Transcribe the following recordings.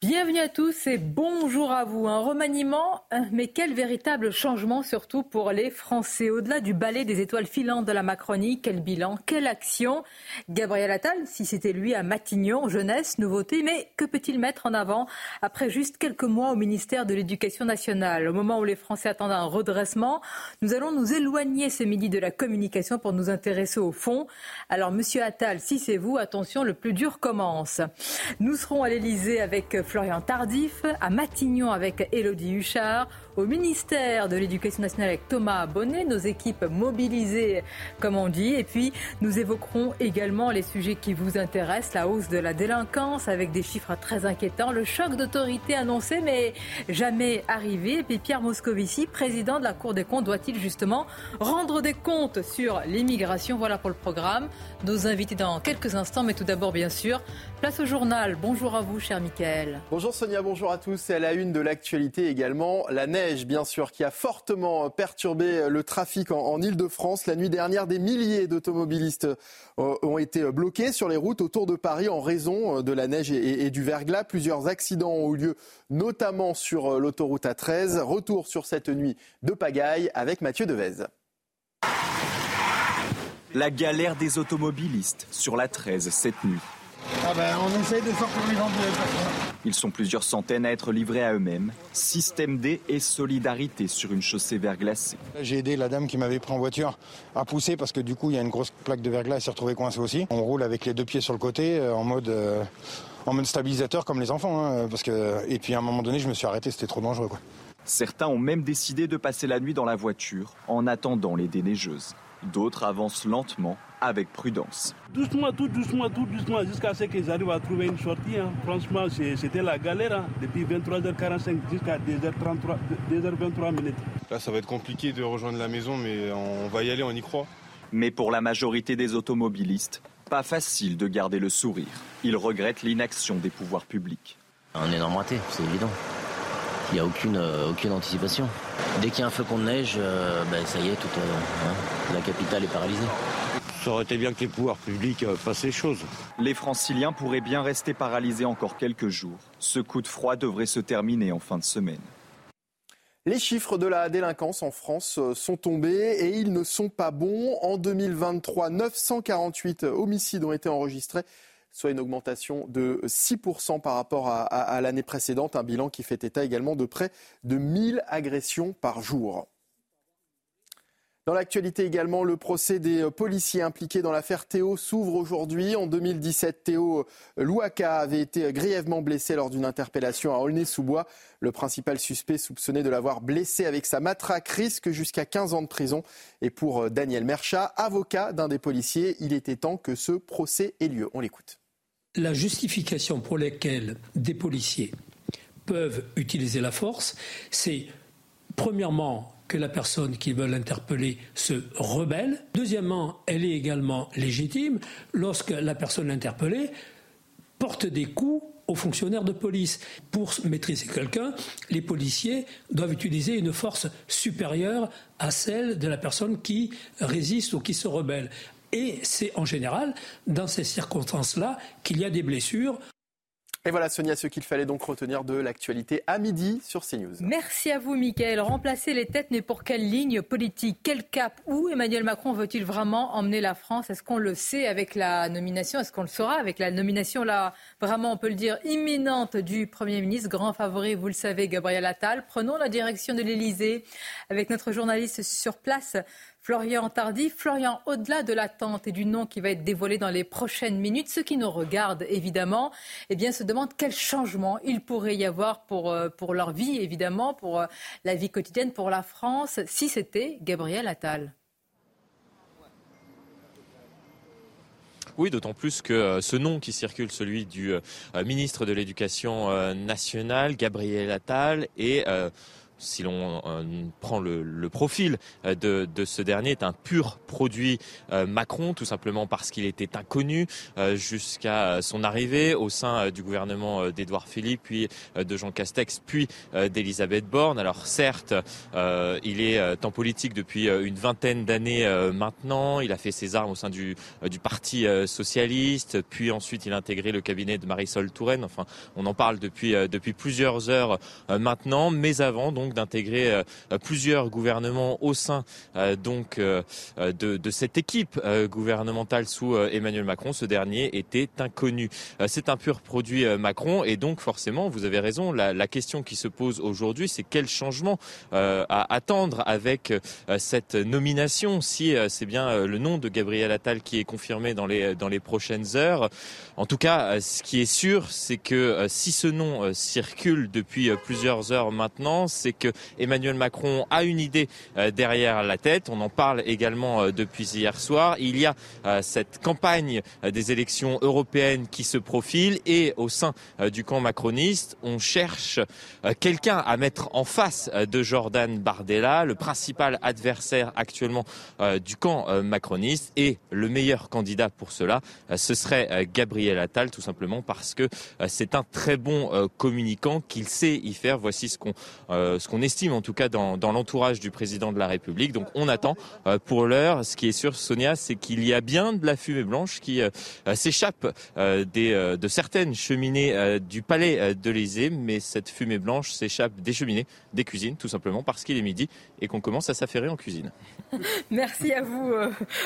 Bienvenue à tous et bonjour à vous. Un remaniement, euh, mais quel véritable changement surtout pour les Français. Au-delà du ballet des étoiles filantes de la Macronie, quel bilan, quelle action? Gabriel Attal, si c'était lui à Matignon, jeunesse, nouveauté, mais que peut-il mettre en avant après juste quelques mois au ministère de l'Éducation nationale? Au moment où les Français attendent un redressement, nous allons nous éloigner ce midi de la communication pour nous intéresser au fond. Alors, monsieur Attal, si c'est vous, attention, le plus dur commence. Nous serons à l'Elysée avec Florian Tardif, à Matignon avec Élodie Huchard, au ministère de l'Éducation nationale avec Thomas Bonnet, nos équipes mobilisées, comme on dit. Et puis, nous évoquerons également les sujets qui vous intéressent, la hausse de la délinquance avec des chiffres très inquiétants, le choc d'autorité annoncé mais jamais arrivé. Et puis, Pierre Moscovici, président de la Cour des comptes, doit-il justement rendre des comptes sur l'immigration? Voilà pour le programme. Nos invités dans quelques instants, mais tout d'abord, bien sûr, place au journal. Bonjour à vous, cher Mickaël. Bonjour Sonia, bonjour à tous. Et à la une de l'actualité également, la neige, bien sûr, qui a fortement perturbé le trafic en, en Ile-de-France. La nuit dernière, des milliers d'automobilistes euh, ont été bloqués sur les routes autour de Paris en raison de la neige et, et du verglas. Plusieurs accidents ont eu lieu, notamment sur l'autoroute A13. Retour sur cette nuit de pagaille avec Mathieu Devez. La galère des automobilistes sur la 13 cette nuit. Ah ben, on essaye de sortir les gens de Ils sont plusieurs centaines à être livrés à eux-mêmes. Système D et solidarité sur une chaussée verglacée. J'ai aidé la dame qui m'avait pris en voiture à pousser parce que du coup il y a une grosse plaque de verglas, elle s'est retrouvée coincée aussi. On roule avec les deux pieds sur le côté euh, en mode, euh, en mode stabilisateur comme les enfants. hein, parce que... Et puis à un moment donné je me suis arrêté, c'était trop dangereux. Quoi. Certains ont même décidé de passer la nuit dans la voiture en attendant les déneigeuses. D'autres avancent lentement, avec prudence. Doucement, tout doucement, tout doucement, jusqu'à ce qu'ils arrivent à trouver une sortie. hein. Franchement, c'était la galère hein, depuis 23h45 jusqu'à 2h33, 2h23 minutes. Là, ça va être compliqué de rejoindre la maison, mais on va y aller, on y croit. Mais pour la majorité des automobilistes, pas facile de garder le sourire. Ils regrettent l'inaction des pouvoirs publics. Un énorme raté, c'est évident. Il n'y a aucune, euh, aucune anticipation. Dès qu'il y a un flocon de neige, euh, ben, ça y est, toute, euh, hein, la capitale est paralysée. Ça aurait été bien que les pouvoirs publics euh, fassent les choses. Les franciliens pourraient bien rester paralysés encore quelques jours. Ce coup de froid devrait se terminer en fin de semaine. Les chiffres de la délinquance en France sont tombés et ils ne sont pas bons. En 2023, 948 homicides ont été enregistrés, soit une augmentation de 6% par rapport à, l'année précédente. Un bilan qui fait état également de près de 1000 agressions par jour. Dans l'actualité également, le procès des policiers impliqués dans l'affaire Théo s'ouvre aujourd'hui. En 2017, Théo Louaka avait été grièvement blessé lors d'une interpellation à Aulnay-sous-Bois. Le principal suspect soupçonné de l'avoir blessé avec sa matraque risque jusqu'à 15 ans de prison. Et pour Daniel Merchat, avocat d'un des policiers, il était temps que ce procès ait lieu. On l'écoute. La justification pour laquelle des policiers peuvent utiliser la force, c'est premièrement que la personne qu'ils veulent interpeller se rebelle. Deuxièmement, elle est également légitime lorsque la personne interpellée porte des coups aux fonctionnaires de police. Pour maîtriser quelqu'un, les policiers doivent utiliser une force supérieure à celle de la personne qui résiste ou qui se rebelle. Et c'est en général dans ces circonstances-là qu'il y a des blessures. Et voilà, Sonia, ce qu'il fallait donc retenir de l'actualité à midi sur CNews. Merci à vous, Mickaël. Remplacer les têtes, mais pour quelle ligne politique? Quel cap Où Emmanuel Macron veut-il vraiment emmener la France? Est-ce qu'on le sait avec la nomination? Est-ce qu'on le saura avec la nomination, là, vraiment, on peut le dire, imminente du Premier ministre? Grand favori, vous le savez, Gabriel Attal. Prenons la direction de l'Élysée avec notre journaliste sur place. Florian Tardy. Florian, au-delà de l'attente et du nom qui va être dévoilé dans les prochaines minutes, ceux qui nous regardent évidemment, eh bien, se demandent quel changement il pourrait y avoir pour, euh, pour leur vie, évidemment, pour euh, la vie quotidienne, pour la France, si c'était Gabriel Attal. Oui, d'autant plus que ce nom qui circule, celui du ministre de l'Éducation nationale, Gabriel Attal, est si l'on euh, prend le, profil euh, de, ce dernier, est un pur produit euh, Macron, tout simplement parce qu'il était inconnu jusqu'à son arrivée au sein du gouvernement d'Édouard Philippe, puis de Jean Castex, puis d'Elisabeth Borne. Alors certes, il est en politique depuis une vingtaine d'années maintenant. Il a fait ses armes au sein du, du Parti socialiste, puis ensuite il a intégré le cabinet de Marisol Touraine. Enfin, on en parle depuis, depuis plusieurs heures maintenant, mais avant donc d'intégrer euh, plusieurs gouvernements au sein euh, donc euh, de, cette équipe gouvernementale sous Emmanuel Macron. Ce dernier était inconnu. C'est un pur produit Macron et donc forcément, vous avez raison, la, question qui se pose aujourd'hui, c'est quel changement à attendre avec cette nomination, si c'est bien le nom de Gabriel Attal qui est confirmé dans les, dans les prochaines heures. En tout cas, ce qui est sûr, c'est que si ce nom circule depuis plusieurs heures maintenant, c'est que Emmanuel Macron a une idée euh, derrière la tête. On en parle également euh, depuis hier soir. Il y a euh, cette campagne des élections européennes qui se profile et au sein du camp macroniste, on cherche quelqu'un à mettre en face de Jordan Bardella, le principal adversaire actuellement du camp macroniste et le meilleur candidat pour cela, ce serait Gabriel Attal tout simplement parce que c'est un très bon communicant qu'il sait y faire. Voici ce qu'on ce qu'on estime en tout cas dans, l'entourage du président de la République. Donc on attend euh, pour l'heure. Ce qui est sûr, Sonia, c'est qu'il y a bien de la fumée blanche qui euh, s'échappe euh, de certaines cheminées du palais de l'Élysée, mais cette fumée blanche s'échappe des cheminées, des cuisines, tout simplement parce qu'il est midi et qu'on commence à s'affairer en cuisine. Merci à vous,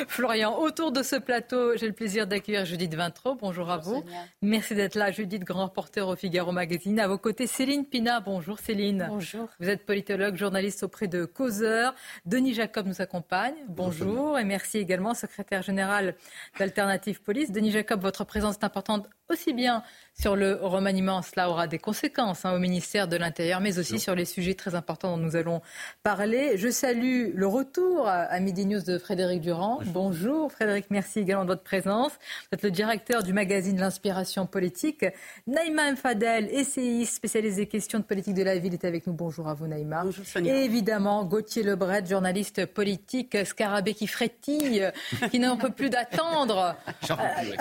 Florian. Autour de ce plateau, j'ai le plaisir d'accueillir Judith Vintraud. Bonjour, à vous. Merci d'être là, Judith, grand reporter au Figaro Magazine. À vos côtés, Céline Pina. Bonjour, Céline. Bonjour. Vous êtes politologue, journaliste auprès de Causeur. Denis Jacob nous accompagne. Bonjour et merci également, secrétaire général d'Alternative Police. Denis Jacob, votre présence est importante aussi bien sur le remaniement, cela aura des conséquences hein, au ministère de l'Intérieur, mais aussi sur les sujets très importants dont nous allons parler. Je salue le retour à Midi News de Frédéric Durand. Bonjour. Frédéric, merci également de votre présence. Vous êtes le directeur du magazine L'Inspiration politique. Naïma Mfadel, essayiste spécialisé des questions de politique de la ville, est avec nous. Bonjour à vous Naïma. Bonjour Sonia. Et évidemment, Gauthier Lebret, journaliste politique, scarabée qui frétille, qui n'en peut plus d'attendre.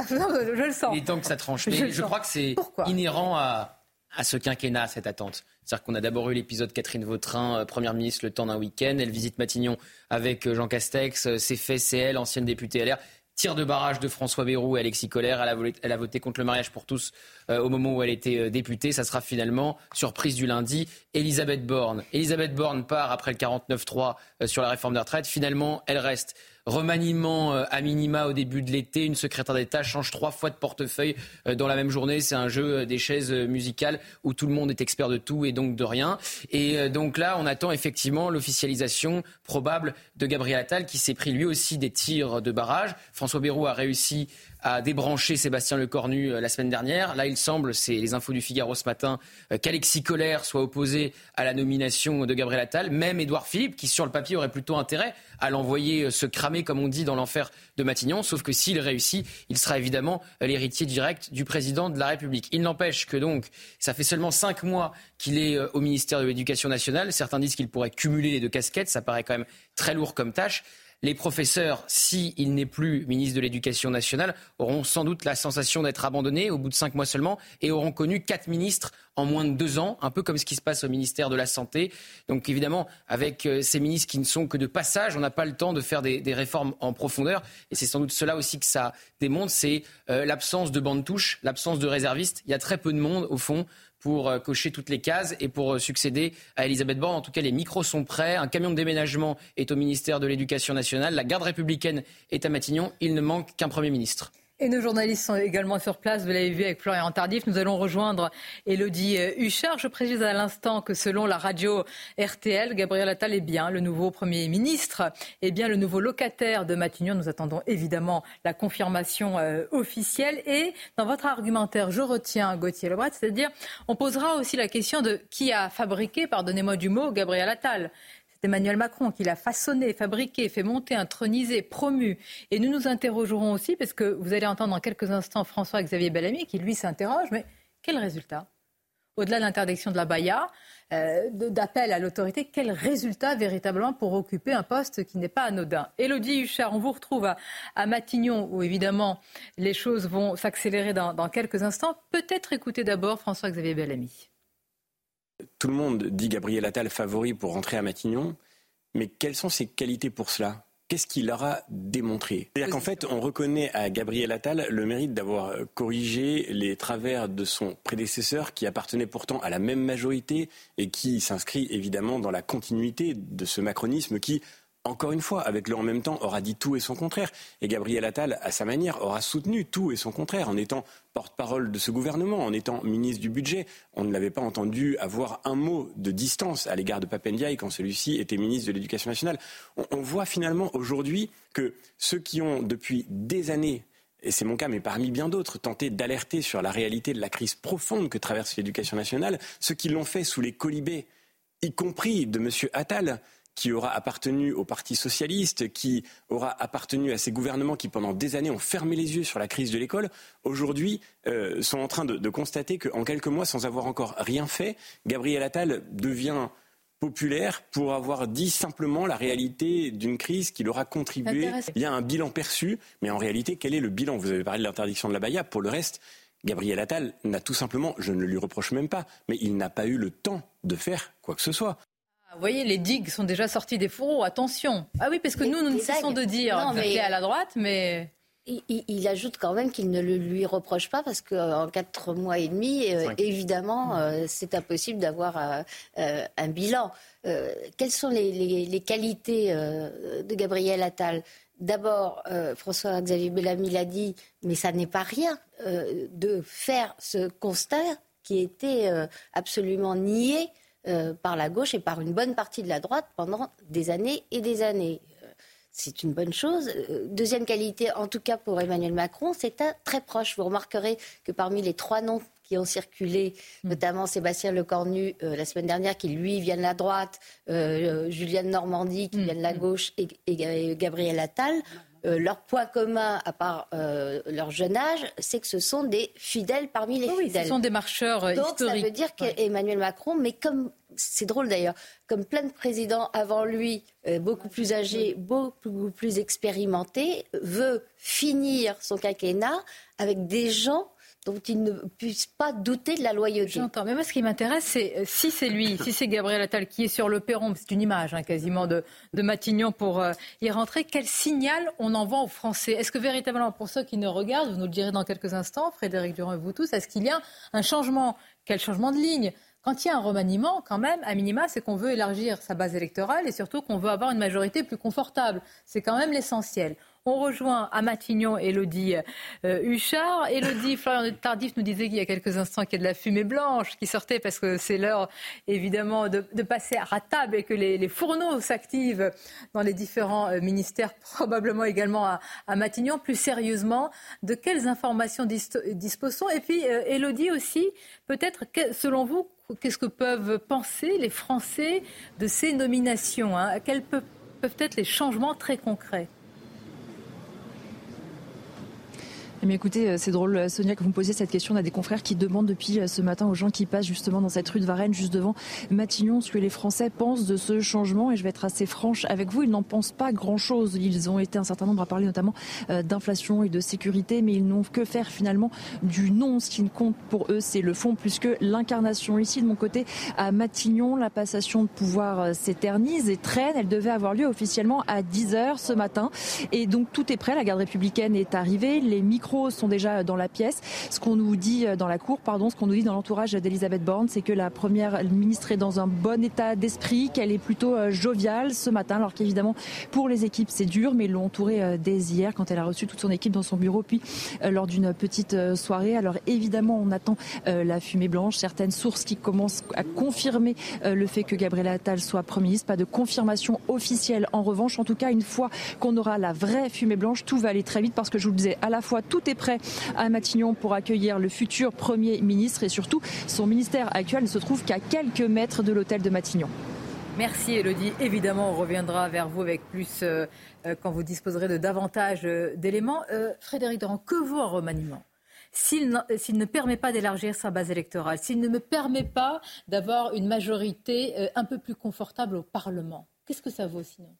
Plus. Je le sens. Il est temps que ça tranche. Mais je crois que c'est c'est inhérent à, ce quinquennat, cette attente. C'est-à-dire qu'on a d'abord eu l'épisode Catherine Vautrin, euh, Première ministre, le temps d'un week-end. Elle visite Matignon avec euh, Jean Castex. Euh, c'est fait, c'est elle, ancienne députée LR. Tir de barrage de François Bayrou et Alexis Collère. Elle a, voté, contre le mariage pour tous au moment où elle était députée. Ça sera finalement, surprise du lundi, Elisabeth Borne. Elisabeth Borne part après le 49-3 sur la réforme des retraites. Finalement, elle reste. Remaniement euh, à minima au début de l'été. Une secrétaire d'État change trois fois de portefeuille euh, dans la même journée. C'est un jeu euh, des chaises musicales où tout le monde est expert de tout et donc de rien. Et donc là, on attend effectivement l'officialisation probable de Gabriel Attal qui s'est pris lui aussi des tirs de barrage. François Bayrou a réussi a débranché Sébastien Lecornu euh, la semaine dernière. Là, il semble, c'est les infos du Figaro ce matin, euh, qu'Alexis Collère soit opposé à la nomination de Gabriel Attal. Même Édouard Philippe, qui sur le papier aurait plutôt intérêt à l'envoyer euh, se cramer, comme on dit, dans l'enfer de Matignon. Sauf que s'il réussit, il sera évidemment l'héritier direct du président de la République. Il n'empêche que donc, ça fait seulement cinq mois qu'il est au ministère de l'Éducation nationale. Certains disent qu'il pourrait cumuler les deux casquettes. Ça paraît quand même très lourd comme tâche les professeurs, s'il n'est plus ministre de l'Éducation nationale, auront sans doute la sensation d'être abandonnés au bout de cinq mois seulement et auront connu quatre ministres en moins de deux ans, un peu comme ce qui se passe au ministère de la Santé. Donc évidemment, avec euh, ces ministres qui ne sont que de passage, on n'a pas le temps de faire des, réformes en profondeur. Et c'est sans doute cela aussi que ça démontre, c'est euh, l'absence de bande touche, l'absence de réservistes. Il y a très peu de monde, au fond, pour euh, cocher toutes les cases et pour euh, succéder à Elisabeth Borne. En tout cas, les micros sont prêts. Un camion de déménagement est au ministère de l'Éducation nationale. La garde républicaine est à Matignon. Il ne manque qu'un Premier ministre. Et nos journalistes sont également sur place, vous l'avez vu avec Florian Tardif. Nous allons rejoindre Elodie euh, Huchard. Je précise à l'instant que selon la radio RTL, Gabriel Attal est bien le nouveau Premier ministre, et bien le nouveau locataire de Matignon. Nous attendons évidemment la confirmation euh, officielle. Et dans votre argumentaire, je retiens Gauthier Lebret, c'est-à-dire on posera aussi la question de qui a fabriqué, pardonnez-moi du mot, Gabriel Attal. d'Emmanuel Macron, qu'il a façonné, fabriqué, fait monter, intronisé, promu. Et nous nous interrogerons aussi, parce que vous allez entendre dans quelques instants François-Xavier Bellamy, qui lui s'interroge, mais quel résultat? Au-delà de l'interdiction de la Baïa, euh, d'appel à l'autorité, quel résultat véritablement pour occuper un poste qui n'est pas anodin? Élodie Huchard, on vous retrouve à, Matignon, où évidemment les choses vont s'accélérer dans, dans quelques instants. Peut-être écouter d'abord François-Xavier Bellamy. Tout le monde dit Gabriel Attal favori pour rentrer à Matignon, mais quelles sont ses qualités pour cela? Qu'est-ce qu'il leur a démontré? C'est-à-dire qu'en fait, on reconnaît à Gabriel Attal le mérite d'avoir corrigé les travers de son prédécesseur qui appartenait pourtant à la même majorité et qui s'inscrit évidemment dans la continuité de ce macronisme qui, encore une fois, avec le en même temps, aura dit tout et son contraire. Et Gabriel Attal, à sa manière, aura soutenu tout et son contraire en étant porte-parole de ce gouvernement, en étant ministre du budget. On ne l'avait pas entendu avoir un mot de distance à l'égard de Papendiaï quand celui-ci était ministre de l'Éducation nationale. On, voit finalement aujourd'hui que ceux qui ont depuis des années et c'est mon cas, mais parmi bien d'autres, tenté d'alerter sur la réalité de la crise profonde que traverse l'éducation nationale, ceux qui l'ont fait sous les colibés, y compris de M. Attal, qui aura appartenu au Parti socialiste, qui aura appartenu à ces gouvernements qui, pendant des années, ont fermé les yeux sur la crise de l'école, aujourd'hui euh, sont en train de, de constater qu'en quelques mois, sans avoir encore rien fait, Gabriel Attal devient populaire pour avoir dit simplement la réalité d'une crise qui leur a contribué. Il y a un bilan perçu, mais en réalité, quel est le bilan? Vous avez parlé de l'interdiction de la Baïa. Pour le reste, Gabriel Attal n'a tout simplement, je ne lui reproche même pas, mais il n'a pas eu le temps de faire quoi que ce soit. Vous voyez, les digues sont déjà sorties des fourreaux. Attention. Ah oui, parce que nous, nous ne cessons de dire non, mais... à la droite, mais... Il, ajoute quand même qu'il ne le lui reproche pas parce qu'en quatre mois et demi, euh, évidemment, euh, c'est impossible d'avoir euh, un bilan. quelles sont les, qualités de Gabriel Attal? D'abord, François-Xavier Bellamy l'a dit, mais ça n'est pas rien de faire ce constat qui était absolument nié euh, par la gauche et par une bonne partie de la droite pendant des années et des années. Euh, c'est une bonne chose. Euh, deuxième qualité, en tout cas pour Emmanuel Macron, c'est un très proche. Vous remarquerez que parmi les trois noms qui ont circulé, hmm. notamment Sébastien Lecornu la semaine dernière, qui lui vient de la droite, Juliane Normandie qui hmm. vient de la gauche et, et Gabriel Attal, euh, leur point commun, à part euh, leur jeune âge, c'est que ce sont des fidèles parmi les oui, fidèles. Ce sont des marcheurs euh, Donc, historiques. ça veut dire qu'Emmanuel Macron, mais comme c'est drôle d'ailleurs, comme plein de présidents avant lui, beaucoup plus âgés, beaucoup plus expérimentés, veut finir son quinquennat avec des gens dont il ne puisse pas douter de la loyauté. J'entends. Mais moi, ce qui m'intéresse, c'est euh, si c'est lui, si c'est Gabriel Attal qui est sur le perron, c'est une image hein, quasiment de, Matignon pour euh, y rentrer, quel signal on envoie aux Français? Est-ce que véritablement, pour ceux qui nous regardent, vous nous le direz dans quelques instants, Frédéric Durand et vous tous, est-ce qu'il y a un changement? Quel changement de ligne? Quand il y a un remaniement, quand même, à minima, c'est qu'on veut élargir sa base électorale et surtout qu'on veut avoir une majorité plus confortable. C'est quand même l'essentiel. On rejoint à Matignon Elodie euh, Huchard. Elodie, Florian Tardif nous disait qu'il y a quelques instants qu'il y a de la fumée blanche qui sortait parce que c'est l'heure évidemment de, passer à table et que les, fourneaux s'activent dans les différents euh, ministères, probablement également à, Matignon. Plus sérieusement, de quelles informations disposons Et puis euh, Elodie aussi, peut-être selon vous, qu'est-ce que peuvent penser les Français de ces nominations hein? Quels peuvent être les changements très concrets? Mais écoutez, euh, c'est drôle, Sonia, que vous me posiez cette question. On a des confrères qui demandent depuis euh, ce matin aux gens qui passent justement dans cette rue de Varennes, juste devant Matignon, ce que les Français pensent de ce changement. Et je vais être assez franche avec vous, ils n'en pensent pas grand-chose. Ils ont été un certain nombre à parler notamment euh, d'inflation et de sécurité, mais ils n'ont que faire finalement du non. Ce qui compte pour eux, c'est le fond plus que l'incarnation. Ici, de mon côté, à Matignon, la passation de pouvoir s'éternise et traîne. Elle devait avoir lieu officiellement à 10h ce matin. Et donc tout est prêt. La garde républicaine est arrivée. Les micros sont déjà dans la pièce. Ce qu'on nous dit euh, dans la cour, pardon, ce qu'on nous dit dans l'entourage d'Elisabeth Borne, c'est que la première ministre est dans un bon état d'esprit, qu'elle est plutôt euh, joviale ce matin, alors qu'évidemment pour les équipes c'est dur, mais ils l'ont entourée euh, dès hier quand elle a reçu toute son équipe dans son bureau, puis lors d'une petite soirée. Alors évidemment on attend la fumée blanche, certaines sources qui commencent à confirmer le fait que Gabriel Attal soit Premier ministre, pas de confirmation officielle en revanche. En tout cas, une fois qu'on aura la vraie fumée blanche, tout va aller très vite parce que je vous le disais, à la fois tout est prêt à Matignon pour accueillir le futur Premier ministre et surtout son ministère actuel ne se trouve qu'à quelques mètres de l'hôtel de Matignon. Merci Elodie. Évidemment, on reviendra vers vous avec plus euh, euh, quand vous disposerez de davantage euh, d'éléments. Frédéric Durand, que vaut un remaniement s'il ne permet pas d'élargir sa base électorale, s'il ne me permet pas d'avoir une majorité un peu plus confortable au Parlement, qu'est-ce que ça vaut sinon?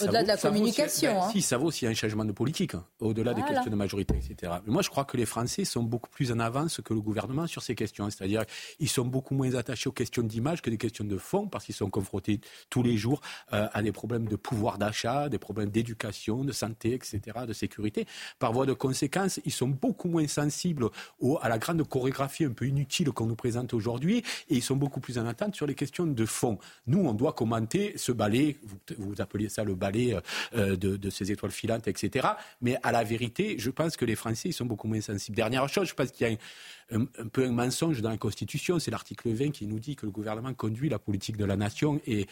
Au-delà de la communication. Ben, hein. Si, ça vaut aussi un changement de politique, hein, au-delà des questions de majorité, etc. Mais moi, je crois que les Français sont beaucoup plus en avance que le gouvernement sur ces questions. C'est-à-dire, ils sont beaucoup moins attachés aux questions d'image que des questions de fond, parce qu'ils sont confrontés tous les jours euh, à des problèmes de pouvoir d'achat, des problèmes d'éducation, de santé, etc., de sécurité. Par voie de conséquence, ils sont beaucoup moins sensibles à la grande chorégraphie un peu inutile qu'on nous présente aujourd'hui, et ils sont beaucoup plus en attente sur les questions de fond. Nous, on doit commenter ce balai, vous, vous appeliez ça le balai euh, de, ces étoiles filantes, etc. Mais à la vérité, je pense que les Français ils sont beaucoup moins sensibles. Dernière chose, je pense qu'il y a un, peu un mensonge dans la Constitution. C'est l'article 20 qui nous dit que le gouvernement conduit la politique de la nation et,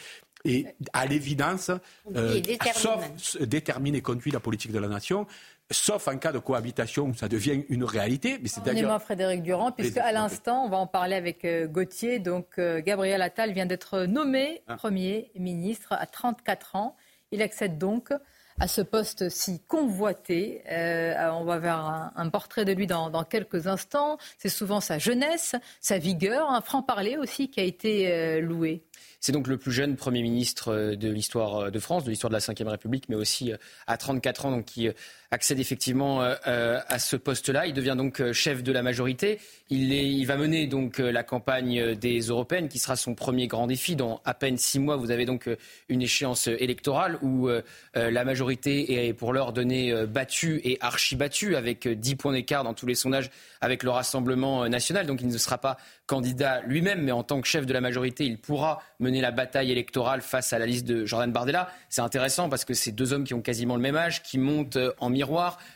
et à l'évidence, euh, sauf détermine et conduit la politique de la nation, sauf en cas de cohabitation où ça devient une réalité. Mais c'est moi Frédéric Durand, puisque à l'instant, on va en parler avec euh, Gauthier. Donc, Gabriel Attal vient d'être nommé ah. Premier ministre à 34 ans. Il accède donc à ce poste si convoité. Euh, on va vers un, portrait de lui dans, quelques instants. C'est souvent sa jeunesse, sa vigueur, un franc-parler aussi qui a été euh, loué. C'est donc le plus jeune Premier ministre euh, de l'histoire de France, de l'histoire de la Ve République, mais aussi à 34 ans, donc qui accède effectivement à ce poste-là. Il devient donc chef de la majorité. Il, va mener donc euh, la campagne des européennes, qui sera son premier grand défi. Dans à peine six mois, vous avez donc euh, une échéance électorale où euh, la majorité est pour l'heure donnée battue et archi battue, avec dix points d'écart dans tous les sondages avec le Rassemblement national. Donc il ne sera pas candidat lui-même, mais en tant que chef de la majorité, il pourra mener la bataille électorale face à la liste de Jordan Bardella. C'est intéressant parce que c'est deux hommes qui ont quasiment le même âge, qui montent en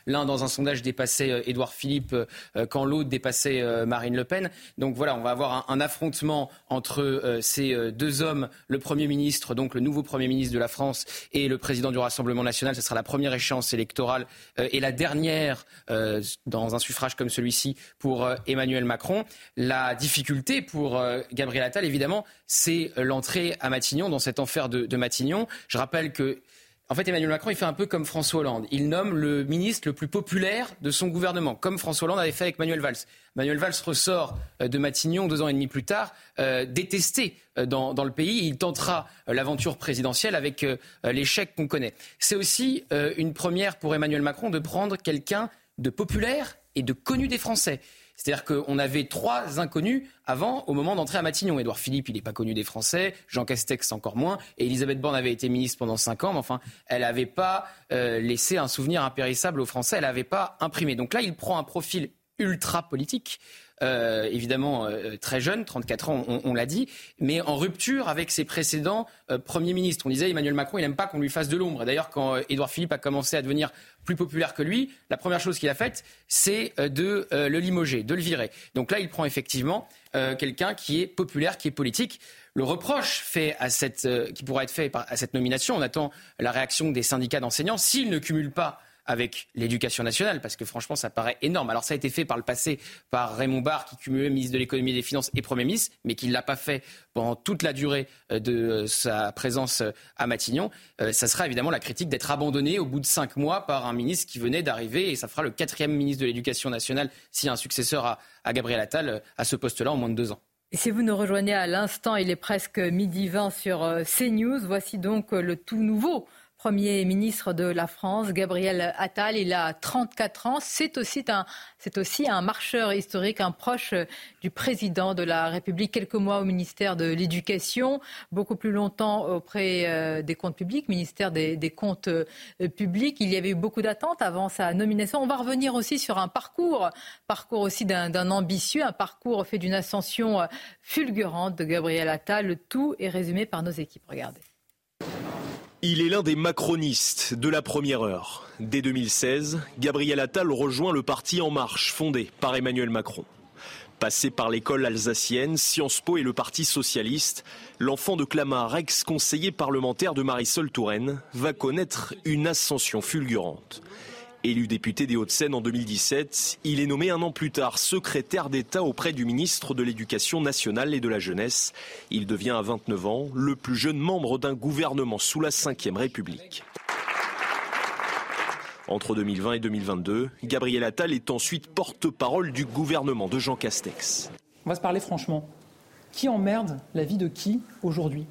L'un dans un sondage dépassait Édouard Philippe quand l'autre dépassait euh, Marine Le Pen. Donc voilà, on va avoir un, affrontement entre euh, ces euh, deux hommes, le Premier ministre, donc le nouveau Premier ministre de la France, et le président du Rassemblement national. Ce sera la première échéance électorale et la dernière dans un suffrage comme celui-ci pour Emmanuel Macron. La difficulté pour Gabriel Attal, évidemment, c'est l'entrée à Matignon, dans cet enfer de, de Matignon. Je rappelle que en fait, Emmanuel Macron, il fait un peu comme François Hollande. Il nomme le ministre le plus populaire de son gouvernement, comme François Hollande avait fait avec Manuel Valls. Manuel Valls ressort euh, de Matignon deux ans et demi plus tard, euh, détesté euh, dans, le pays. Il tentera l'aventure présidentielle avec l'échec qu'on connaît. C'est aussi une première pour Emmanuel Macron de prendre quelqu'un de populaire et de connu des Français. C'est-à-dire qu'on avait trois inconnus avant, au moment d'entrer à Matignon. Édouard Philippe, il n'est pas connu des Français. Jean Castex, encore moins. Et Elisabeth Borne avait été ministre pendant cinq ans. Mais enfin, elle n'avait pas euh, laissé un souvenir impérissable aux Français. Elle n'avait pas imprimé. Donc là, il prend un profil ultra politique. Euh, évidemment euh, très jeune, 34 ans, on, l'a dit, mais en rupture avec ses précédents premiers ministres. On disait Emmanuel Macron, il n'aime pas qu'on lui fasse de l'ombre. D'ailleurs, quand Édouard Philippe a commencé à devenir plus populaire que lui, la première chose qu'il a faite, c'est euh, de euh, le limoger, de le virer. Donc là, il prend effectivement euh, quelqu'un qui est populaire, qui est politique. Le reproche fait à cette, qui pourra être fait à cette nomination, on attend la réaction des syndicats d'enseignants. S'il ne cumule pas avec l'éducation nationale, parce que franchement, ça paraît énorme. Alors, ça a été fait par le passé par Raymond Barre, qui cumulait ministre de l'économie et des finances et Premier ministre, mais qui ne l'a pas fait pendant toute la durée euh, de euh, sa présence euh, à Matignon. Ça sera évidemment la critique d'être abandonné au bout de cinq mois par un ministre qui venait d'arriver, et ça fera le quatrième ministre de l'éducation nationale, s'il y a un successeur à, à Gabriel Attal, à ce poste-là en moins de deux ans. Et si vous nous rejoignez à l'instant, il est presque midi 20 sur CNews. Voici donc le tout nouveau Premier ministre de la France, Gabriel Attal. Il a 34 ans. C'est aussi un, marcheur historique, un proche du président de la République. Quelques mois au ministère de l'Éducation, beaucoup plus longtemps auprès euh, des comptes publics, ministère des, comptes euh, publics. Il y avait eu beaucoup d'attentes avant sa nomination. On va revenir aussi sur un parcours, parcours aussi d'un ambitieux, un parcours fait d'une ascension euh, fulgurante de Gabriel Attal. Le tout est résumé par nos équipes. Regardez. Il est l'un des macronistes de la première heure. Dès 2016, Gabriel Attal rejoint le parti En Marche, fondé par Emmanuel Macron. Passé par l'école alsacienne, Sciences Po et le Parti socialiste, l'enfant de Clamart, ex-conseiller parlementaire de Marisol Touraine, va connaître une ascension fulgurante. Élu député des Hauts-de-Seine en 2017, il est nommé un an plus tard secrétaire d'État auprès du ministre de l'Éducation nationale et de la jeunesse. Il devient à 29 ans le plus jeune membre d'un gouvernement sous la Ve République. Entre 2020 et 2022, Gabriel Attal est ensuite porte-parole du gouvernement de Jean Castex. On va se parler franchement. Qui emmerde la vie de qui aujourd'hui?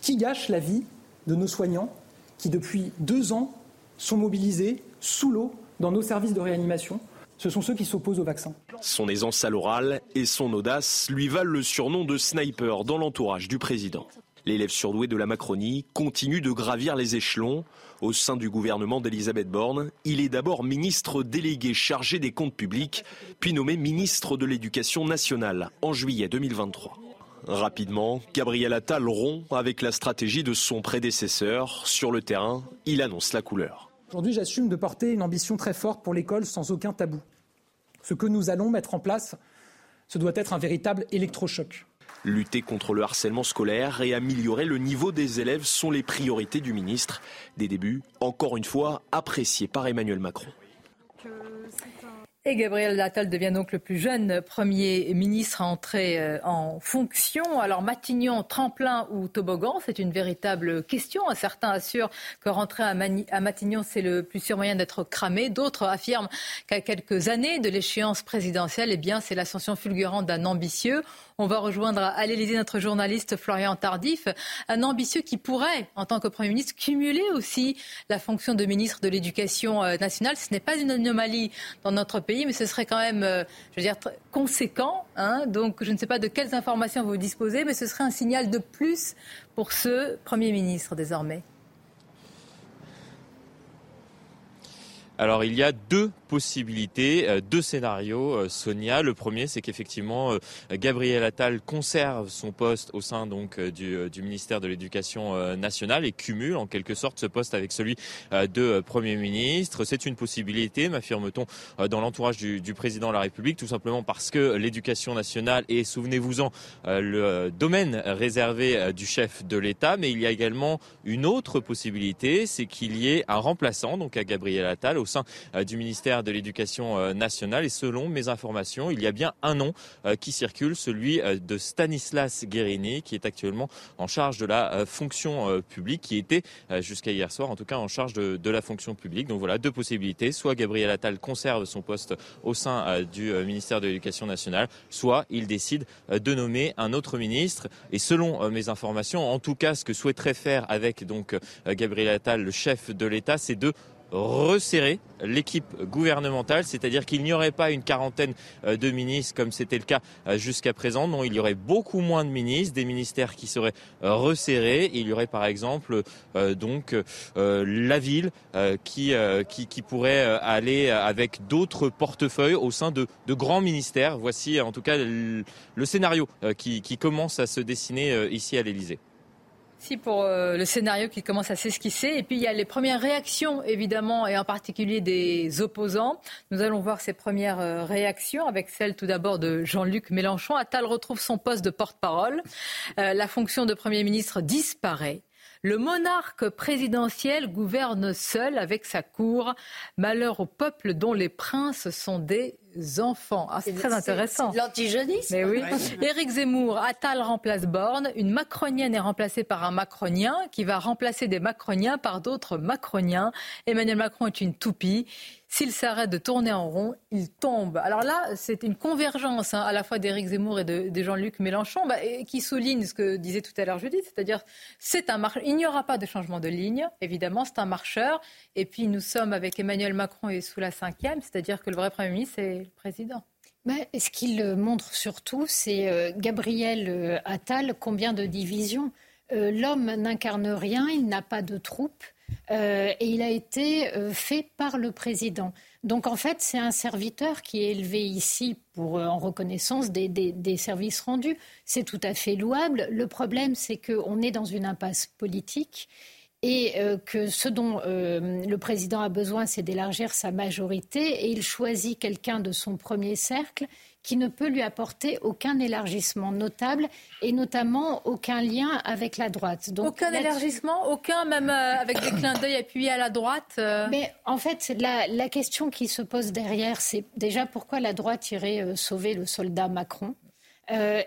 Qui gâche la vie de nos soignants qui, depuis deux ans, sont mobilisés sous l'eau dans nos services de réanimation ce sont ceux qui s'opposent au vaccin. Son aisance à l'oral et son audace lui valent le surnom de sniper dans l'entourage du président. L'élève surdoué de la Macronie continue de gravir les échelons. Au sein du gouvernement d'Elisabeth Borne, il est d'abord ministre délégué chargé des comptes publics, puis nommé ministre de l'Éducation nationale en juillet 2023. Rapidement, Gabriel Attal rompt avec la stratégie de son prédécesseur. Sur le terrain, il annonce la couleur. Aujourd'hui, j'assume de porter une ambition très forte pour l'école sans aucun tabou. Ce que nous allons mettre en place, ce doit être un véritable électrochoc. Lutter contre le harcèlement scolaire et améliorer le niveau des élèves sont les priorités du ministre. Des débuts, encore une fois, appréciés par Emmanuel Macron. Et Gabriel Attal devient donc le plus jeune Premier ministre à entrer euh, en fonction. Alors Matignon, tremplin ou toboggan, c'est une véritable question. Certains assurent que rentrer à, Matignon, c'est le plus sûr moyen d'être cramé. D'autres affirment qu'à quelques années de l'échéance présidentielle, eh bien, c'est l'ascension fulgurante d'un ambitieux. On va rejoindre à l'Élysée notre journaliste Florian Tardif, un ambitieux qui pourrait, en tant que Premier ministre, cumuler aussi la fonction de ministre de l'Éducation euh, nationale. Ce n'est pas une anomalie dans notre pays, mais ce serait quand même, euh, je veux dire, conséquent. Hein. Donc, je ne sais pas de quelles informations vous disposez, mais ce serait un signal de plus pour ce Premier ministre désormais. Alors il y a deux possibilités, euh, deux scénarios, euh, Sonia. Le premier, c'est qu'effectivement, euh, Gabriel Attal conserve son poste au sein donc du, ministère de l'Éducation nationale et cumule en quelque sorte ce poste avec celui de Premier ministre. C'est une possibilité, m'affirme-t-on, dans l'entourage du, du, président de la République, tout simplement parce que l'Éducation nationale est, souvenez-vous-en, le domaine réservé du chef de l'État. Mais il y a également une autre possibilité, c'est qu'il y ait un remplaçant, donc à Gabriel Attal, au sein du ministère de l'Éducation euh, nationale. Et selon mes informations, il y a bien un nom euh, qui circule, celui euh, de Stanislas Guérini, qui est actuellement en charge de la fonction publique, qui était jusqu'à hier soir, en tout cas, en charge de, la fonction publique. Donc voilà, deux possibilités. Soit Gabriel Attal conserve son poste au sein du ministère de l'Éducation nationale, soit il décide de nommer un autre ministre. Et selon mes informations, en tout cas, ce que souhaiterait faire avec donc Gabriel Attal, le chef de l'État, c'est de resserrer l'équipe gouvernementale, c'est-à-dire qu'il n'y aurait pas une quarantaine euh, de ministres comme c'était le cas euh, jusqu'à présent. Non, il y aurait beaucoup moins de ministres, des ministères qui seraient euh, resserrés. Il y aurait par exemple donc la ville qui, qui, pourrait aller avec d'autres portefeuilles au sein de, de, grands ministères. Voici en tout cas le, scénario qui, qui commence à se dessiner ici à l'Élysée. Si pour euh, le scénario qui commence à s'esquisser. Et puis il y a les premières réactions, évidemment, et en particulier des opposants. Nous allons voir ces premières euh, réactions avec celle tout d'abord de Jean-Luc Mélenchon. Attal retrouve son poste de porte-parole. Euh, la fonction de Premier ministre disparaît. Le monarque présidentiel gouverne seul avec sa cour. Malheur au peuple dont les princes sont des enfants. Ah, c'est très intéressant. L'antijonisme. Mais oui. Éric Zemmour, Attal remplace Borne. Une macronienne est remplacée par un macronien qui va remplacer des macroniens par d'autres macroniens. Emmanuel Macron est une toupie. S'il s'arrête de tourner en rond, il tombe. Alors là, c'est une convergence hein, à la fois d'Éric Zemmour et de, Jean-Luc Mélenchon bah, qui souligne ce que disait tout à l'heure Judith, c'est-à-dire c'est un. Il n'y aura pas de changement de ligne, évidemment, c'est un marcheur. Et puis nous sommes avec Emmanuel Macron et sous la cinquième, c'est-à-dire que le vrai Premier ministre, c'est le président. Mais ce qu'il montre surtout, c'est euh, Gabriel euh, Attal, combien de divisions. Euh, l'homme n'incarne rien, il n'a pas de troupes. Euh, et il a été euh, fait par le président. Donc en fait, c'est un serviteur qui est élevé ici pour, euh, en reconnaissance des, des, services rendus. C'est tout à fait louable. Le problème, c'est qu'on est dans une impasse politique et que ce dont le président a besoin, c'est d'élargir sa majorité, et il choisit quelqu'un de son premier cercle qui ne peut lui apporter aucun élargissement notable et notamment aucun lien avec la droite. Donc, aucun élargissement, aucun même euh, avec des clins d'œil appuyés à la droite Mais en fait, la, la, question qui se pose derrière, c'est déjà pourquoi la droite irait sauver le soldat Macron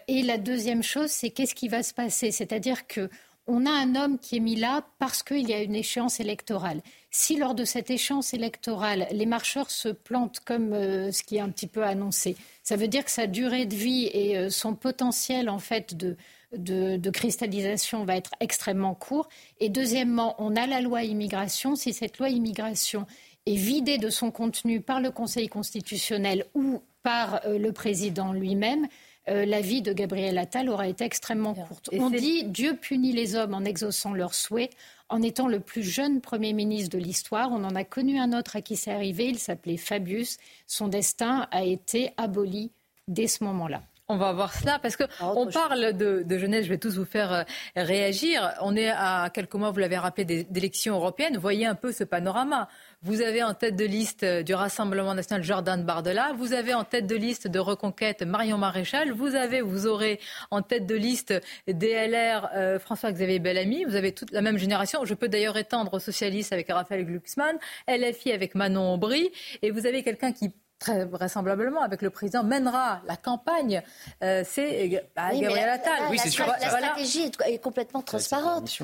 et la deuxième chose, c'est qu'est-ce qui va se passer? C'est-à-dire que on a un homme qui est mis là parce qu'il y a une échéance électorale. Si lors de cette échéance électorale, les marcheurs se plantent comme euh, ce qui est un petit peu annoncé, ça veut dire que sa durée de vie et euh, son potentiel en fait de, de, cristallisation va être extrêmement court. Et deuxièmement, on a la loi immigration. Si cette loi immigration est vidée de son contenu par le Conseil constitutionnel ou par euh, le président lui-même, euh, la vie de Gabriel Attal aura été extrêmement courte. On dit Dieu punit les hommes en exaucant leurs souhaits. En étant le plus jeune Premier ministre de l'histoire, on en a connu un autre à qui c'est arrivé. Il s'appelait Fabius. Son destin a été aboli dès ce moment-là. On va voir cela parce que ah, on parle de, jeunesse. Je vais tous vous faire euh, réagir. On est à quelques mois, vous l'avez rappelé, d'élections européennes. Voyez un peu ce panorama. Vous avez en tête de liste euh, du Rassemblement national Jordan Bardella. Vous avez en tête de liste de Reconquête Marion Maréchal. Vous avez, vous aurez en tête de liste DLR euh, François-Xavier Bellamy. Vous avez toute la même génération. Je peux d'ailleurs étendre aux socialistes avec Raphaël Glucksmann, LFI avec Manon Aubry. Et vous avez quelqu'un qui très vraisemblablement, avec le président, mènera la campagne, euh, c'est bah, Gabriel Attal. oui, c'est sûr. La stratégie est complètement transparente.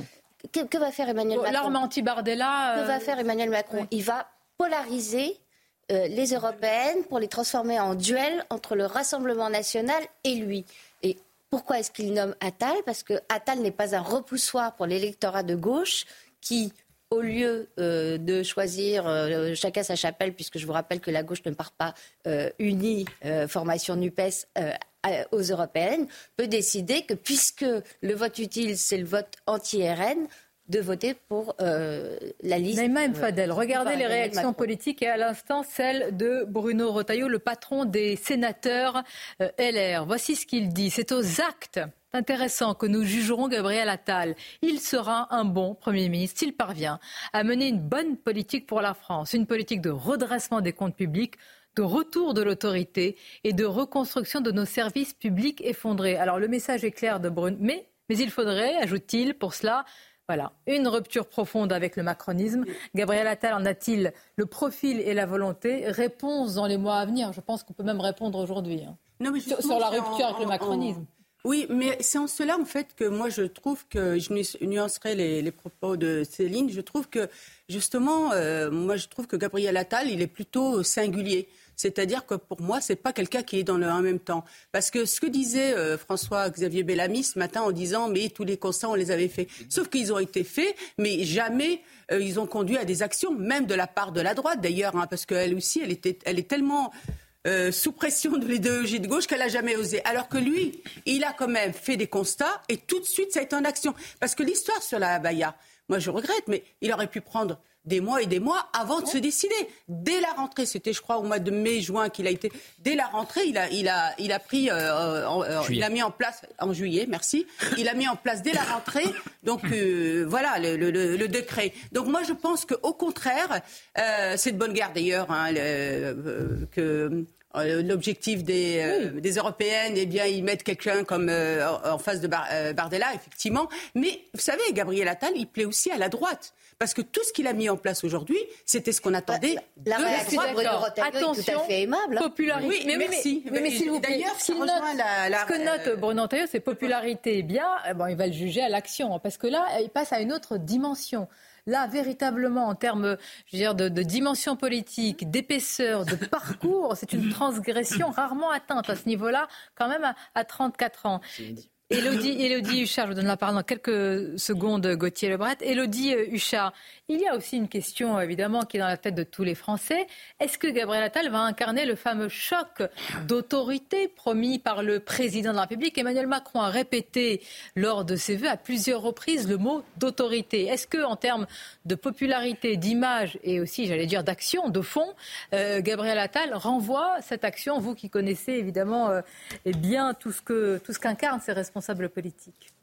Que, va faire Emmanuel Macron L'arme anti-Bardella. Que va euh, faire Emmanuel Macron Il va polariser euh, les européennes pour les transformer en duel entre le Rassemblement national et lui. Et pourquoi est-ce qu'il nomme Attal? Parce que Attal n'est pas un repoussoir pour l'électorat de gauche qui au lieu euh, de choisir euh, chacun sa chapelle, puisque je vous rappelle que la gauche ne part pas euh, unie, formation NUPES, aux européennes, peut décider que puisque le vote utile, c'est le vote anti-RN, de voter pour la liste. Naïma Fadel, regardez les réactions politiques et à l'instant celle de Bruno Rotaillot, le patron des sénateurs LR. Voici ce qu'il dit. C'est aux actes intéressant que nous jugerons Gabriel Attal. Il sera un bon Premier ministre s'il parvient à mener une bonne politique pour la France, une politique de redressement des comptes publics, de retour de l'autorité et de reconstruction de nos services publics effondrés. Alors le message est clair de Brune, mais, mais il faudrait, ajoute-t-il, pour cela, voilà, une rupture profonde avec le macronisme. Gabriel Attal en a-t-il le profil et la volonté? Réponse dans les mois à venir. Je pense qu'on peut même répondre aujourd'hui hein. sur, la rupture avec le macronisme. Oui, mais c'est en cela, en fait, que moi, je trouve que je nuancerai les, propos de Céline. Je trouve que, justement, euh, moi, je trouve que Gabriel Attal, il est plutôt singulier. C'est-à-dire que pour moi, c'est pas quelqu'un qui est dans le en même temps. Parce que ce que disait euh, François-Xavier Bellamy ce matin en disant, mais tous les constats, on les avait faits. Sauf qu'ils ont été faits, mais jamais euh, ils ont conduit à des actions, même de la part de la droite d'ailleurs, hein, parce qu'elle aussi, elle, était, elle est tellement euh, sous pression de l'idéologie de gauche qu'elle n'a jamais osé. Alors que lui, il a quand même fait des constats et tout de suite, ça a été en action. Parce que l'histoire sur la Abaya, moi je regrette, mais il aurait pu prendre des mois et des mois avant de se décider. Dès la rentrée, c'était je crois au mois de mai-juin qu'il a été. Dès la rentrée, il a, il a, il a pris, euh, euh, il a mis en place en juillet, merci. Il a mis en place dès la rentrée, donc voilà le, le, le, décret. Donc moi je pense qu'au contraire, c'est de bonne guerre d'ailleurs hein, que euh, l'objectif des, euh, des, européennes, eh bien, ils mettent quelqu'un comme euh, en face de Bardella, effectivement. Mais vous savez, Gabriel Attal, il plaît aussi à la droite. Parce que tout ce qu'il a mis en place aujourd'hui, c'était ce qu'on attendait la, de la droite. Attention, tout à fait aimable. Popularité. Oui, mais, merci. Mais, mais, s'il vous plaît, D'ailleurs, ce, ce que note Bruno Taillot, c'est popularité. Eh bien, eh bon, il va le juger à l'action. Parce que là, il passe à une autre dimension. Là, véritablement, en termes de, dimension politique, d'épaisseur, de parcours, c'est une transgression rarement atteinte à ce niveau-là, quand même à, à 34 ans. Elodie Huchard, je vous donne la parole dans quelques secondes, Gauthier Lebret. Elodie euh, Huchard, il y a aussi une question évidemment qui est dans la tête de tous les Français. Est-ce que Gabriel Attal va incarner le fameux choc d'autorité promis par le président de la République? Emmanuel Macron a répété lors de ses vœux à plusieurs reprises le mot d'autorité. Est-ce que en termes de popularité, d'image et aussi, j'allais dire, d'action, de fond, euh, Gabriel Attal renvoie cette action, vous qui connaissez évidemment euh, bien tout ce que tout ces responsables politiques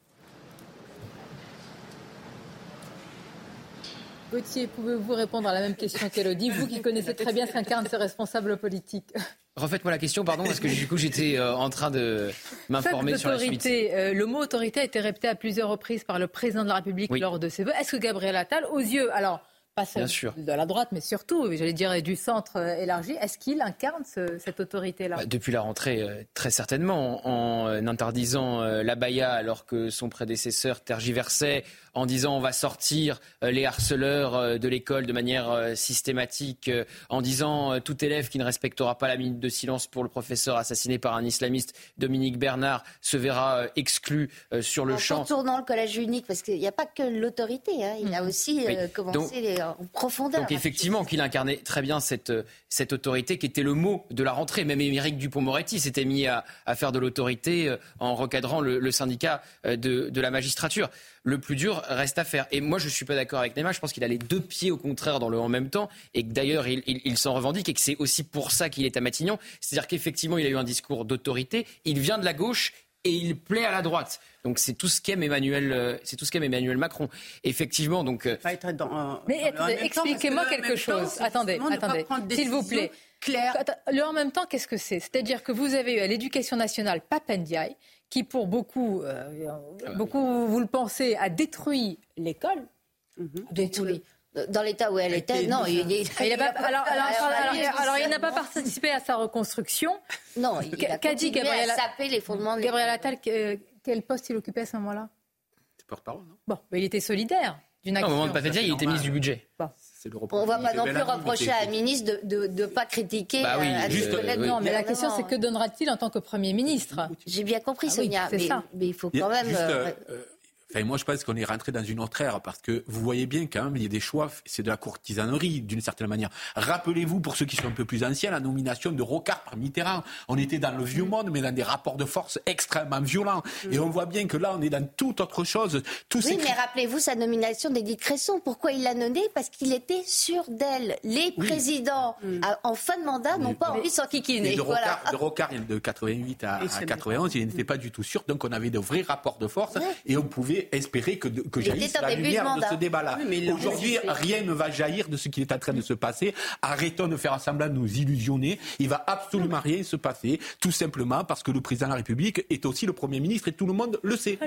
Potier, pouvez-vous répondre à la même question qu'Elodie, vous qui connaissez très bien ce qu'incarnent ces responsables politiques Refaites-moi la question, pardon, parce que du coup j'étais euh, en train de m'informer sur la suite. Euh, le mot autorité a été répété à plusieurs reprises par le président de la République lors de ses vœux. Est-ce que Gabriel Attal, aux yeux, alors pas Bien sûr. de la droite, mais surtout, j'allais dire, du centre euh, élargi. Est-ce qu'il incarne cette autorité-là? Bah, Depuis la rentrée, euh, très certainement, en, euh, interdisant la baya alors que son prédécesseur tergiversait, en disant on va sortir les harceleurs de l'école de manière systématique, en disant tout élève qui ne respectera pas la minute de silence pour le professeur assassiné par un islamiste, Dominique Bernard, se verra exclu sur le en champ. En tournant le collège unique, parce qu'il n'y a pas que l'autorité, hein. il a mm. aussi commencé les en profondeur. Donc effectivement, qu'il incarnait très bien cette, cette autorité qui était le mot de la rentrée. Même Émeric Dupont-Moretti s'était mis à, faire de l'autorité euh, en recadrant le, syndicat euh, de, la magistrature. Le plus dur reste à faire. Et moi, je ne suis pas d'accord avec Neymar. Je pense qu'il a les deux pieds au contraire dans le en même temps et que d'ailleurs, il, s'en revendique et que c'est aussi pour ça qu'il est à Matignon. C'est-à-dire qu'effectivement, il a eu un discours d'autorité. Il vient de la gauche et il plaît à la droite. Donc c'est tout ce qu'aime Emmanuel, euh, c'est tout ce qu'aime Emmanuel Macron. Effectivement, donc. Euh, Mais expliquez-moi quelque chose. attendez, attendez, s'il vous plaît. Claire. Le en même temps, qu'est-ce que c'est? C'est-à-dire que vous avez eu à l'éducation nationale Papendiaï, qui pour beaucoup, euh, beaucoup vous le pensez, a détruit l'école. Mhm. Détruit dans l'état où elle était. Non, il, alors, il n'a pas participé à sa reconstruction. Non, il a dit Gabriel à les fondements de Gabriel Attal, quel poste il occupait à ce moment-là? Porte-parole, non? Bon, mais il était solidaire d'une action. Non, au moment de il était ministre du budget. On ne va pas non plus reprocher à un ministre de ne pas critiquer. Bah oui, euh, juste, Non, mais la question, c'est que donnera-t-il en tant que Premier ministre? J'ai bien compris, ah Sonia, mais, mais, il faut quand même. Euh, euh, moi, je pense qu'on est rentré dans une autre ère parce que vous voyez bien quand même, il y a des choix, c'est de la courtisanerie d'une certaine manière. Rappelez-vous, pour ceux qui sont un peu plus anciens, la nomination de Rocard par Mitterrand. On était dans le vieux mm. monde, mais dans des rapports de force extrêmement violents. Mm. Et on voit bien que là, on est dans toute autre chose. oui, mais rappelez-vous sa nomination d'Edith Cresson. Pourquoi il l'a nommé Parce qu'il était sûr d'elle. Les présidents mm. en fin de mandat n'ont pas envie de s'enquiquiner. De, Rocard, de Rocard, de 88 à, 91, il n'était pas du tout sûr. Donc on avait de vrais rapports de force et on pouvait espérer que, que jaillisse la lumière de, ce débat-là. Aujourd'hui, rien ne va jaillir de ce qui est en train de se passer. Arrêtons de faire semblant de nous illusionner. Il va absolument rien se passer, tout simplement parce que le président de la République est aussi le Premier ministre et tout le monde le sait.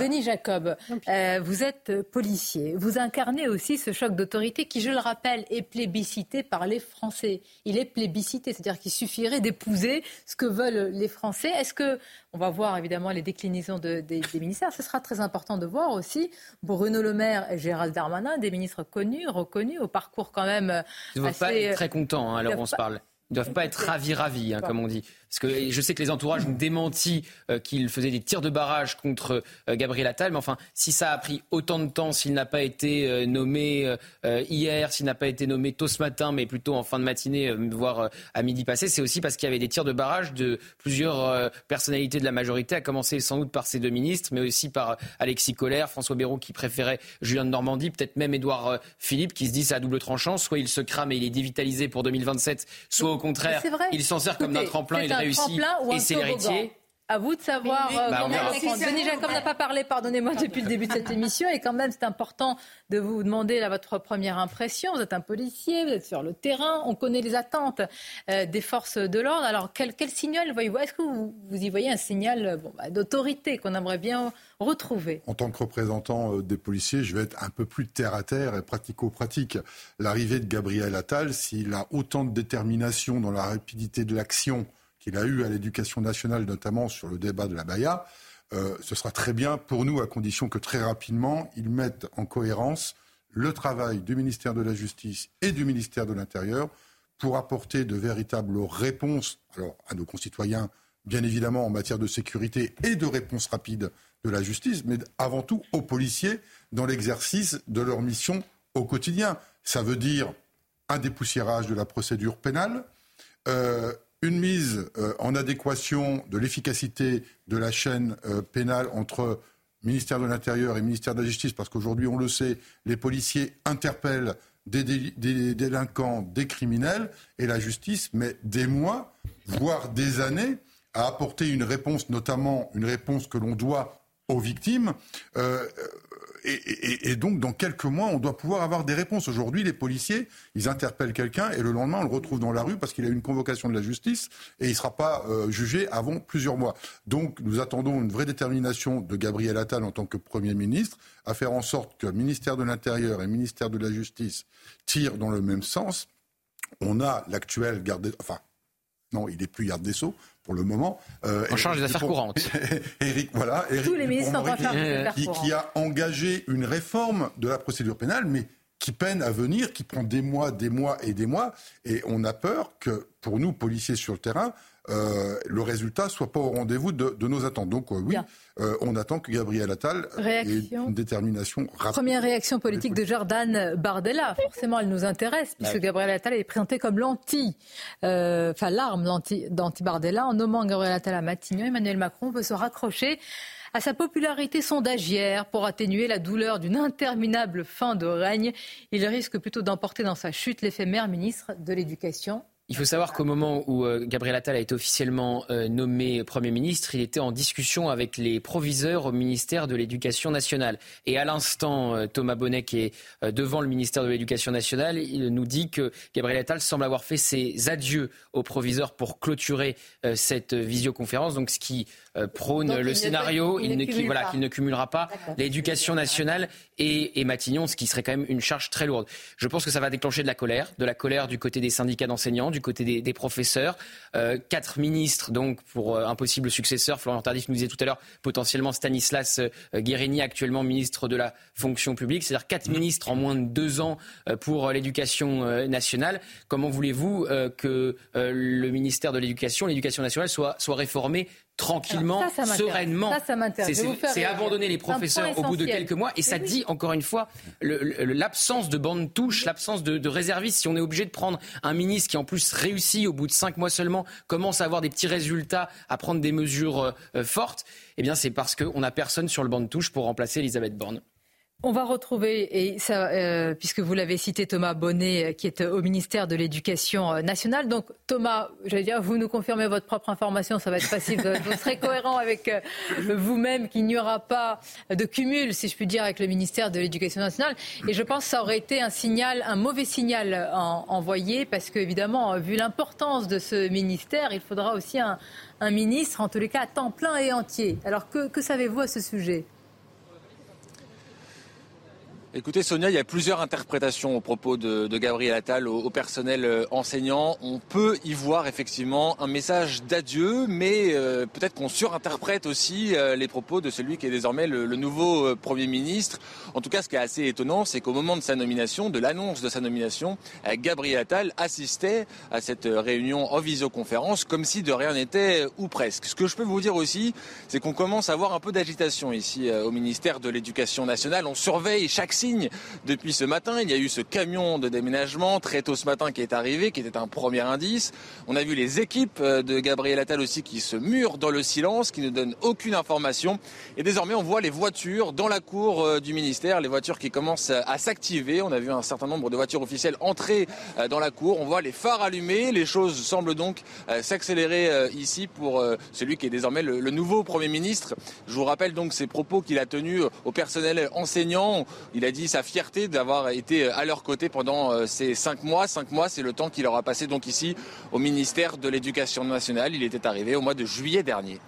Denis Jacob, euh, vous êtes policier. Vous incarnez aussi ce choc d'autorité qui, je le rappelle, est plébiscité par les Français. Il est plébiscité, c'est-à-dire qu'il suffirait d'épouser ce que veulent les Français. Est-ce que on va voir évidemment les déclinaisons des, ministères. Ce sera très important de voir aussi Bruno Le Maire et Gérald Darmanin, des ministres connus, reconnus, au parcours quand même. Ils ne vont pas être très contents, hein, alors on se parle. Ils ne doivent pas être ravis, ravis, hein, comme on dit. Parce que je sais que les entourages ont démenti euh, qu'il faisait des tirs de barrage contre euh, Gabriel Attal. Mais enfin, si ça a pris autant de temps, s'il n'a pas été euh, nommé hier, s'il n'a pas été nommé tôt ce matin, mais plutôt en fin de matinée, voire à midi passé, c'est aussi parce qu'il y avait des tirs de barrage de plusieurs personnalités de la majorité, à commencer sans doute par ces deux ministres, mais aussi par Alexis Collère, François Bayrou qui préférait Julien de Normandie, peut-être même Édouard Philippe qui se dit c'est à double tranchant. Soit il se crame et il est dévitalisé pour 2027, soit au contraire, il s'en sert comme d'un tremplin réussi et c'est l'héritier. À vous de savoir. Euh, bah, Denis Jacob n'a pas parlé, pardonnez-moi, depuis le début de cette émission. Et quand même, c'est important de vous demander là, votre première impression. Vous êtes un policier, vous êtes sur le terrain, on connaît les attentes euh, des forces de l'ordre. Alors, quel, quel signal voyez-vous? Est-ce que vous, vous, y voyez un signal bon, bah, d'autorité qu'on aimerait bien retrouver? En tant que représentant euh, des policiers, je vais être un peu plus terre à terre et pratico-pratique. L'arrivée de Gabriel Attal, s'il a autant de détermination dans la rapidité de l'action, qu'il a eu à l'éducation nationale, notamment sur le débat de la Baïa, euh, ce sera très bien pour nous, à condition que très rapidement, ils mettent en cohérence le travail du ministère de la Justice et du ministère de l'Intérieur pour apporter de véritables réponses alors, à nos concitoyens, bien évidemment en matière de sécurité et de réponse rapide de la justice, mais avant tout aux policiers dans l'exercice de leur mission au quotidien. Ça veut dire un dépoussiérage de la procédure pénale, euh, une mise euh, en adéquation de l'efficacité de la chaîne euh, pénale entre ministère de l'Intérieur et ministère de la Justice, parce qu'aujourd'hui, on le sait, les policiers interpellent des, délinquants, des criminels, et la justice met des mois, voire des années, à apporter une réponse, notamment une réponse que l'on doit aux victimes. Euh, et, donc, dans quelques mois, on doit pouvoir avoir des réponses. Aujourd'hui, les policiers, ils interpellent quelqu'un et le lendemain, on le retrouve dans la rue parce qu'il a eu une convocation de la justice et il ne sera pas euh, jugé avant plusieurs mois. Donc, nous attendons une vraie détermination de Gabriel Attal en tant que Premier ministre à faire en sorte que ministère de l'Intérieur et ministère de la Justice tirent dans le même sens. On a l'actuel garde, enfin, non, il n'est plus garde des Sceaux pour le moment. Euh, on change des affaires courantes. Eric, voilà, Eric Tous les ministres qui, qui a engagé une réforme de la procédure pénale, mais qui peine à venir, qui prend des mois, des mois et des mois. Et on a peur que, pour nous, policiers sur le terrain, euh, le résultat soit pas au rendez-vous de, nos attentes. Donc euh, oui, euh, on attend que Gabriel Attal ait une détermination rapide. Première réaction politique de Jordan Bardella. Forcément, elle nous intéresse puisque Gabriel Attal est présenté comme l'anti, enfin l'arme d'anti-Bardella. En nommant Gabriel Attal à Matignon, Emmanuel Macron peut se raccrocher à sa popularité sondagière pour atténuer la douleur d'une interminable fin de règne. Il risque plutôt d'emporter dans sa chute l'éphémère ministre de l'Éducation il faut savoir qu'au moment où euh, Gabriel Attal a été officiellement euh, nommé Premier ministre, il était en discussion avec les proviseurs au ministère de l'Éducation nationale. Et à l'instant, euh, Thomas Bonnet, qui est devant le ministère de l'Éducation nationale, il nous dit que Gabriel Attal semble avoir fait ses adieux aux proviseurs pour clôturer cette visioconférence. Donc, ce qui prône le scénario, il, ne, voilà, qu'il ne cumulera pas l'éducation nationale et, et, Matignon, ce qui serait quand même une charge très lourde. Je pense que ça va déclencher de la colère, de la colère du côté des syndicats d'enseignants, du côté des, des professeurs. Euh, quatre ministres, donc, pour euh, un possible successeur. Florian Tardif nous disait tout à l'heure, potentiellement Stanislas euh, Guérini, actuellement ministre de la fonction publique. C'est-à-dire quatre ministres en moins de deux ans euh, pour l'éducation nationale. Comment voulez-vous que le ministère de l'éducation, l'éducation nationale, soit, soit réformé tranquillement, sereinement. C'est abandonner les professeurs au bout de quelques mois. Et ça dit, encore une fois, l'absence de bande touche, l'absence de, de réservistes. Si on est obligé de prendre un ministre qui, en plus, réussit au bout de cinq mois seulement, commence à avoir des petits résultats, à prendre des mesures euh, fortes, eh bien, c'est parce qu'on n'a personne sur le banc de touche pour remplacer Elisabeth Borne. On va retrouver, et euh, puisque vous l'avez cité, Thomas Bonnet, euh, qui est au ministère de l'Éducation euh, nationale. Donc, Thomas, j'allais dire, vous nous confirmez votre propre information, ça va être facile. vous serez cohérent avec vous-même qu'il n'y aura pas de cumul, si je puis dire, avec le ministère de l'Éducation nationale. Et je pense que ça aurait été un signal, un mauvais signal envoyé, parce qu'évidemment, vu l'importance de ce ministère, il faudra aussi un, ministre, en tous les cas, à temps plein et entier. Alors, que savez-vous à ce sujet? Écoutez Sonia, il y a plusieurs interprétations au propos de, Gabriel Attal au, personnel euh, enseignant. On peut y voir effectivement un message d'adieu, mais euh, peut-être qu'on surinterprète aussi euh, les propos de celui qui est désormais le, nouveau Premier ministre. En tout cas, ce qui est assez étonnant, c'est qu'au moment de sa nomination, de l'annonce de sa nomination, Gabriel Attal assistait à cette réunion en visioconférence comme si de rien n'était ou presque. Ce que je peux vous dire aussi, c'est qu'on commence à avoir un peu d'agitation ici au ministère de l'Éducation nationale. On surveille chaque depuis ce matin. Il y a eu ce camion de déménagement très tôt ce matin qui est arrivé, qui était un premier indice. On a vu les équipes euh, de Gabriel Attal aussi qui se murent dans le silence, qui ne donnent aucune information. Et désormais, on voit les voitures dans la cour euh, du ministère, les voitures qui commencent à s'activer. On a vu un certain nombre de voitures officielles entrer euh, dans la cour. On voit les phares allumés. Les choses semblent donc s'accélérer ici pour celui qui est désormais le, nouveau Premier ministre. Je vous rappelle donc ces propos qu'il a tenus au personnel enseignant. Il a dit sa fierté d'avoir été à leur côté pendant euh, ces cinq mois. Cinq mois, c'est le temps qu'il aura passé donc ici au ministère de l'Éducation nationale. Il était arrivé au mois de juillet dernier.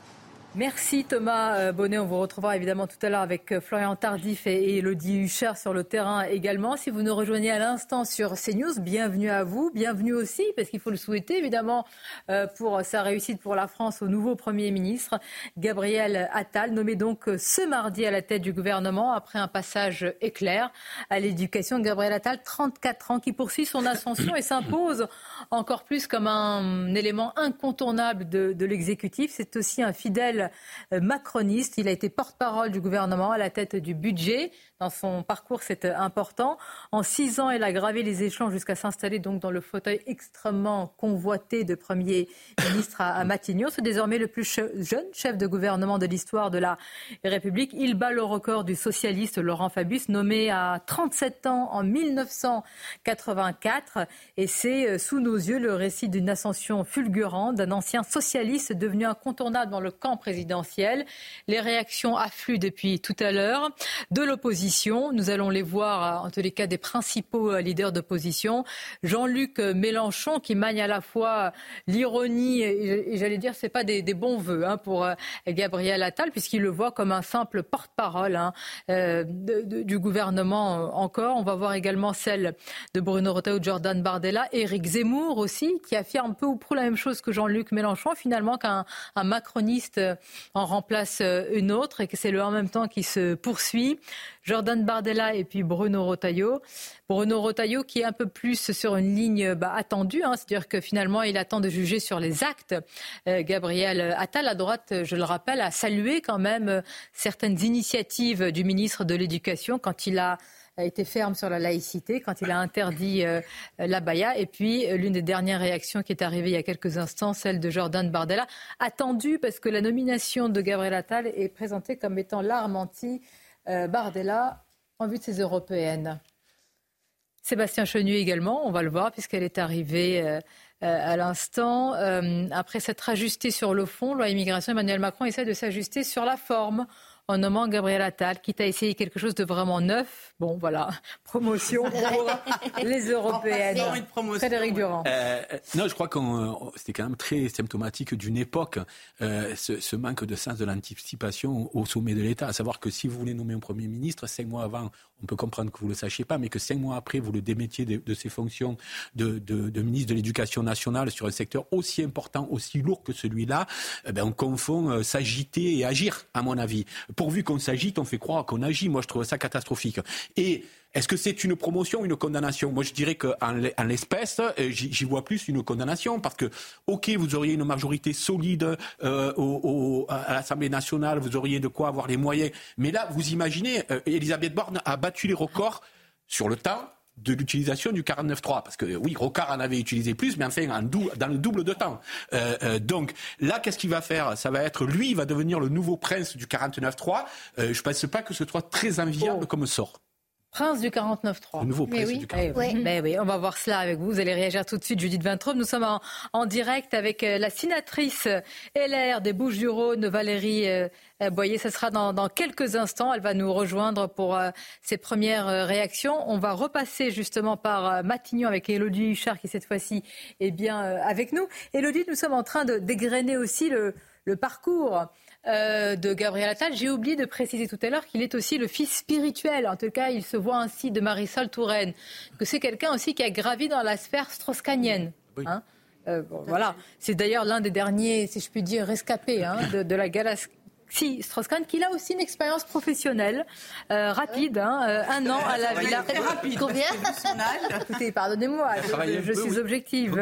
Merci Thomas euh, Bonnet. On vous retrouvera évidemment tout à l'heure avec euh, Florian Tardif et Elodie Huchard sur le terrain également. Si vous nous rejoignez à l'instant sur CNews, bienvenue à vous. Bienvenue aussi, parce qu'il faut le souhaiter évidemment euh, pour sa réussite pour la France au nouveau Premier ministre, Gabriel Attal, nommé donc ce mardi à la tête du gouvernement après un passage éclair à l'éducation. Gabriel Attal, 34 ans, qui poursuit son ascension et s'impose encore plus comme un élément incontournable de, de l'exécutif. C'est aussi un fidèle euh, macroniste. Il a été porte-parole du gouvernement à la tête du budget. Dans son parcours, c'est euh, important. En six ans, il a gravé les échelons jusqu'à s'installer donc dans le fauteuil extrêmement convoité de Premier ministre à, Matignon. C'est désormais le plus jeune chef de gouvernement de l'histoire de la République. Il bat le record du socialiste Laurent Fabius, nommé à 37 ans en 1984. Et c'est euh, sous nos yeux le récit d'une ascension fulgurante d'un ancien socialiste devenu incontournable dans le camp présidentielle. Les réactions affluent depuis tout à l'heure de l'opposition. Nous allons les voir, en tous les cas, des principaux leaders d'opposition. Jean-Luc Mélenchon, qui manie à la fois l'ironie et, j'allais dire, c'est pas des, bons voeux hein, pour Gabriel Attal, puisqu'il le voit comme un simple porte-parole hein, du gouvernement encore. On va voir également celle de Bruno Retailleau, Jordan Bardella, Éric Zemmour aussi, qui affirme peu ou prou la même chose que Jean-Luc Mélenchon, finalement qu'un macroniste en remplace une autre et que c'est le en même temps qui se poursuit. Jordan Bardella et puis Bruno Rotaillot. Bruno Rotaillot qui est un peu plus sur une ligne bah, attendue, hein, c'est-à-dire que finalement il attend de juger sur les actes. Euh, Gabriel Attal, à droite, je le rappelle, a salué quand même certaines initiatives du ministre de l'Éducation quand il a a été ferme sur la laïcité quand il a interdit euh, la baya. Et puis, euh, l'une des dernières réactions qui est arrivée il y a quelques instants, celle de Jordan Bardella, attendue parce que la nomination de Gabriel Attal est présentée comme étant l'arme anti-Bardella en vue de ces européennes. Sébastien Chenu également, on va le voir, puisqu'elle est arrivée euh, à l'instant. après s'être ajustée sur le fond, loi immigration, Emmanuel Macron essaie de s'ajuster sur la forme en nommant Gabriel Attal, qui t'a essayé quelque chose de vraiment neuf. Bon, voilà, promotion pour les Européennes. Frédéric Durand. Euh, euh, non, je crois que c'était quand même très symptomatique d'une époque, euh, ce, manque de sens de l'anticipation au sommet de l'État. À savoir que si vous voulez nommer un Premier ministre, cinq mois avant, on peut comprendre que vous ne le sachiez pas, mais que cinq mois après, vous le démettiez de, ses fonctions de, ministre de l'Éducation nationale sur un secteur aussi important, aussi lourd que celui-là, eh ben, on confond s'agiter et agir, à mon avis pourvu qu'on s'agite, on fait croire qu'on agit. Moi, je trouve ça catastrophique. Et est-ce que c'est une promotion ou une condamnation? Moi, je dirais qu'en l'espèce, euh, j'y vois plus une condamnation parce que, ok, vous auriez une majorité solide euh, à l'Assemblée nationale, vous auriez de quoi avoir les moyens. Mais là, vous imaginez, euh, Elisabeth Borne a battu les records sur le temps de l'utilisation du 49.3. Parce que oui, Rocard en avait utilisé plus, mais enfin dans le double de temps. Euh, euh, donc là, qu'est-ce qu'il va faire? Ça va être lui, il va devenir le nouveau prince du 49.3. Euh, je ne pense pas que ce soit très enviable oh. comme sort. Prince du 49-3. Le nouveau prince du 49 oui. Mais oui, on va voir cela avec vous. Vous allez réagir tout de suite, Judith Vintraub. Nous sommes en, direct avec euh, la sénatrice LR des Bouches-du-Rhône, Valérie euh, Boyer. Ce sera dans, quelques instants. Elle va nous rejoindre pour euh, ses premières réactions. On va repasser justement par Matignon avec Élodie Huchard qui cette fois-ci est bien avec nous. Élodie, nous sommes en train de dégrainer aussi le, le parcours euh, de Gabriel Attal. J'ai oublié de préciser tout à l'heure qu'il est aussi le fils spirituel, en tout cas il se voit ainsi, de Marisol Touraine, que c'est quelqu'un aussi qui a gravi dans la sphère strauss-kahnienne. Hein. Euh, voilà, c'est d'ailleurs l'un des derniers, si je puis dire, rescapés hein, de, de, la galaxie si, Strauss-Kahn, qui a aussi une expérience professionnelle euh, rapide, hein, euh, un an à la Villa. Rapide. Combien Écoutez, pardonnez-moi, je, suis objective.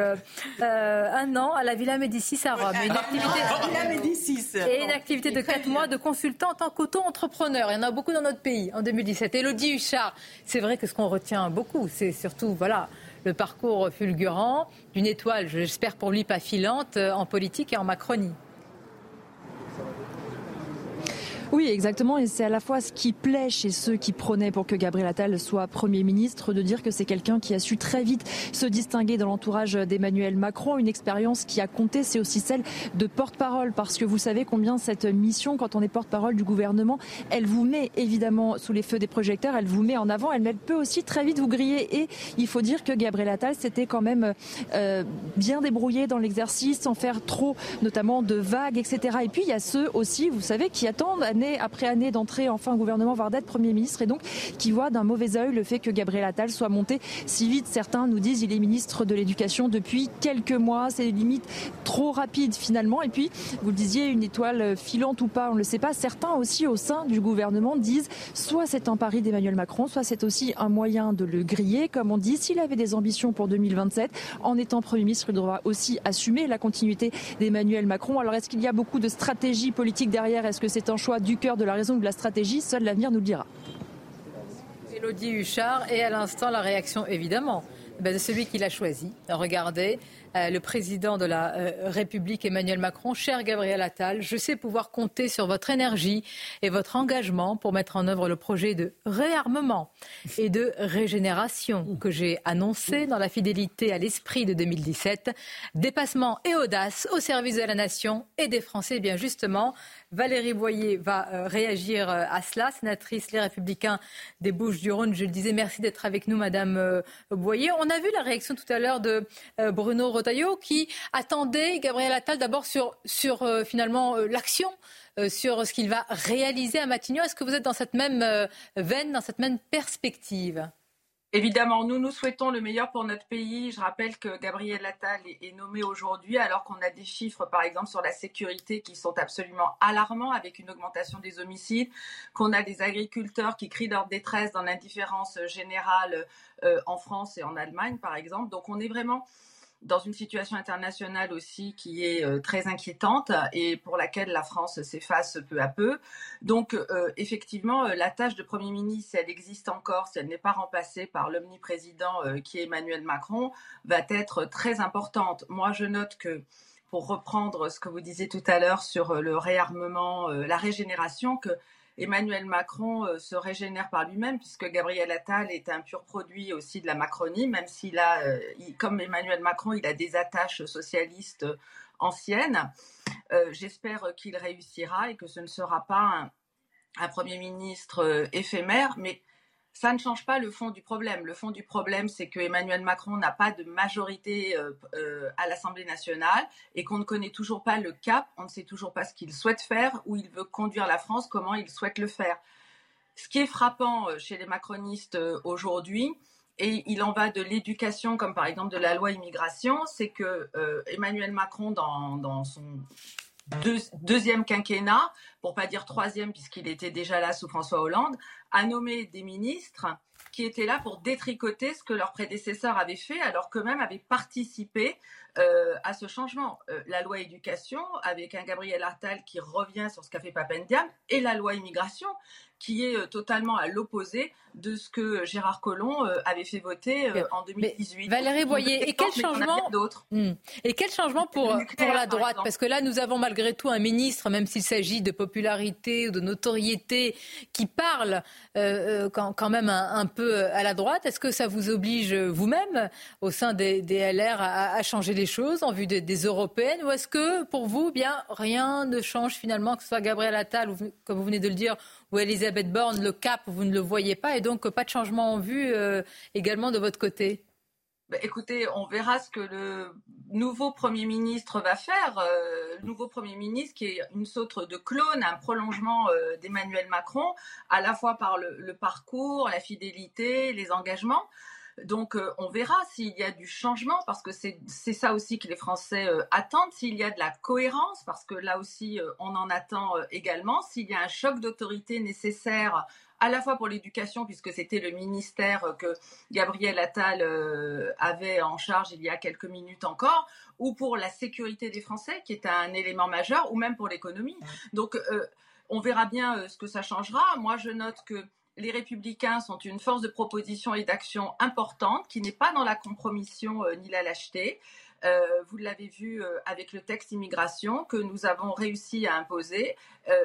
Euh, un an à la Villa Médicis à Rome. Une activité, Villa Médicis. Et une activité de 4 mois de consultant en tant qu'auto-entrepreneur. Il y en a beaucoup dans notre pays en 2017. Elodie Huchard, c'est vrai que ce qu'on retient beaucoup, c'est surtout, voilà, le parcours fulgurant d'une étoile, j'espère pour lui pas filante, en politique et en Macronie. Oui, exactement. Et c'est à la fois ce qui plaît chez ceux qui prônaient pour que Gabriel Attal soit Premier ministre, de dire que c'est quelqu'un qui a su très vite se distinguer dans l'entourage d'Emmanuel Macron. Une expérience qui a compté, c'est aussi celle de porte-parole, parce que vous savez combien cette mission, quand on est porte-parole du gouvernement, elle vous met évidemment sous les feux des projecteurs, elle vous met en avant, elle peut aussi très vite vous griller. Et il faut dire que Gabriel Attal s'était quand même euh, bien débrouillé dans l'exercice, sans faire trop, notamment de vagues, etc. Et puis il y a ceux aussi, vous savez, qui attendent après année d'entrer enfin au gouvernement, voire d'être Premier ministre, et donc qui voit d'un mauvais œil le fait que Gabriel Attal soit monté si vite. Certains nous disent qu'il est ministre de l'Éducation depuis quelques mois, c'est limite trop rapide finalement. Et puis, vous le disiez, une étoile filante ou pas, on ne le sait pas. Certains aussi au sein du gouvernement disent soit c'est un pari d'Emmanuel Macron, soit c'est aussi un moyen de le griller. Comme on dit, s'il avait des ambitions pour 2027, en étant Premier ministre, il devra aussi assumer la continuité d'Emmanuel Macron. Alors est-ce qu'il y a beaucoup de stratégie politique derrière? Est-ce que c'est un choix du cœur de la raison ou de la stratégie, seul l'avenir nous le dira. Elodie Huchard, et à l'instant, la réaction, évidemment, ben, de celui qui l'a choisi. Regardez, euh, le président de la euh, République Emmanuel Macron. Cher Gabriel Attal, je sais pouvoir compter sur votre énergie et votre engagement pour mettre en œuvre le projet de réarmement et de régénération que j'ai annoncé dans la fidélité à l'esprit de 2017. Dépassement et audace au service de la nation et des Français, bien justement. Valérie Boyer va euh, réagir euh, à cela, sénatrice Les Républicains des Bouches-du-Rhône. Je le disais, merci d'être avec nous, Madame euh, Boyer. On a vu la réaction tout à l'heure de Bruno Rotaillot qui attendait Gabriel Attal d'abord sur, sur finalement l'action sur ce qu'il va réaliser à Matignon. Est-ce que vous êtes dans cette même veine, dans cette même perspective? Évidemment, nous, nous souhaitons le meilleur pour notre pays. Je rappelle que Gabriel Attal est, nommé aujourd'hui alors qu'on a des chiffres, par exemple, sur la sécurité qui sont absolument alarmants avec une augmentation des homicides, qu'on a des agriculteurs qui crient leur détresse dans l'indifférence générale euh, en France et en Allemagne, par exemple. Donc on est vraiment dans une situation internationale aussi qui est euh, très inquiétante et pour laquelle la France s'efface peu à peu. Donc euh, effectivement, euh, la tâche de Premier ministre, si elle existe encore, si elle n'est pas remplacée par l'omniprésident qui est Emmanuel Macron, va être très importante. Moi, je note que pour reprendre ce que vous disiez tout à l'heure sur le réarmement, la régénération, que Emmanuel Macron euh, se régénère par lui-même, puisque Gabriel Attal est un pur produit aussi de la Macronie, même s'il a, euh, comme Emmanuel Macron, il a des attaches socialistes anciennes. Euh, j'espère qu'il réussira et que ce ne sera pas un Premier ministre éphémère, mais ça ne change pas le fond du problème. Le fond du problème, c'est que Emmanuel Macron n'a pas de majorité euh, euh, à l'Assemblée nationale et qu'on ne connaît toujours pas le cap, on ne sait toujours pas ce qu'il souhaite faire, où il veut conduire la France, comment il souhaite le faire. Ce qui est frappant euh, chez les macronistes aujourd'hui, et il en va de l'éducation, comme par exemple de la loi immigration, c'est que Emmanuel Macron, dans, dans son deuxième quinquennat, pour pas dire troisième puisqu'il était déjà là sous François Hollande, a nommé des ministres qui étaient là pour détricoter ce que leurs prédécesseurs avaient fait, alors qu'eux-mêmes avaient participé euh, à ce changement. Euh, la loi éducation, avec un Gabriel Attal qui revient sur ce qu'a fait Papendiam, et la loi immigration, qui est euh, totalement à l'opposé de ce que Gérard Collomb avait fait voter en 2018. Valérie Boyer, et quel changement hmm. Et quel changement pour, pour la droite Parce que là, nous avons malgré tout un ministre, même s'il s'agit de popularité ou de notoriété, qui parle quand, même un, peu à la droite. Est-ce que ça vous oblige vous-même, au sein des, LR, à, changer les choses en vue des, européennes Ou est-ce que, pour vous, bien, rien ne change finalement, que ce soit Gabriel Attal ou, comme vous venez de le dire, ou Elisabeth Borne, le cap, vous ne le voyez pas, et donc pas de changement en vue euh, également de votre côté? Bah, écoutez, on verra ce que le nouveau Premier ministre va faire. Euh, le nouveau Premier ministre qui est une sorte de clone, un prolongement euh, d'Emmanuel Macron, à la fois par le, parcours, la fidélité, les engagements. Donc euh, on verra s'il y a du changement, parce que c'est ça aussi que les Français euh, attendent, s'il y a de la cohérence, parce que là aussi euh, on en attend également, s'il y a un choc d'autorité nécessaire à la fois pour l'éducation, puisque c'était le ministère que Gabriel Attal avait en charge il y a quelques minutes encore, ou pour la sécurité des Français, qui est un élément majeur, ou même pour l'économie. Donc, on verra bien ce que ça changera. Moi, je note que les républicains sont une force de proposition et d'action importante qui n'est pas dans la compromission euh, ni la lâcheté. Euh, vous l'avez vu euh, avec le texte immigration que nous avons réussi à imposer.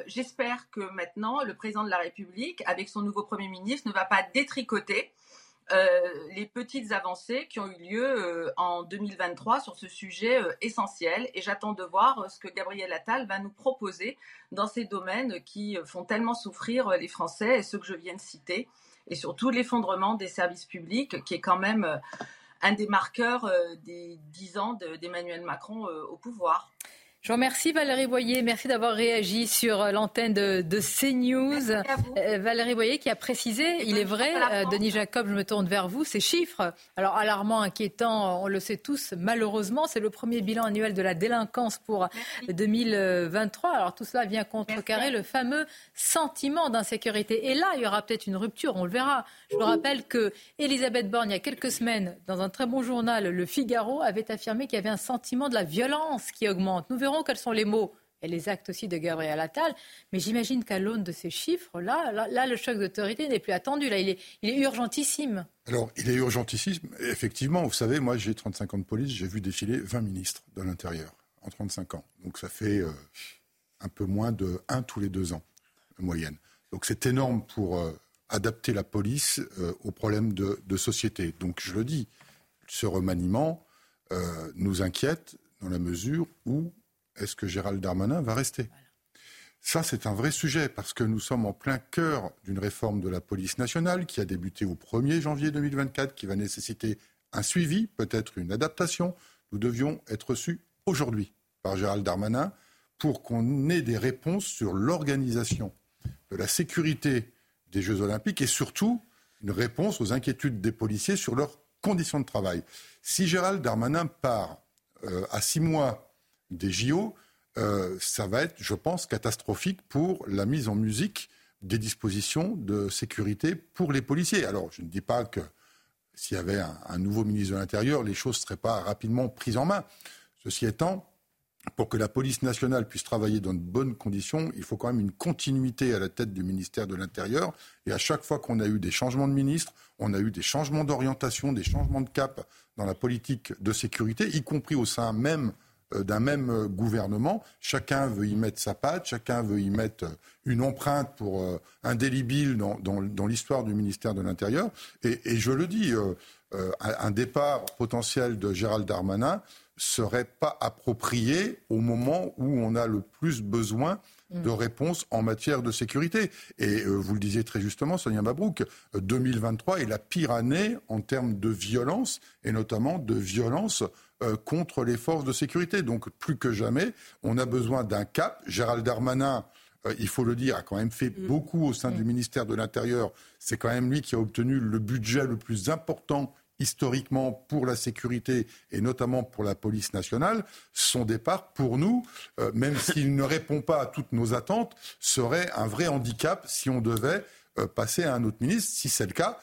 J'espère que maintenant, le président de la République, avec son nouveau Premier ministre, ne va pas détricoter les petites avancées qui ont eu lieu euh, en 2023 sur ce sujet euh, essentiel. Et j'attends de voir ce que Gabriel Attal va nous proposer dans ces domaines qui font tellement souffrir les Français et ceux que je viens de citer, et surtout l'effondrement des services publics, qui est quand même un des marqueurs des dix ans d'Emmanuel Macron au pouvoir. Je vous remercie Valérie Boyer, merci d'avoir réagi sur euh, l'antenne de, de CNews. Euh, Valérie Boyer qui a précisé, il est vrai, euh, Denis Jacob, je me tourne vers vous, ces chiffres, alors alarmants, inquiétants, on le sait tous, malheureusement, c'est le premier bilan annuel de la délinquance pour 2023. Alors tout cela vient contrecarrer le fameux sentiment d'insécurité. Et là, il y aura peut-être une rupture, on le verra. Je vous rappelle que Elisabeth Borne, il y a quelques semaines, dans un très bon journal, Le Figaro, avait affirmé qu'il y avait un sentiment de la violence qui augmente. Nous verrons quels sont les mots et les actes aussi de Gabriel Attal. Mais j'imagine qu'à l'aune de ces chiffres-là, là, le choc d'autorité n'est plus attendu. Là, il est, urgentissime. Alors, il est urgentissime. Effectivement, vous savez, moi, j'ai 35 ans de police, j'ai vu défiler 20 ministres de l'Intérieur en 35 ans. Donc, ça fait euh, un peu moins de 1 tous les deux ans, en moyenne. Donc, c'est énorme pour euh, adapter la police euh, aux problèmes de, société. Donc, je le dis, ce remaniement nous inquiète dans la mesure où est-ce que Gérald Darmanin va rester? Ça, c'est un vrai sujet parce que nous sommes en plein cœur d'une réforme de la police nationale qui a débuté au 1er janvier 2024, qui va nécessiter un suivi, peut-être une adaptation. Nous devions être reçus aujourd'hui par Gérald Darmanin pour qu'on ait des réponses sur l'organisation de la sécurité des Jeux Olympiques et surtout une réponse aux inquiétudes des policiers sur leurs conditions de travail. Si Gérald Darmanin part euh, à six mois des JO, euh, ça va être, je pense, catastrophique pour la mise en musique des dispositions de sécurité pour les policiers. Alors, je ne dis pas que s'il y avait un, nouveau ministre de l'Intérieur, les choses ne seraient pas rapidement prises en main. Ceci étant, pour que la police nationale puisse travailler dans de bonnes conditions, il faut quand même une continuité à la tête du ministère de l'Intérieur. Et à chaque fois qu'on a eu des changements de ministre, on a eu des changements d'orientation, des changements de cap dans la politique de sécurité, y compris au sein même d'un même euh, gouvernement. Chacun veut y mettre sa patte, chacun veut y mettre euh, une empreinte pour indélébile dans, dans, l'histoire du ministère de l'Intérieur. Et, je le dis, un départ potentiel de Gérald Darmanin serait pas approprié au moment où on a le plus besoin de mm. réponses en matière de sécurité. Et vous le disiez très justement, Sonia Mabrouk, 2023 est la pire année en termes de violence, et notamment de violence euh, contre les forces de sécurité. Donc plus que jamais, on a besoin d'un cap. Gérald Darmanin, euh, il faut le dire, a quand même fait mm. beaucoup au sein du mm. ministère de l'Intérieur. C'est quand même lui qui a obtenu le budget le plus important historiquement pour la sécurité et notamment pour la police nationale, son départ, pour nous, euh, même s'il ne répond pas à toutes nos attentes, serait un vrai handicap si on devait passer à un autre ministre. Si c'est le cas,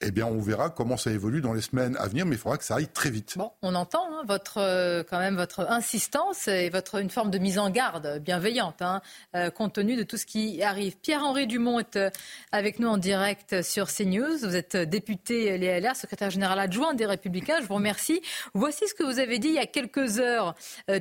eh bien, on verra comment ça évolue dans les semaines à venir, mais il faudra que ça aille très vite. Bon, on entend hein, votre, euh, quand même votre insistance et votre, une forme de mise en garde bienveillante, hein, euh, compte tenu de tout ce qui arrive. Pierre-Henri Dumont est euh, avec nous en direct sur CNews. Vous êtes député LR, secrétaire général adjoint des Républicains. Je vous remercie. Voici ce que vous avez dit il y a quelques heures,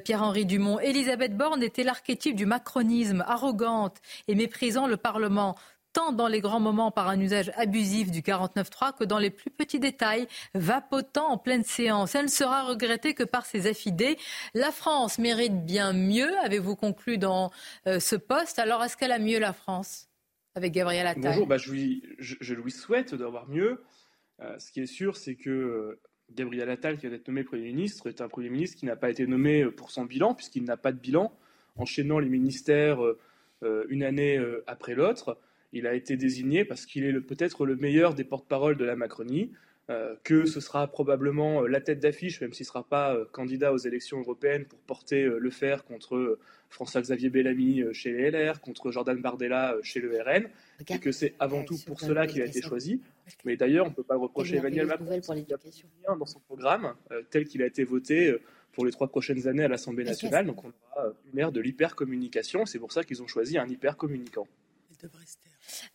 Pierre-Henri Dumont. Elisabeth Borne était l'archétype du macronisme, arrogante et méprisant le Parlement tant dans les grands moments par un usage abusif du 49.3 que dans les plus petits détails, vapotant en pleine séance. Elle ne sera regrettée que par ses affidés. La France mérite bien mieux, avez-vous conclu dans euh, ce poste. Alors, est-ce qu'elle a mieux la France avec Gabriel Attal? Bonjour, bah, je, lui, souhaite d'avoir mieux. Euh, ce qui est sûr, c'est que euh, Gabriel Attal, qui vient d'être nommé Premier ministre, est un Premier ministre qui n'a pas été nommé pour son bilan, puisqu'il n'a pas de bilan, enchaînant les ministères une année après l'autre il a été désigné parce qu'il est peut-être le meilleur des porte-parole de la Macronie, euh, que ce sera probablement euh, la tête d'affiche, même s'il ne sera pas euh, candidat aux élections européennes pour porter le fer contre François-Xavier Bellamy chez les LR, contre Jordan Bardella chez le RN, et que c'est avant tout pour cela qu'il a été choisi. Mais d'ailleurs, on ne peut pas le reprocher à Emmanuel Macron dans son programme, tel qu'il a été voté pour les trois prochaines années à l'Assemblée nationale. Donc on aura une ère de l'hypercommunication. C'est pour ça qu'ils ont choisi un hypercommunicant.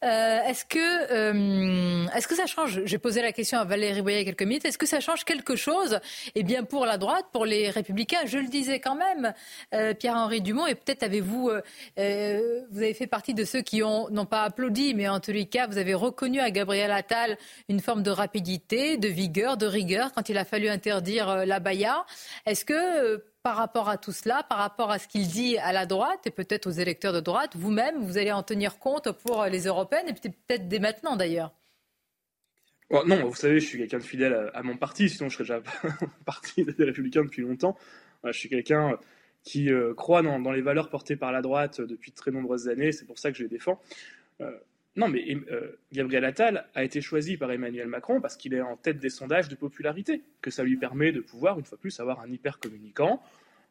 Euh, est-ce que, euh, est-ce que ça change? J'ai posé la question à Valérie Boyer quelques minutes. Est-ce que ça change quelque chose? Eh bien, pour la droite, pour les Républicains, je le disais quand même, euh, Pierre-Henri Dumont, et peut-être avez-vous, vous avez fait partie de ceux qui ont n'ont pas applaudi, mais en tous les cas, vous avez reconnu à Gabriel Attal une forme de rapidité, de vigueur, de rigueur quand il a fallu interdire la baya. Est-ce que par rapport à tout cela, par rapport à ce qu'il dit à la droite et peut-être aux électeurs de droite, vous-même, vous allez en tenir compte pour les européennes et peut-être dès maintenant d'ailleurs Non, vous savez, je suis quelqu'un de fidèle à, mon parti, sinon je serais déjà parti des Républicains depuis longtemps. Je suis quelqu'un qui euh, croit dans, les valeurs portées par la droite depuis de très nombreuses années, c'est pour ça que je les défends. Euh, non, mais euh, Gabriel Attal a été choisi par Emmanuel Macron parce qu'il est en tête des sondages de popularité, que ça lui permet de pouvoir, une fois plus, avoir un hyper communicant.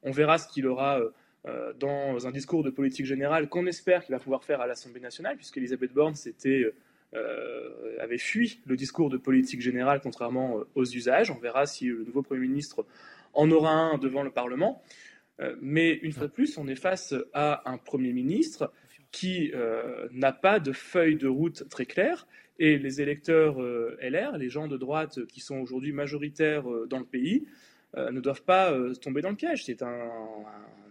On verra ce qu'il aura euh, euh, dans un discours de politique générale qu'on espère qu'il va pouvoir faire à l'Assemblée nationale, puisqu'Elisabeth Borne avait fui le discours de politique générale contrairement aux usages. On verra si le nouveau Premier ministre en aura un devant le Parlement. mais une fois de plus, on est face à un Premier ministre qui n'a pas de feuille de route très claire. Et les électeurs LR, les gens de droite qui sont aujourd'hui majoritaires dans le pays, ne doivent pas tomber dans le piège. C'est un,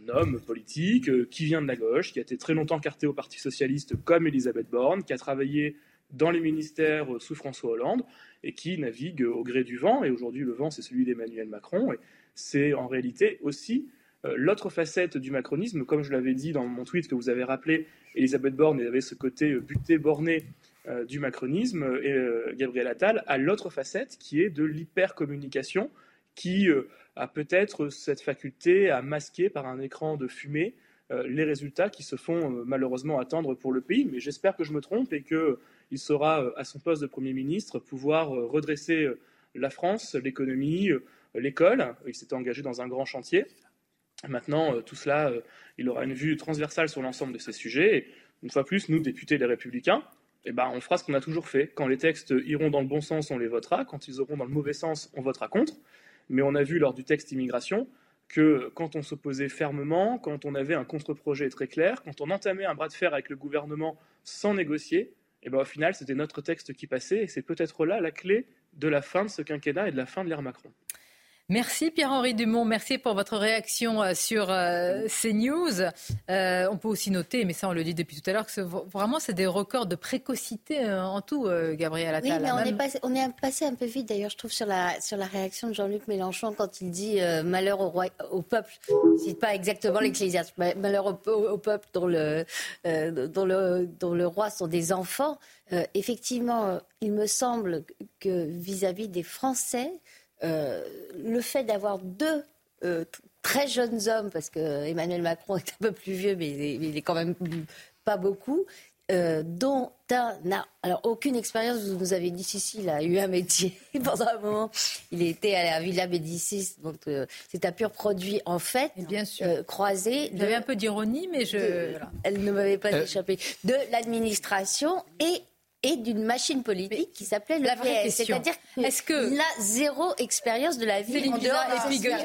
homme politique qui vient de la gauche, qui a été très longtemps carté au Parti socialiste comme Elisabeth Borne, qui a travaillé dans les ministères sous François Hollande et qui navigue au gré du vent. Et aujourd'hui, le vent, c'est celui d'Emmanuel Macron. Et c'est en réalité aussi euh, l'autre facette du macronisme. Comme je l'avais dit dans mon tweet que vous avez rappelé, Elisabeth Borne avait ce côté euh, buté, borné euh, du macronisme. Et Gabriel Attal a l'autre facette qui est de l'hypercommunication, qui a peut-être cette faculté à masquer par un écran de fumée les résultats qui se font malheureusement attendre pour le pays. Mais j'espère que je me trompe et que il saura, euh, à son poste de Premier ministre, pouvoir euh, redresser euh, la France, l'économie, l'école. Il s'était engagé dans un grand chantier. Maintenant, tout cela, il aura une vue transversale sur l'ensemble de ces sujets. Et une fois plus, nous, députés des Républicains, eh ben, on fera ce qu'on a toujours fait. Quand les textes iront dans le bon sens, on les votera. Quand ils auront dans le mauvais sens, on votera contre. Mais on a vu lors du texte immigration que quand on s'opposait fermement, quand on avait un contre-projet très clair, quand on entamait un bras de fer avec le gouvernement sans négocier, et ben, au final, c'était notre texte qui passait, et c'est peut-être là la clé de la fin de ce quinquennat et de la fin de l'ère Macron. Merci Pierre-Henri Dumont, merci pour votre réaction euh, sur euh, ces news. Euh, on peut aussi noter, mais ça on le dit depuis tout à l'heure, que vraiment c'est des records de précocité en tout, Gabriel Attal. Oui, mais on, est passé, on est passé un peu vite d'ailleurs, je trouve, sur la, sur la réaction de Jean-Luc Mélenchon quand il dit malheur au, roi, au peuple. Cite pas exactement l'ecclésiaste, malheur au, peuple dont le, dont, le, dont le roi sont des enfants. effectivement, il me semble que vis à -vis des Français, le fait d'avoir deux euh, très jeunes hommes, parce que Emmanuel Macron est un peu plus vieux, mais il est, quand même pas beaucoup, euh, dont un n'a alors aucune expérience. Vous nous avez dit si, si, il a eu un métier pendant un moment. Il était à la Villa Médicis, donc c'est un pur produit en fait, bien sûr. croisé. J'avais un peu d'ironie, mais je. Elle ne m'avait pas échappé. De l'administration et et d'une machine politique qui s'appelait le PS. C'est-à-dire est-ce que il a zéro expérience de la vie en dehors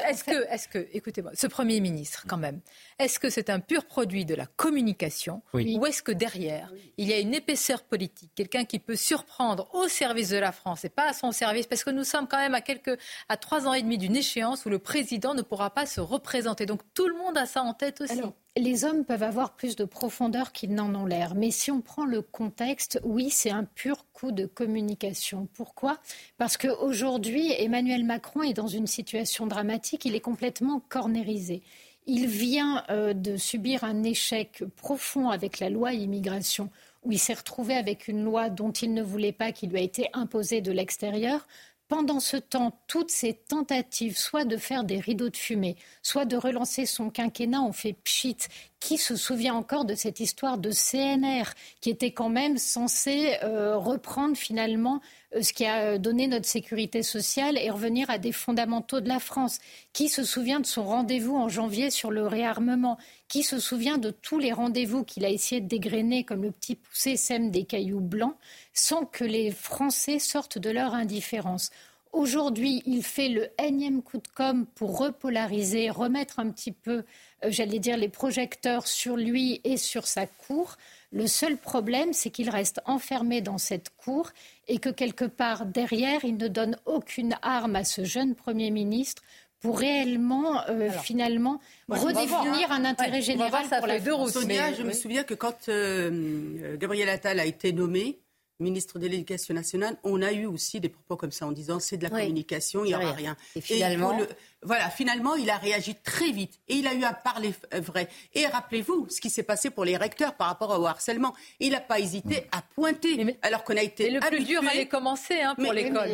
Est-ce que, est-ce que, écoutez-moi, ce Premier ministre, quand même, est-ce que c'est un pur produit de la communication ou est-ce que derrière, il y a une épaisseur politique, quelqu'un qui peut surprendre au service de la France et pas à son service? Parce que nous sommes quand même à, quelques, à trois ans et demi d'une échéance où le président ne pourra pas se représenter. Donc tout le monde a ça en tête aussi les hommes peuvent avoir plus de profondeur qu'ils n'en ont l'air. Mais si on prend le contexte, oui, c'est un pur coup de communication. Pourquoi? Parce qu'aujourd'hui, Emmanuel Macron est dans une situation dramatique. Il est complètement cornérisé. Il vient euh, de subir un échec profond avec la loi immigration, où il s'est retrouvé avec une loi dont il ne voulait pas, qui lui a été imposée de l'extérieur. Pendant ce temps, toutes ces tentatives, soit de faire des rideaux de fumée, soit de relancer son quinquennat, ont fait pchit. Qui se souvient encore de cette histoire de CNR, qui était quand même censé euh, reprendre finalement euh, ce qui a euh, donné notre sécurité sociale et revenir à des fondamentaux de la France? Qui se souvient de son rendez-vous en janvier sur le réarmement? Qui se souvient de tous les rendez-vous qu'il a essayé de dégrainer comme le petit poussé sème des cailloux blancs sans que les Français sortent de leur indifférence Aujourd'hui, il fait le énième coup de com pour repolariser, remettre un petit peu, euh, j'allais dire, les projecteurs sur lui et sur sa cour. Le seul problème, c'est qu'il reste enfermé dans cette cour et que quelque part derrière, il ne donne aucune arme à ce jeune Premier ministre pour réellement, euh, finalement, redéfinir hein. un intérêt général pour la deux Sonia, je me souviens que quand euh, Gabriel Attal a été nommé, ministre de l'Éducation nationale, on a eu aussi des propos comme ça en disant c'est de la communication, il n'y aura rien. Et finalement, voilà, finalement, il a réagi très vite et il a eu un parler vrai. Et rappelez-vous ce qui s'est passé pour les recteurs par rapport au harcèlement. Il n'a pas hésité à pointer, alors qu'on a été. Et le plus dur allait commencer hein, pour l'école.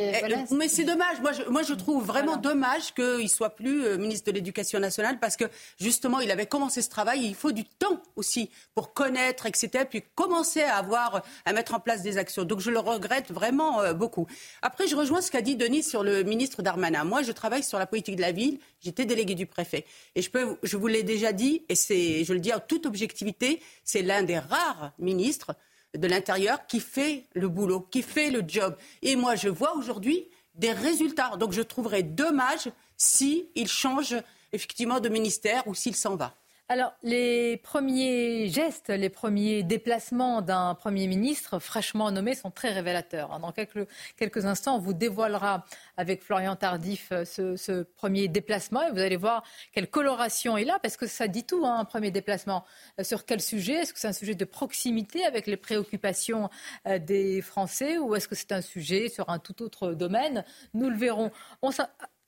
Mais, c'est dommage. Moi je, moi, je trouve vraiment dommage qu'il soit plus euh, ministre de l'Éducation nationale parce que justement, il avait commencé ce travail. il faut du temps aussi pour connaître, etc. Puis commencer à avoir, à mettre en place des actions. Donc je le regrette vraiment euh, beaucoup. Après, je rejoins ce qu'a dit Denis sur le ministre Darmanin. Moi, je travaille sur la politique de la j'étais délégué du préfet. Et je, vous l'ai déjà dit, et je le dis en toute objectivité, c'est l'un des rares ministres de l'Intérieur qui fait le boulot, qui fait le job. Et moi, je vois aujourd'hui des résultats. Donc je trouverais dommage s'il change effectivement de ministère ou s'il s'en va. Alors, les premiers gestes, les premiers déplacements d'un Premier ministre fraîchement nommé sont très révélateurs. Dans quelques, instants, on vous dévoilera avec Florian Tardif euh, ce, premier déplacement et vous allez voir quelle coloration est là, parce que ça dit tout, hein, un premier déplacement. Euh, sur quel sujet? Est-ce que c'est un sujet de proximité avec les préoccupations euh, des Français ou est-ce que c'est un sujet sur un tout autre domaine? Nous le verrons.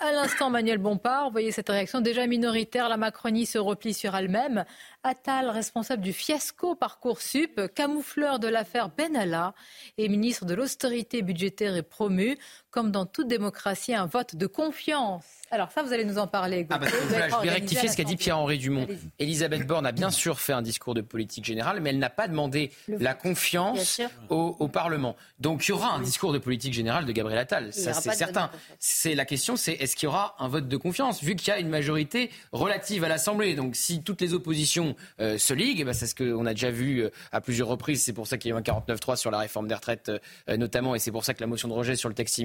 À l'instant, Manuel Bompard, vous voyez cette réaction déjà minoritaire. La Macronie se replie sur elle-même. Attal, responsable du fiasco Parcoursup, camoufleur de l'affaire Benalla et ministre de l'austérité budgétaire est promu. Comme dans toute démocratie, un vote de confiance alors ça, vous allez nous en parler. Ah bah, je vais rectifier ce qu'a dit Pierre-Henri Dumont. Elisabeth Borne a bien sûr fait un discours de politique générale, mais elle n'a pas demandé la confiance au, Parlement. Donc il y aura un discours de politique générale de Gabriel Attal, ça c'est certain. C'est la question, c'est est-ce qu'il y aura un vote de confiance, vu qu'il y a une majorité relative à l'Assemblée? Donc si toutes les oppositions euh, se liguent, eh ben, c'est ce qu'on a déjà vu euh, à plusieurs reprises. C'est pour ça qu'il y a eu un 49-3 sur la réforme des retraites euh, notamment, et c'est pour ça que la motion de rejet sur le texte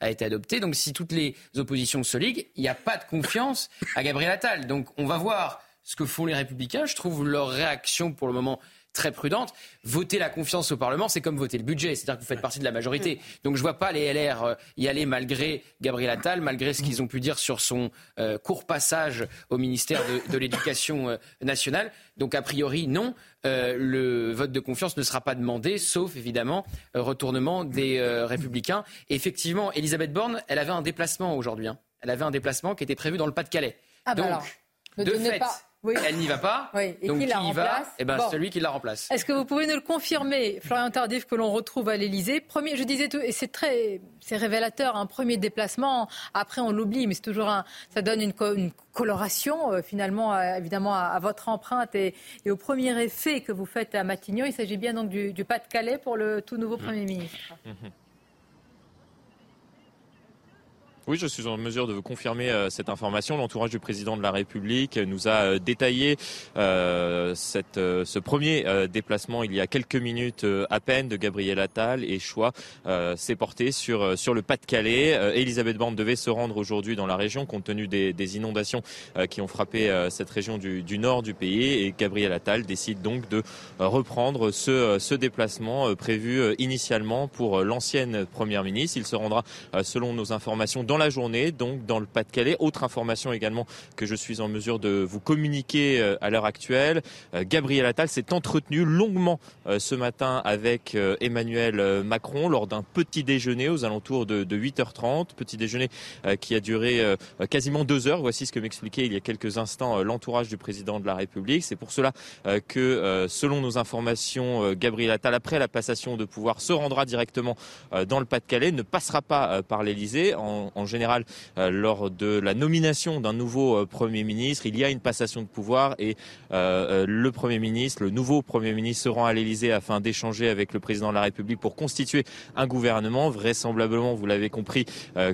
a été adoptée. Donc si toutes les oppositions se liguent, il n'y a pas de confiance à Gabriel Attal. Donc on va voir ce que font les Républicains. Je trouve leur réaction pour le moment très prudente. Voter la confiance au Parlement, c'est comme voter le budget, c'est-à-dire que vous faites partie de la majorité. Donc je ne vois pas les LR euh, y aller malgré Gabriel Attal, malgré ce qu'ils ont pu dire sur son euh, court passage au ministère de, l'Éducation euh, nationale. Donc a priori, non, le vote de confiance ne sera pas demandé, sauf évidemment retournement des Républicains. effectivement, Elisabeth Borne, elle avait un déplacement aujourd'hui. Hein elle avait un déplacement qui était prévu dans le Pas-de-Calais. Ah bah Donc, de fait, elle n'y va pas. Et donc qui, la remplace eh ben, Celui qui la remplace. Est-ce que vous pouvez nous le confirmer, Florian Tardif, que l'on retrouve à l'Elysée Premier, je disais, tout, et c'est très, c'est révélateur, un premier déplacement. Après, on l'oublie, mais c'est toujours un, ça donne une, coloration euh, finalement, évidemment, à, votre empreinte et, au premier effet que vous faites à Matignon. Il s'agit bien donc du, Pas-de-Calais pour le tout nouveau mmh. Premier ministre. Mmh. Oui, je suis en mesure de vous confirmer euh, cette information. L'entourage du président de la République nous a euh, détaillé euh, cette, ce premier déplacement il y a quelques minutes à peine de Gabriel Attal et choix s'est porté sur, sur le Pas-de-Calais. Elisabeth Borne devait se rendre aujourd'hui dans la région compte tenu des, des inondations qui ont frappé cette région du, du, nord du pays et Gabriel Attal décide donc de reprendre ce, ce déplacement prévu initialement pour l'ancienne première ministre. Il se rendra selon nos informations dans la journée, donc dans le Pas-de-Calais. Autre information également que je suis en mesure de vous communiquer euh, à l'heure actuelle. Euh, Gabriel Attal s'est entretenu longuement euh, ce matin avec Emmanuel Macron lors d'un petit déjeuner aux alentours de, 8h30. Petit déjeuner qui a duré quasiment deux heures. Voici ce que m'expliquait il y a quelques instants l'entourage du président de la République. C'est pour cela que, selon nos informations, Gabriel Attal, après la passation de pouvoir, se rendra directement dans le Pas-de-Calais, ne passera pas par l'Elysée. En général, euh, lors de la nomination d'un nouveau euh, Premier ministre, il y a une passation de pouvoir et euh, le Premier ministre, le nouveau Premier ministre se rend à l'Elysée afin d'échanger avec le Président de la République pour constituer un gouvernement. Vraisemblablement, vous l'avez compris,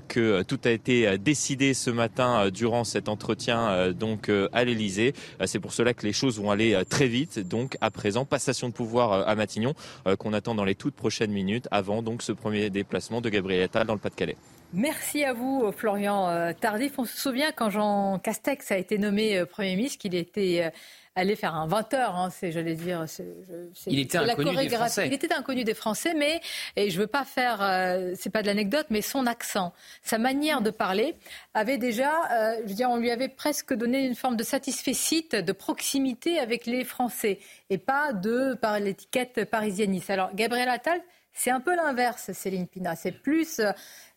que tout a été décidé ce matin durant cet entretien donc à l'Elysée. C'est pour cela que les choses vont aller très vite. Donc à présent, passation de pouvoir à Matignon qu'on attend dans les toutes prochaines minutes avant donc ce premier déplacement de Gabriel Attal dans le Pas-de-Calais. Merci à vous, Florian euh, Tardif. On se souvient quand Jean Castex a été nommé euh, Premier ministre qu'il était euh, allé faire un 20 heures, hein, c'est, j'allais dire, il était inconnu des Français. Il était inconnu des Français, mais et je veux pas faire, c'est pas de l'anecdote, mais son accent, sa manière de parler avait déjà, je veux dire, on lui avait presque donné une forme de satisfecit, de proximité avec les Français, et pas de par l'étiquette parisianiste. Alors Gabriel Attal, c'est un peu l'inverse, Céline Pina. C'est plus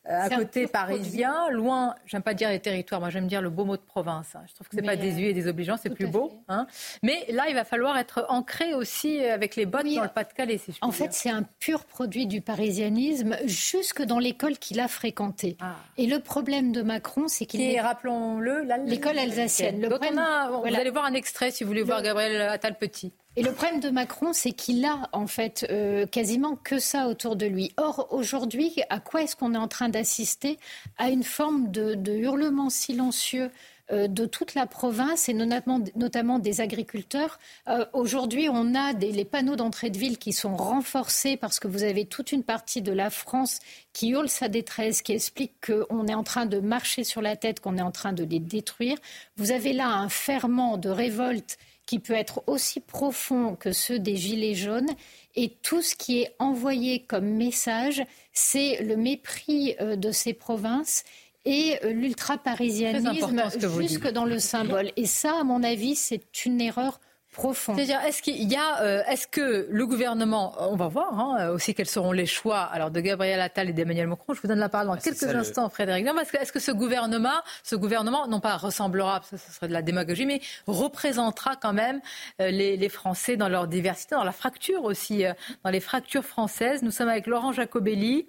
euh, à côté parisien, loin, j'aime pas dire les territoires, moi j'aime dire le beau mot de province. Hein. Je trouve que c'est pas désuet et désobligeant, c'est plus beau. Hein. Mais là, il va falloir être ancré aussi avec les bottes dans le Pas-de-Calais, si En fait, c'est un pur produit du parisianisme, jusque dans l'école qu'il a fréquentée. Ah. Et le problème de Macron, c'est qu'il est, rappelons-le, l'école alsacienne. Le Vous allez voir un extrait si vous voulez voir Gabriel Attal petit. Et le problème de Macron, c'est qu'il a en fait euh, quasiment que ça autour de lui. Or, aujourd'hui, à quoi est-ce qu'on est en train d'assister À une forme de, hurlement silencieux euh, de toute la province et notamment, des agriculteurs? Euh, aujourd'hui, on a les panneaux d'entrée de ville qui sont renforcés parce que vous avez toute une partie de la France qui hurle sa détresse, qui explique qu'on est en train de marcher sur la tête, qu'on est en train de les détruire. Vous avez là un ferment de révolte qui peut être aussi profond que ceux des Gilets jaunes. Et tout ce qui est envoyé comme message, c'est le mépris euh, de ces provinces et euh, l'ultra-parisianisme jusque dans le symbole. Et ça, à mon avis, c'est une erreur c'est-à-dire, est-ce qu'il y a, euh, est-ce que le gouvernement, on va voir hein, aussi quels seront les choix alors de Gabriel Attal et d'Emmanuel Macron. Je vous donne la parole dans ah, quelques instants, Frédéric. est-ce que, ce gouvernement, ce gouvernement, non pas ressemblera, ça, ce serait de la démagogie, mais représentera quand même euh, les, Français dans leur diversité, dans la fracture aussi, euh, dans les fractures françaises. Nous sommes avec Laurent Jacobelli,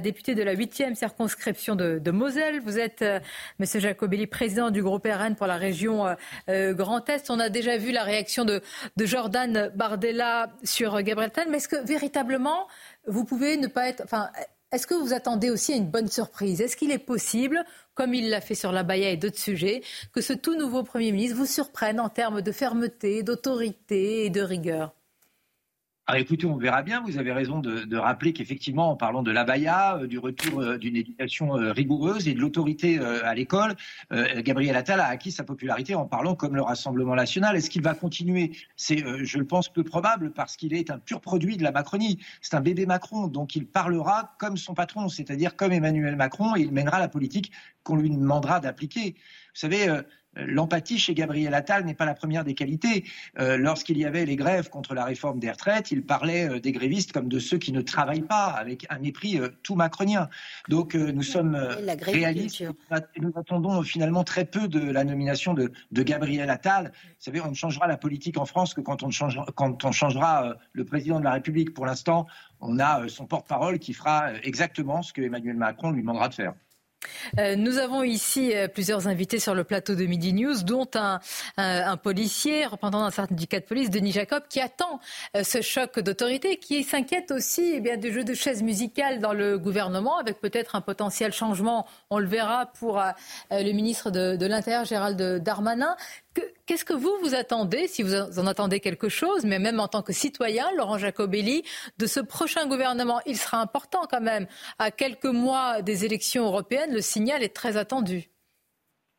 député de la 8e circonscription de, Moselle. Vous êtes, Monsieur Jacobelli, président du groupe RN pour la région Grand Est. On a déjà vu la réaction de, Jordan Bardella sur Gabriel Tal, mais est-ce que véritablement vous pouvez ne pas être. Enfin, est-ce que vous attendez aussi à une bonne surprise? Est-ce qu'il est possible, comme il l'a fait sur la Baïa et d'autres sujets, que ce tout nouveau Premier ministre vous surprenne en termes de fermeté, d'autorité et de rigueur? Alors écoutez, on verra bien. Vous avez raison de, rappeler qu'effectivement, en parlant de l'abaya, euh, du retour euh, d'une éducation euh, rigoureuse et de l'autorité à l'école, Gabriel Attal a acquis sa popularité en parlant comme le Rassemblement national. Est-ce qu'il va continuer? C'est, je le pense, peu probable parce qu'il est un pur produit de la Macronie. C'est un bébé Macron, donc il parlera comme son patron, c'est-à-dire comme Emmanuel Macron, et il mènera la politique qu'on lui demandera d'appliquer. Vous savez, l'empathie chez Gabriel Attal n'est pas la première des qualités. Euh, lorsqu'il y avait les grèves contre la réforme des retraites, il parlait euh, des grévistes comme de ceux qui ne travaillent pas, avec un mépris euh, tout macronien. Donc nous sommes réalistes et nous attendons finalement très peu de la nomination de, Gabriel Attal. Vous savez, on ne changera la politique en France que quand on changera, quand on changera le président de la République. Pour l'instant, on a son porte-parole qui fera exactement ce que Emmanuel Macron lui demandera de faire. Euh, nous avons ici euh, plusieurs invités sur le plateau de Midi News, dont un, policier, représentant d'un syndicat de police, Denis Jacob, qui attend euh, ce choc d'autorité, qui s'inquiète aussi eh bien, du jeu de chaises musicales dans le gouvernement, avec peut-être un potentiel changement, on le verra, pour le ministre de, de l'Intérieur, Gérald Darmanin. Qu'est-ce que vous vous attendez, si vous en attendez quelque chose, mais même en tant que citoyen, Laurent Jacobelli, de ce prochain gouvernement? Il sera important quand même. À quelques mois des élections européennes, le signal est très attendu.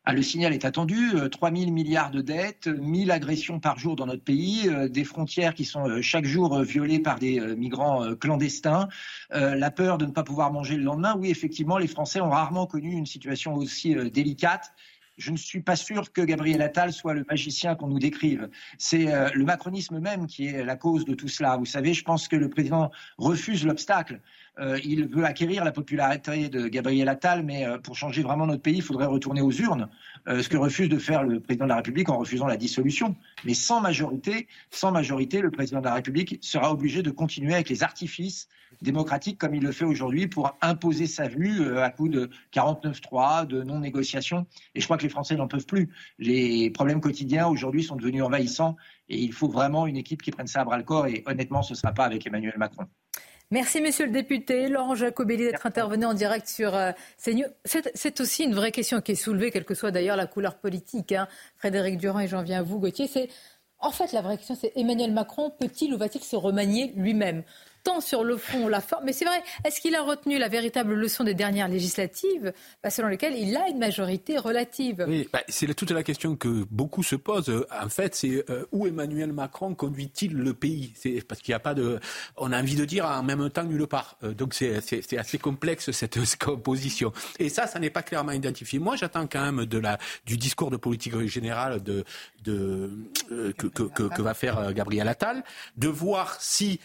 Ah, le signal est attendu, 3 euh, 000 milliards de dettes, 1000 agressions par jour dans notre pays, euh, des frontières qui sont euh, chaque jour violées par des migrants clandestins, la peur de ne pas pouvoir manger le lendemain. Oui, effectivement, les Français ont rarement connu une situation aussi délicate je ne suis pas sûr que Gabriel Attal soit le magicien qu'on nous décrive. C'est euh, le macronisme même qui est la cause de tout cela. Vous savez, je pense que le président refuse l'obstacle. Euh, il veut acquérir la popularité de Gabriel Attal, mais euh, pour changer vraiment notre pays, il faudrait retourner aux urnes, ce que refuse de faire le président de la République en refusant la dissolution. Mais sans majorité, sans majorité, le président de la République sera obligé de continuer avec les artifices démocratique comme il le fait aujourd'hui pour imposer sa vue euh, à coup de 49-3, de non-négociation. Et je crois que les Français n'en peuvent plus. Les problèmes quotidiens aujourd'hui sont devenus envahissants et il faut vraiment une équipe qui prenne ça à bras le corps et honnêtement, ce ne sera pas avec Emmanuel Macron. Merci, monsieur le député. Laurent Jacobelli, d'être intervenu en direct sur euh, CNews. C'est aussi une vraie question qui est soulevée, quelle que soit d'ailleurs la couleur politique. Hein. Frédéric Durand, et j'en viens à vous, Gauthier. C'est en fait, la vraie question, c'est Emmanuel Macron peut-il ou va-t-il se remanier lui-même? Tant sur le fond, la forme. Mais c'est vrai, est-ce qu'il a retenu la véritable leçon des dernières législatives, bah, selon lesquelles il a une majorité relative? Oui, bah, c'est toute la question que beaucoup se posent. En fait, c'est euh, où Emmanuel Macron conduit-il le pays? Parce qu'il n'y a pas de. On a envie de dire en même temps nulle part. Euh, donc c'est assez complexe cette composition. Et ça, ça n'est pas clairement identifié. Moi, j'attends quand même de la du discours de politique générale de, de euh, que, que, va faire Gabriel Attal, de voir si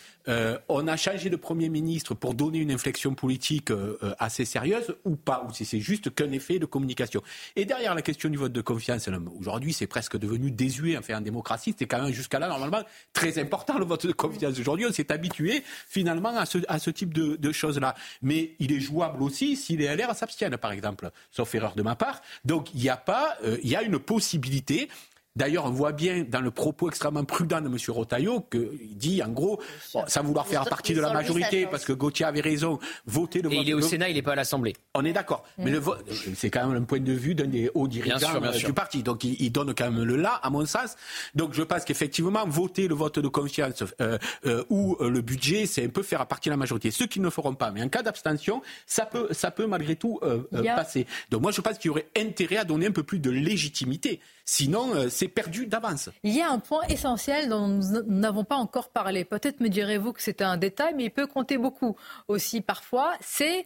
on a changé de Premier ministre pour donner une inflexion politique euh, euh, assez sérieuse ou pas, ou si c'est juste qu'un effet de communication. Et derrière la question du vote de confiance, aujourd'hui c'est presque devenu désuet en démocratie, c'était quand même jusqu'à là normalement très important le vote de confiance. Aujourd'hui on s'est habitué finalement à ce, type de, de choses-là. Mais il est jouable aussi si les LR s'abstiennent par exemple, sauf erreur de ma part. Donc il n'y a pas, euh, il y a une possibilité D'ailleurs, on voit bien dans le propos extrêmement prudent de M. Rotaillot qu'il dit, en gros, sans vouloir faire partie de la majorité, parce que Gauthier avait raison, voter le Et il est au Sénat, il n'est pas à l'Assemblée. On est d'accord. Mais le vote, c'est quand même un point de vue d'un des hauts dirigeants euh, du parti. Donc il, donne quand même le là, à mon sens. Donc je pense qu'effectivement, voter le vote de confiance euh, euh, ou le budget, c'est un peu faire partie de la majorité. Ceux qui ne le feront pas. Mais en cas d'abstention, ça peut, ça peut malgré tout passer. Donc moi, je pense qu'il y aurait intérêt à donner un peu plus de légitimité. Sinon, c'est perdu d'avance. Il y a un point essentiel dont nous n'avons pas encore parlé. Peut-être me direz-vous que c'est un détail, mais il peut compter beaucoup aussi parfois. C'est,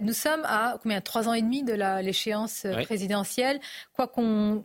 nous sommes à combien? Trois ans et demi de l'échéance présidentielle. Quoi qu'on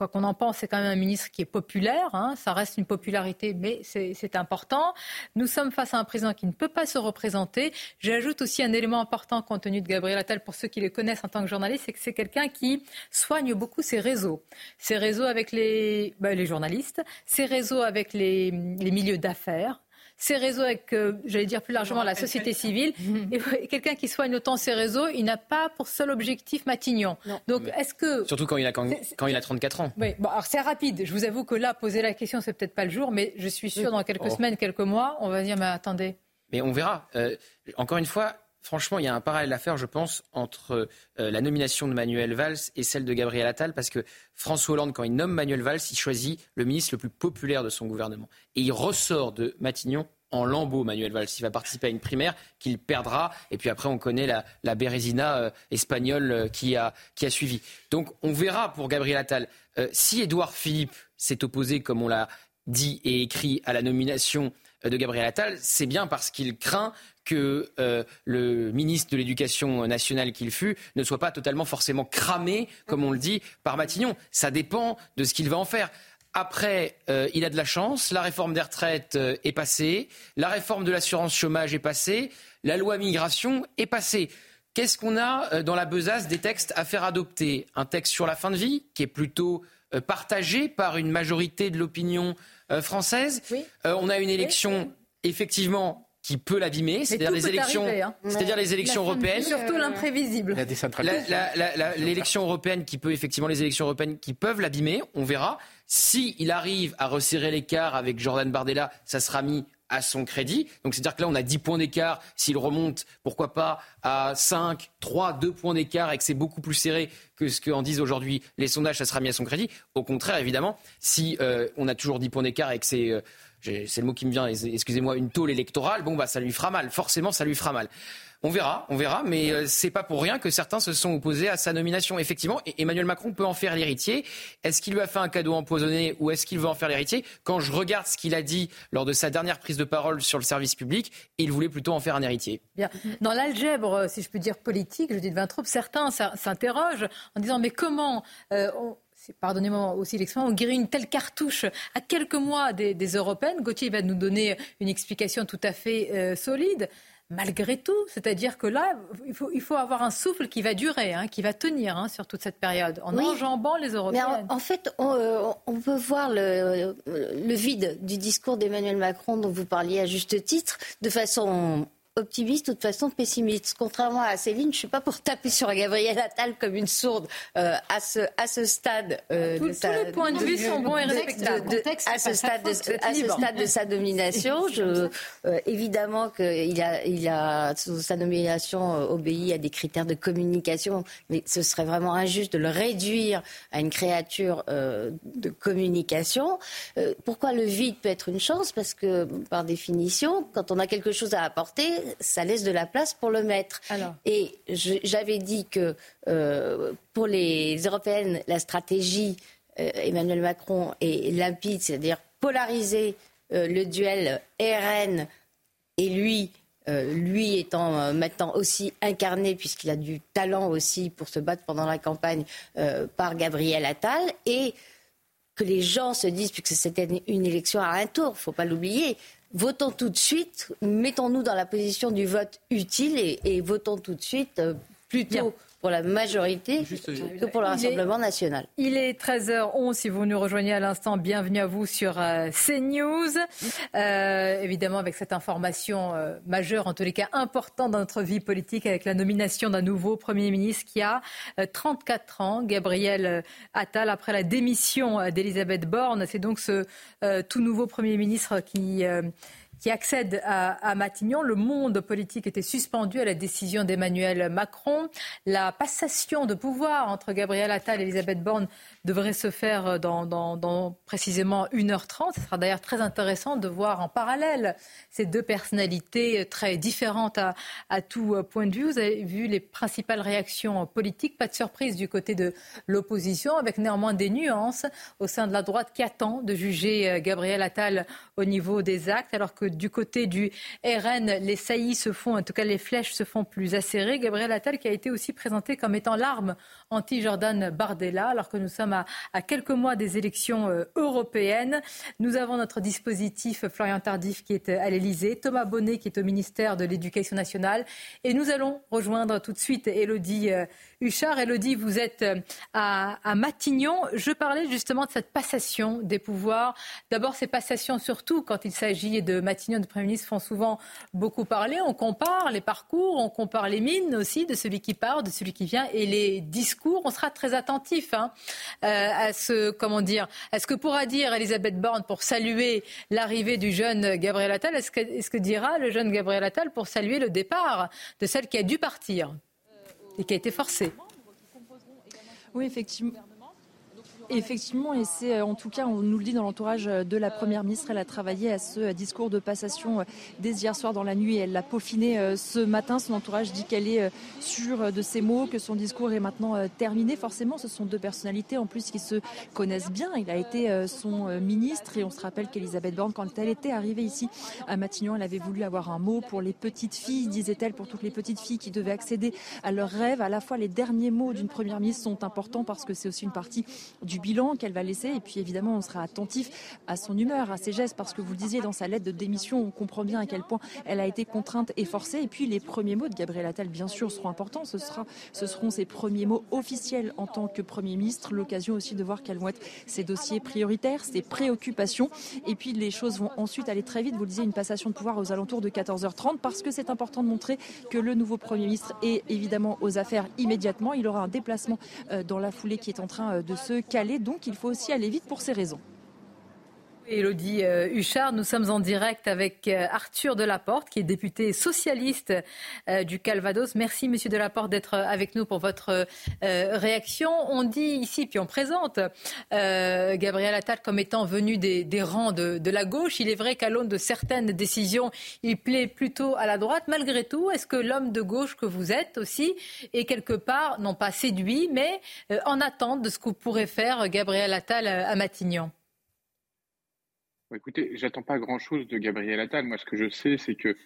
quoi qu'on en pense, c'est quand même un ministre qui est populaire. Hein. ça reste une popularité, mais c'est important. Nous sommes face à un président qui ne peut pas se représenter. J'ajoute aussi un élément important compte tenu de Gabriel Attal, pour ceux qui le connaissent en tant que journaliste, c'est que c'est quelqu'un qui soigne beaucoup ses réseaux. Ses réseaux avec les, bah, les journalistes, ses réseaux avec les, les milieux d'affaires, ses réseaux avec, euh, j'allais dire plus largement, la société civile. Et quelqu'un qui soigne autant ses réseaux, il n'a pas pour seul objectif Matignon. Donc, est-ce que surtout quand il a quand, il a 34 ans. Oui, bon, alors c'est rapide. Je vous avoue que là, poser la question, c'est peut-être pas le jour, mais je suis sûr dans quelques oh. semaines, quelques mois, on va dire, mais attendez. Mais on verra. Euh, encore une fois, franchement, il y a un parallèle à faire, je pense, entre euh, la nomination de Manuel Valls et celle de Gabriel Attal, parce que François Hollande, quand il nomme Manuel Valls, il choisit le ministre le plus populaire de son gouvernement. Et il ressort de Matignon en lambeaux, Manuel Valls. Il va participer à une primaire qu'il perdra. Et puis après, on connaît la, la Bérésina euh, espagnole euh, qui, a, qui a suivi. Donc on verra pour Gabriel Attal. si Édouard Philippe s'est opposé, comme on l'a dit et écrit, à la nomination de Gabriel Attal, c'est bien parce qu'il craint que euh, le ministre de l'Éducation nationale qu'il fut ne soit pas totalement forcément cramé, comme on le dit, par Matignon. Ça dépend de ce qu'il va en faire. Après, euh, il a de la chance, la réforme des retraites euh, est passée, la réforme de l'assurance chômage est passée, la loi migration est passée. Qu'est-ce qu'on a dans la besace des textes à faire adopter? Un texte sur la fin de vie, qui est plutôt partagé par une majorité de l'opinion française? on a une élection, effectivement, qui peut l'abîmer, c'est-à-dire les élections, hein. c'est-à-dire les élections européennes. Surtout l'imprévisible. L'élection européenne qui peut effectivement les élections européennes qui peuvent l'abîmer, on verra. Si il arrive à resserrer l'écart avec Jordan Bardella, ça sera mis à son crédit. Donc c'est-à-dire que là, on a 10 points d'écart. S'il remonte, pourquoi pas, à 5, 3, 2 points d'écart et que c'est beaucoup plus serré que ce qu'en disent aujourd'hui les sondages, ça sera mis à son crédit. Au contraire, évidemment, si euh, on a toujours 10 points d'écart et que c'est... Euh, c'est le mot qui me vient, excusez-moi, une tôle électorale, bon, bah, ça lui fera mal. Forcément, ça lui fera mal. On verra, on verra, mais euh, c'est pas pour rien que certains se sont opposés à sa nomination. Effectivement, Emmanuel Macron peut en faire l'héritier. Est-ce qu'il lui a fait un cadeau empoisonné ou est-ce qu'il veut en faire l'héritier? Quand je regarde ce qu'il a dit lors de sa dernière prise de parole sur le service public, il voulait plutôt en faire un héritier. Bien. Dans l'algèbre, si je peux dire politique, je dis de Vintraube, certains s'interrogent en disant mais comment euh, pardonnez-moi aussi l'expression, on guérit une telle cartouche à quelques mois des, européennes. Gauthier va nous donner une explication tout à fait euh, solide. Malgré tout, c'est-à-dire que là, il faut, il faut, avoir un souffle qui va durer, hein, qui va tenir hein, sur toute cette période, en enjambant les Européennes. En, fait, euh, on, peut voir le, le vide du discours d'Emmanuel Macron dont vous parliez à juste titre, de façon optimiste ou de façon pessimiste. Contrairement à Céline, je ne suis pas pour taper sur Gabriel Attal comme une sourde euh, à, ce, à ce stade. Euh, tous, les points de, vue sont bons et respectables. à ce stade, de, à ce stade de sa domination, je, euh, évidemment qu'il a, il a, sa nomination obéit à des critères de communication, mais ce serait vraiment injuste de le réduire à une créature de communication. pourquoi le vide peut être une chance? Parce que, par définition, quand on a quelque chose à apporter, ça laisse de la place pour le mettre. Et j'avais dit que euh, pour les européennes, la stratégie euh, Emmanuel Macron est limpide, c'est-à-dire polariser euh, le duel RN et lui. lui étant maintenant aussi incarné, puisqu'il a du talent aussi pour se battre pendant la campagne par Gabriel Attal, et que les gens se disent, puisque c'était une élection à un tour, il ne faut pas l'oublier, votons tout de suite, mettons-nous dans la position du vote utile et, votons tout de suite euh, plutôt pour la majorité que pour le Rassemblement national. Il est 13h11 si vous nous rejoignez à l'instant. Bienvenue à vous sur euh, CNews. Euh, évidemment avec cette information euh, majeure, en tous les cas importante dans notre vie politique, avec la nomination d'un nouveau Premier ministre qui a 34 ans, Gabriel Attal, après la démission d'Elisabeth Borne. C'est donc ce tout nouveau Premier ministre qui qui accède à, Matignon. Le monde politique était suspendu à la décision d'Emmanuel Macron. La passation de pouvoir entre Gabriel Attal et Elisabeth Borne devrait se faire dans, précisément 1h30. Ce sera d'ailleurs très intéressant de voir en parallèle ces deux personnalités très différentes à, à, tout point de vue. Vous avez vu les principales réactions politiques. Pas de surprise du côté de l'opposition, avec néanmoins des nuances au sein de la droite qui attend de juger Gabriel Attal au niveau des actes, alors que du côté du RN, les saillies se font, en tout cas les flèches se font plus acérées. Gabriel Attal qui a été aussi présenté comme étant l'arme anti-Jordan Bardella, alors que nous sommes à, quelques mois des élections euh, européennes. Nous avons notre dispositif Florian Tardif qui est euh, à l'Elysée, Thomas Bonnet qui est au ministère de l'Éducation nationale. Et nous allons rejoindre tout de suite Elodie euh, Huchard. Elodie, vous êtes à, à, Matignon. Je parlais justement de cette passation des pouvoirs. D'abord, ces passations, surtout quand il s'agit de Matignon, de Premier ministre, font souvent beaucoup parler. On compare les parcours, on compare les mines aussi de celui qui part, de celui qui vient et les discours on sera très attentif hein, euh, à ce comment dire, à ce que pourra dire Elisabeth Borne pour saluer l'arrivée du jeune Gabriel Attal. Est-ce que, est-ce que dira le jeune Gabriel Attal pour saluer le départ de celle qui a dû partir? Et qui a été forcée Oui, effectivement. Effectivement, et c'est euh, en tout cas, on nous le dit dans l'entourage euh, de la Première ministre, elle a travaillé à ce euh, discours de passation dès hier soir dans la nuit elle l'a peaufiné ce matin. Son entourage dit qu'elle est sûre de ses mots, que son discours est maintenant terminé. Forcément, ce sont deux personnalités en plus qui se connaissent bien. Il a été son ministre et on se rappelle qu'Elisabeth Borne, quand elle était arrivée ici à Matignon, elle avait voulu avoir un mot pour les petites filles, disait-elle, pour toutes les petites filles qui devaient accéder à leurs rêves. À la fois, les derniers mots d'une Première ministre sont importants parce que c'est aussi une partie du bilan qu'elle va laisser. Et puis évidemment, on sera attentif à son humeur, à ses gestes, parce que vous le disiez dans sa lettre de démission, on comprend bien à quel point elle a été contrainte et forcée. Et puis les premiers mots de Gabriel Attal, bien sûr, seront importants. Ce, sera, ce seront ses premiers mots officiels en tant que Premier ministre. L'occasion aussi de voir quels vont être ses dossiers prioritaires, ses préoccupations. Et puis les choses vont ensuite aller très vite. Vous le disiez, une passation de pouvoir aux alentours de 14h30, parce que c'est important de montrer que le nouveau Premier ministre est évidemment aux affaires immédiatement. Il aura un déplacement euh, dans la foulée qui est en train euh, de se caler. Donc il faut aussi aller vite pour ces raisons. Elodie euh, Huchard, nous sommes en direct avec euh, Arthur Delaporte, qui est député socialiste euh, du Calvados. Merci, monsieur Delaporte, d'être avec nous pour votre réaction. On dit ici, puis on présente Gabriel Attal comme étant venu des, rangs de, la gauche. Il est vrai qu'à l'aune de certaines décisions, il plaît plutôt à la droite. Malgré tout, est-ce que l'homme de gauche que vous êtes aussi est quelque part, non pas séduit, mais en attente de ce que pourrait faire Gabriel Attal à Matignon? Écoutez, j'attends pas grand-chose de Gabriel Attal. Moi, ce que je sais, c'est que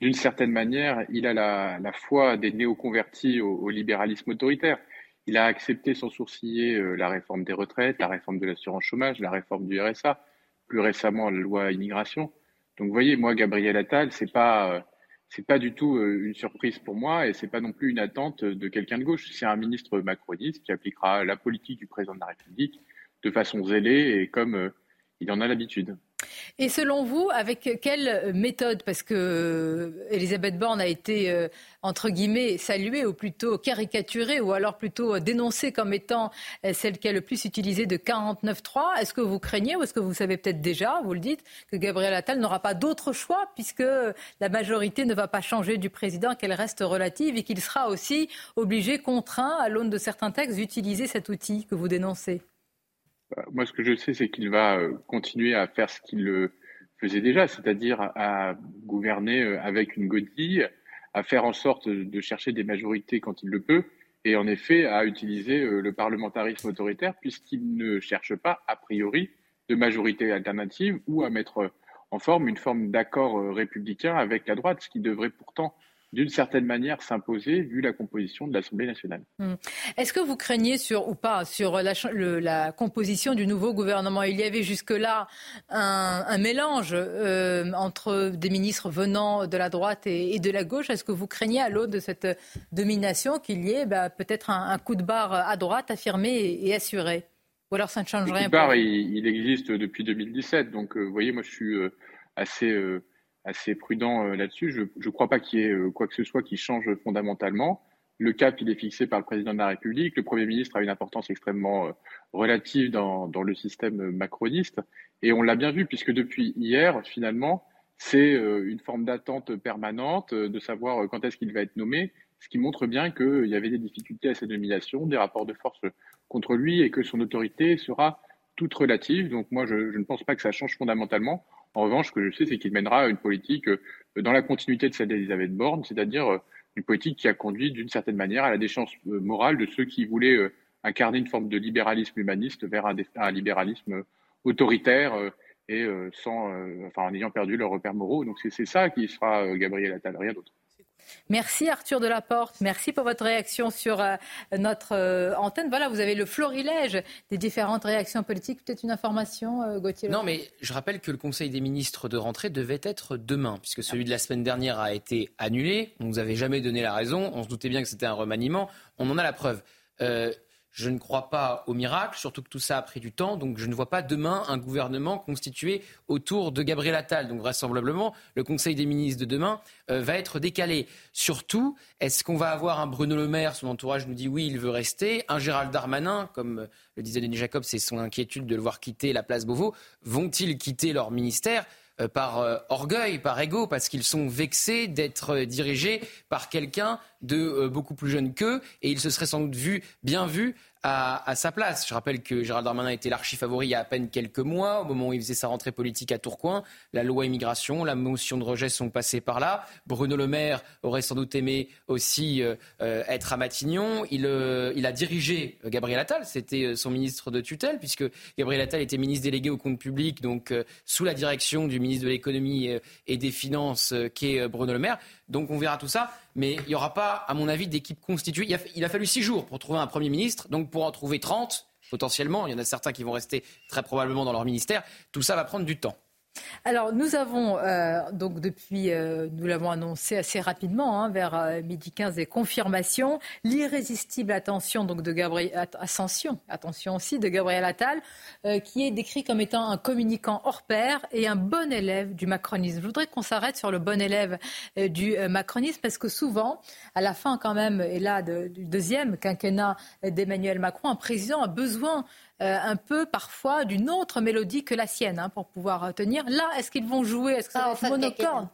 d'une certaine manière, il a la, foi des néoconvertis au, au, libéralisme autoritaire. Il a accepté sans sourciller euh, la réforme des retraites, la réforme de l'assurance chômage, la réforme du RSA, plus récemment la loi immigration. Donc, vous voyez, moi, Gabriel Attal, c'est pas euh, c'est pas du tout euh, une surprise pour moi et c'est pas non plus une attente de quelqu'un de gauche. C'est un ministre macroniste qui appliquera la politique du président de la République de façon zélée et comme il en a l'habitude. Et selon vous, avec quelle méthode? Parce que euh, Elisabeth Borne a été, euh, entre guillemets, saluée, ou plutôt caricaturée, ou alors plutôt dénoncée comme étant euh, celle qui a le plus utilisé de 49.3. Est-ce que vous craignez, ou est-ce que vous savez peut-être déjà, vous le dites, que Gabriel Attal n'aura pas d'autre choix, puisque la majorité ne va pas changer du président, qu'elle reste relative, et qu'il sera aussi obligé, contraint, à l'aune de certains textes, d'utiliser cet outil que vous dénoncez? Moi, ce que je sais, c'est qu'il va euh, continuer à faire ce qu'il faisait déjà, c'est-à-dire à gouverner euh, avec une godille, à faire en sorte de chercher des majorités quand il le peut, et en effet à utiliser euh, le parlementarisme autoritaire, puisqu'il ne cherche pas, a priori, de majorité alternative ou à mettre en forme une forme d'accord républicain avec la droite, ce qui devrait pourtant d'une certaine manière s'imposer vu la composition de l'Assemblée nationale. Hmm. Est-ce que vous craignez sur ou pas sur la, composition du nouveau gouvernement? Il y avait jusque-là un, mélange euh, entre des ministres venant de la droite et, de la gauche. Est-ce que vous craignez à l'aune de cette domination qu'il y ait bah, peut-être un, coup de barre à droite affirmé et, assuré? Ou alors ça ne change rien Le coup de barre, il, existe depuis 2017. Donc, euh, vous voyez, moi, je suis euh, assez assez prudent euh, là-dessus. Je ne crois pas qu'il y ait euh, quoi que ce soit qui change fondamentalement. Le cap, il est fixé par le président de la République. Le Premier ministre a une importance extrêmement euh, relative dans, le système macroniste. Et on l'a bien vu, puisque depuis hier, finalement, c'est une forme d'attente permanente de savoir quand est-ce qu'il va être nommé, ce qui montre bien qu'il y avait des difficultés à sa nomination, des rapports de force contre lui et que son autorité sera toute relative. Donc moi, je ne pense pas que ça change fondamentalement. En revanche, ce que je sais, c'est qu'il mènera une politique euh, dans la continuité de celle d'Elisabeth Borne, c'est-à-dire euh, une politique qui a conduit d'une certaine manière à la déchéance euh, morale de ceux qui voulaient incarner une forme de libéralisme humaniste vers un, libéralisme autoritaire et sans, enfin, en ayant perdu leurs repères moraux. Donc c'est ça qui sera Gabriel Attal, rien d'autre. Merci Arthur Delaporte, merci pour votre réaction sur euh, notre euh, antenne. Voilà, vous avez le florilège des différentes réactions politiques. Peut-être une information, euh, Gauthier Non, mais je rappelle que le Conseil des ministres de rentrée devait être demain, puisque celui de la semaine dernière a été annulé. On ne nous avait jamais donné la raison. On se doutait bien que c'était un remaniement. On en a la preuve. Je ne crois pas au miracle, surtout que tout ça a pris du temps. Donc je ne vois pas demain un gouvernement constitué autour de Gabriel Attal. Donc vraisemblablement, le Conseil des ministres de demain euh, va être décalé. Surtout, est-ce qu'on va avoir un Bruno Le Maire, son entourage nous dit oui, il veut rester, un Gérald Darmanin, comme le disait Denis Jacob, c'est son inquiétude de le voir quitter la place Beauvau. Vont-ils quitter leur ministère? euh, par euh, orgueil, par ego, parce qu'ils sont vexés d'être dirigés par quelqu'un de beaucoup plus jeune qu'eux, et ils se seraient sans doute bien vus à, sa place. Je rappelle que Gérald Darmanin était l'archi-favori il y a à peine quelques mois, au moment où il faisait sa rentrée politique à Tourcoing. La loi immigration, la motion de rejet sont passées par là. Bruno Le Maire aurait sans doute aimé aussi euh, euh, être à Matignon. Il, euh, a dirigé Gabriel Attal, c'était son ministre de tutelle, puisque Gabriel Attal était ministre délégué au compte public, donc sous la direction du ministre de l'économie et des finances, qui est Bruno Le Maire. Donc on verra tout ça. Mais il n'y aura pas, à mon avis, d'équipe constituée. Il a, fallu six jours pour trouver un Premier ministre. Donc pour en trouver 30, potentiellement, il y en a certains qui vont rester très probablement dans leur ministère. Tout ça va prendre du temps. Alors nous avons euh, donc depuis, euh, nous l'avons annoncé assez rapidement, hein, vers euh, midi 15 des confirmations, l'irrésistible attention donc de Gabriel Ascension, attention aussi de Gabriel Attal, qui est décrit comme étant un communicant hors pair et un bon élève du macronisme. Je voudrais qu'on s'arrête sur le bon élève du macronisme parce que souvent, à la fin quand même, et là du deuxième quinquennat d'Emmanuel Macron, un président a besoin un peu parfois d'une autre mélodie que la sienne hein, pour pouvoir tenir. Là, est-ce qu'ils vont jouer? Est-ce que ça va être monocorde?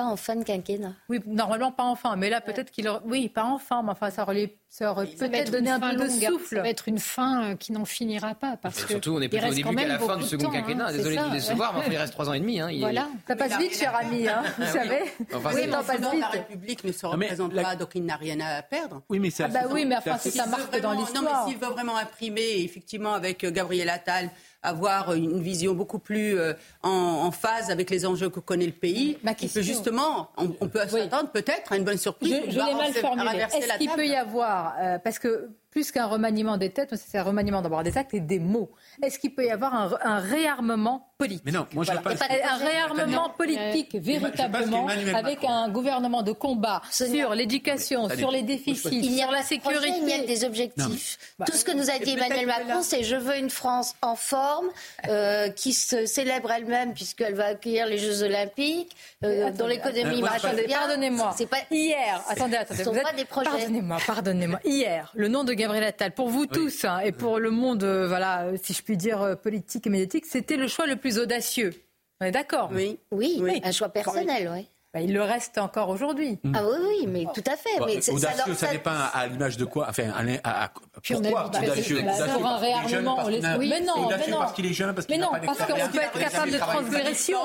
Pas en fin de quinquennat. Oui, normalement pas en fin, mais là peut-être qu'il aurait... Oui, pas en fin, mais enfin ça aurait, ça aurait peut-être donné un peu de souffle. Ça va être une fin euh, qui n'en finira pas. Parce que surtout, on est plutôt au début qu'à la fin du second hein, quinquennat. Désolé de vous décevoir, mais il reste trois ans et demi. Hein, voilà. Ça passe vite, cher ami, hein, vous savez. Enfin, oui, mais passe vite. la République ne se représente pas, donc il n'a rien à perdre. Oui, mais ça... Ah bah oui, mais enfin, c'est sa marque dans l'histoire. Non, mais s'il veut vraiment imprimer, effectivement, avec euh, Gabriel Attal, avoir une vision beaucoup plus euh, en, phase avec les enjeux que connaît le pays. Ma question... justement, on, peut s'attendre peut-être à une bonne surprise. Je, je l'ai mal formulé. Est-ce qu'il peut y avoir, euh, parce que plus qu'un remaniement des têtes, c'est un remaniement d'abord des actes et des mots. Est-ce qu'il peut y avoir un, réarmement politique? Mais non, moi je pas... Un réarmement politique, véritablement, avec un gouvernement de combat sur l'éducation, sur les déficits, sur la sécurité. Il y a des objectifs. Tout ce que nous a dit Emmanuel Macron, c'est je veux une France en forme, euh, qui se célèbre elle-même puisqu'elle va accueillir les Jeux Olympiques, euh, dont l'économie marche bien. Pardonnez-moi. C'est pas hier. Attendez, attendez. Vous êtes... Pardonnez-moi, pardonnez-moi. Hier, le nom de Gabriel Attal, pour vous tous hein, et pour le monde, euh, voilà, euh, si je puis dire, euh, politique et médiatique, c'était le choix le plus audacieux. On est d'accord? Oui. oui. un choix personnel, oui. Bah, il le reste encore aujourd'hui. Mm. Ah oui, oui, mais tout à fait. mais audacieux, ça, ça, dépend à l'image de quoi Enfin, à, à, pourquoi audacieux Pour un réarmement, on laisse... Mais non, mais non. parce qu'il est jeune, parce qu'il n'a pas parce qu'on peut être capable de transgression.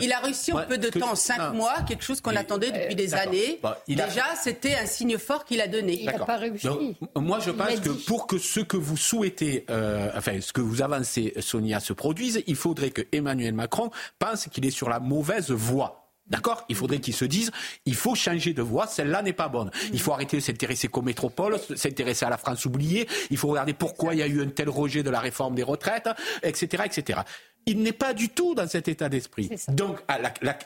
Il a réussi en peu de temps, cinq mois, quelque chose qu'on attendait depuis des années. Déjà, c'était un signe fort qu'il a donné. Il n'a pas réussi. Moi, je pense que pour que ce que vous souhaitez, euh, enfin, ce que vous avancez, Sonia, se produise, il faudrait que Emmanuel Macron pense qu'il est sur la mauvaise voie. D'accord? Il faudrait qu'ils se disent, il faut changer de voie, celle-là n'est pas bonne. Il faut arrêter de s'intéresser qu'aux métropoles, s'intéresser à la France oubliée, il faut regarder pourquoi il y a eu un tel rejet de la réforme des retraites, etc. etc il n'est pas du tout dans cet état d'esprit. Donc ah,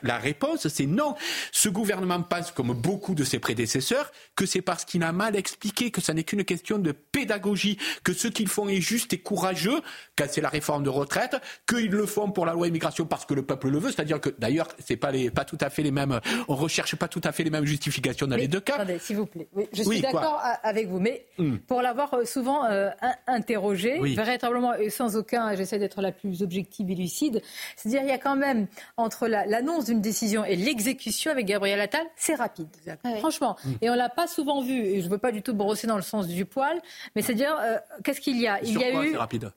la, réponse, c'est non. Ce gouvernement pense, comme beaucoup de ses prédécesseurs, que c'est parce qu'il a mal expliqué, que ce n'est qu'une question de pédagogie, que ce qu'ils font est juste et courageux, quand c'est la réforme de retraite, qu'ils le font pour la loi immigration parce que le peuple le veut. C'est-à-dire que, d'ailleurs, c'est pas, les, pas tout à fait les mêmes, on recherche pas tout à fait les mêmes justifications dans les deux cas. Attendez, s'il vous plaît. je suis d'accord avec vous, mais hmm. pour l'avoir euh, souvent euh, interrogé, véritablement et sans aucun, j'essaie d'être la plus objective lucide. C'est-à-dire, il y a quand même, entre l'annonce d'une décision et l'exécution avec Gabriel Attal, c'est rapide. Ah Franchement. Mm. Et on l'a pas souvent vu, et je ne veux pas du tout brosser dans le sens du poil, mais c'est-à-dire, euh, qu'est-ce qu'il y a? Il y a eu. rapide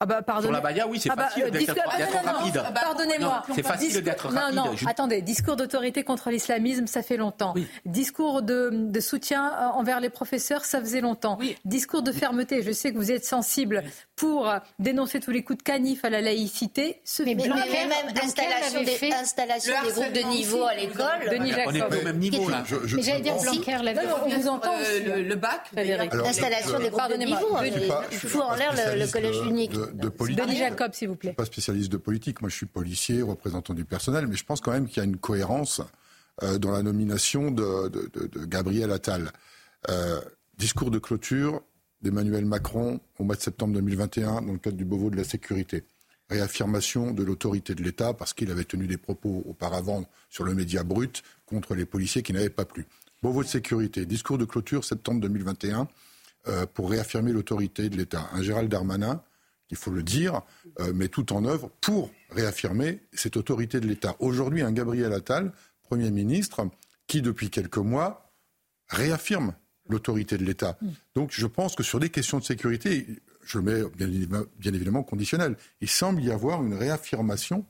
ah bah, Sur la Baïa, oui, c'est ah bah, facile d'être rapide. Pardonnez-moi. C'est facile d'être rapide. Non, non, attendez. Discours d'autorité contre l'islamisme, ça fait longtemps. Discours de, de, soutien euh, envers les professeurs, ça faisait longtemps. Discours de fermeté, je sais que vous êtes sensible pour dénoncer tous les coups de canif à la laïcité. Ce mais, mais, même installation, des, installation des groupes de niveau à l'école. Denis On est au même niveau, là. Mais j'allais dire Blanquer, on vous entend euh, Le bac, L'installation des groupes de niveau. Il faut en l'air le collège unique de politique. Denis Jacob, s'il vous plaît. Je ne suis pas spécialiste de politique. Moi, je suis policier, représentant du personnel, mais je pense quand même qu'il y a une cohérence euh, dans la nomination de, Gabriel Attal. Euh, discours de clôture d'Emmanuel Macron au mois de septembre 2021 dans le cadre du Beauvau de la sécurité. Réaffirmation de l'autorité de l'État parce qu'il avait tenu des propos auparavant sur le média brut contre les policiers qui n'avaient pas plu. Beauvau de sécurité, discours de clôture septembre 2021 euh, pour réaffirmer l'autorité de l'État. Un Gérald Darmanin il faut le dire, euh, met tout en œuvre pour réaffirmer cette autorité de l'État. Aujourd'hui, un Gabriel Attal, Premier ministre, qui depuis quelques mois réaffirme l'autorité de l'État. Mm. Donc je pense que sur des questions de sécurité, je mets bien, bien évidemment conditionnel, il semble y avoir une réaffirmation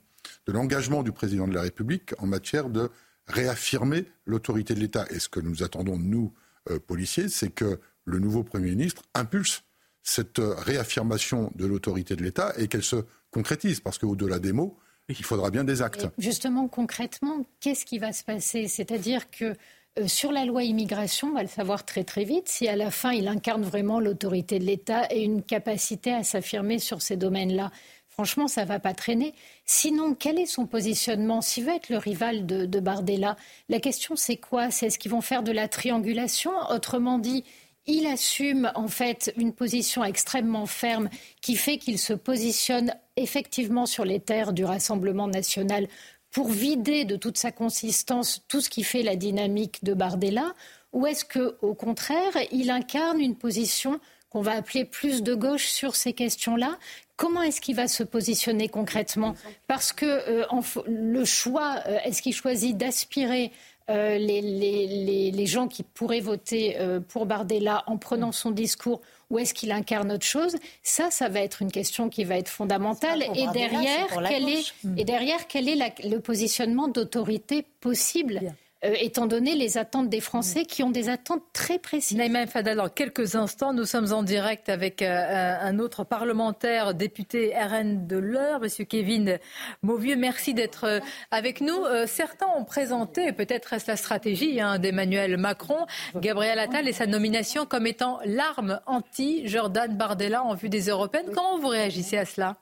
de l'engagement du président de la République en matière de réaffirmer l'autorité de l'État. Et ce que nous attendons, nous, euh, policiers, c'est que le nouveau Premier ministre impulse cette réaffirmation de l'autorité de l'État et qu'elle se concrétise, parce qu'au-delà des mots, il faudra bien des actes. justement, concrètement, qu'est-ce qui va se passer? C'est-à-dire que euh, sur la loi immigration, on va le savoir très très vite, si à la fin il incarne vraiment l'autorité de l'État et une capacité à s'affirmer sur ces domaines-là. Franchement, ça ne va pas traîner. Sinon, quel est son positionnement? S'il veut être le rival de, de Bardella, la question c'est quoi? C'est est-ce qu'ils vont faire de la triangulation? Autrement dit, il assume en fait une position extrêmement ferme qui fait qu'il se positionne effectivement sur les terres du Rassemblement national pour vider de toute sa consistance tout ce qui fait la dynamique de Bardella ou est-ce que au contraire, il incarne une position qu'on va appeler plus de gauche sur ces questions-là? Comment est-ce qu'il va se positionner concrètement? Parce que euh, le choix, euh, est-ce qu'il choisit d'aspirer euh, les, gens qui pourraient voter euh, pour Bardella en prenant son discours ou est-ce qu'il incarne autre chose Ça, ça va être une question qui va être fondamentale. Et derrière, quel est, et derrière, quel est le positionnement d'autorité possible? Euh, étant donné les attentes des Français qui ont des attentes très précises. Naïma Fadal, dans quelques instants, nous sommes en direct avec euh, un autre parlementaire, député RN de l'heure, M. Kevin Mauvieux. Merci d'être euh, avec nous. certains ont présenté, peut-être est-ce la stratégie hein, d'Emmanuel Macron, Gabriel Attal et sa nomination comme étant l'arme anti-Jordan Bardella en vue des européennes. Comment vous réagissez à cela?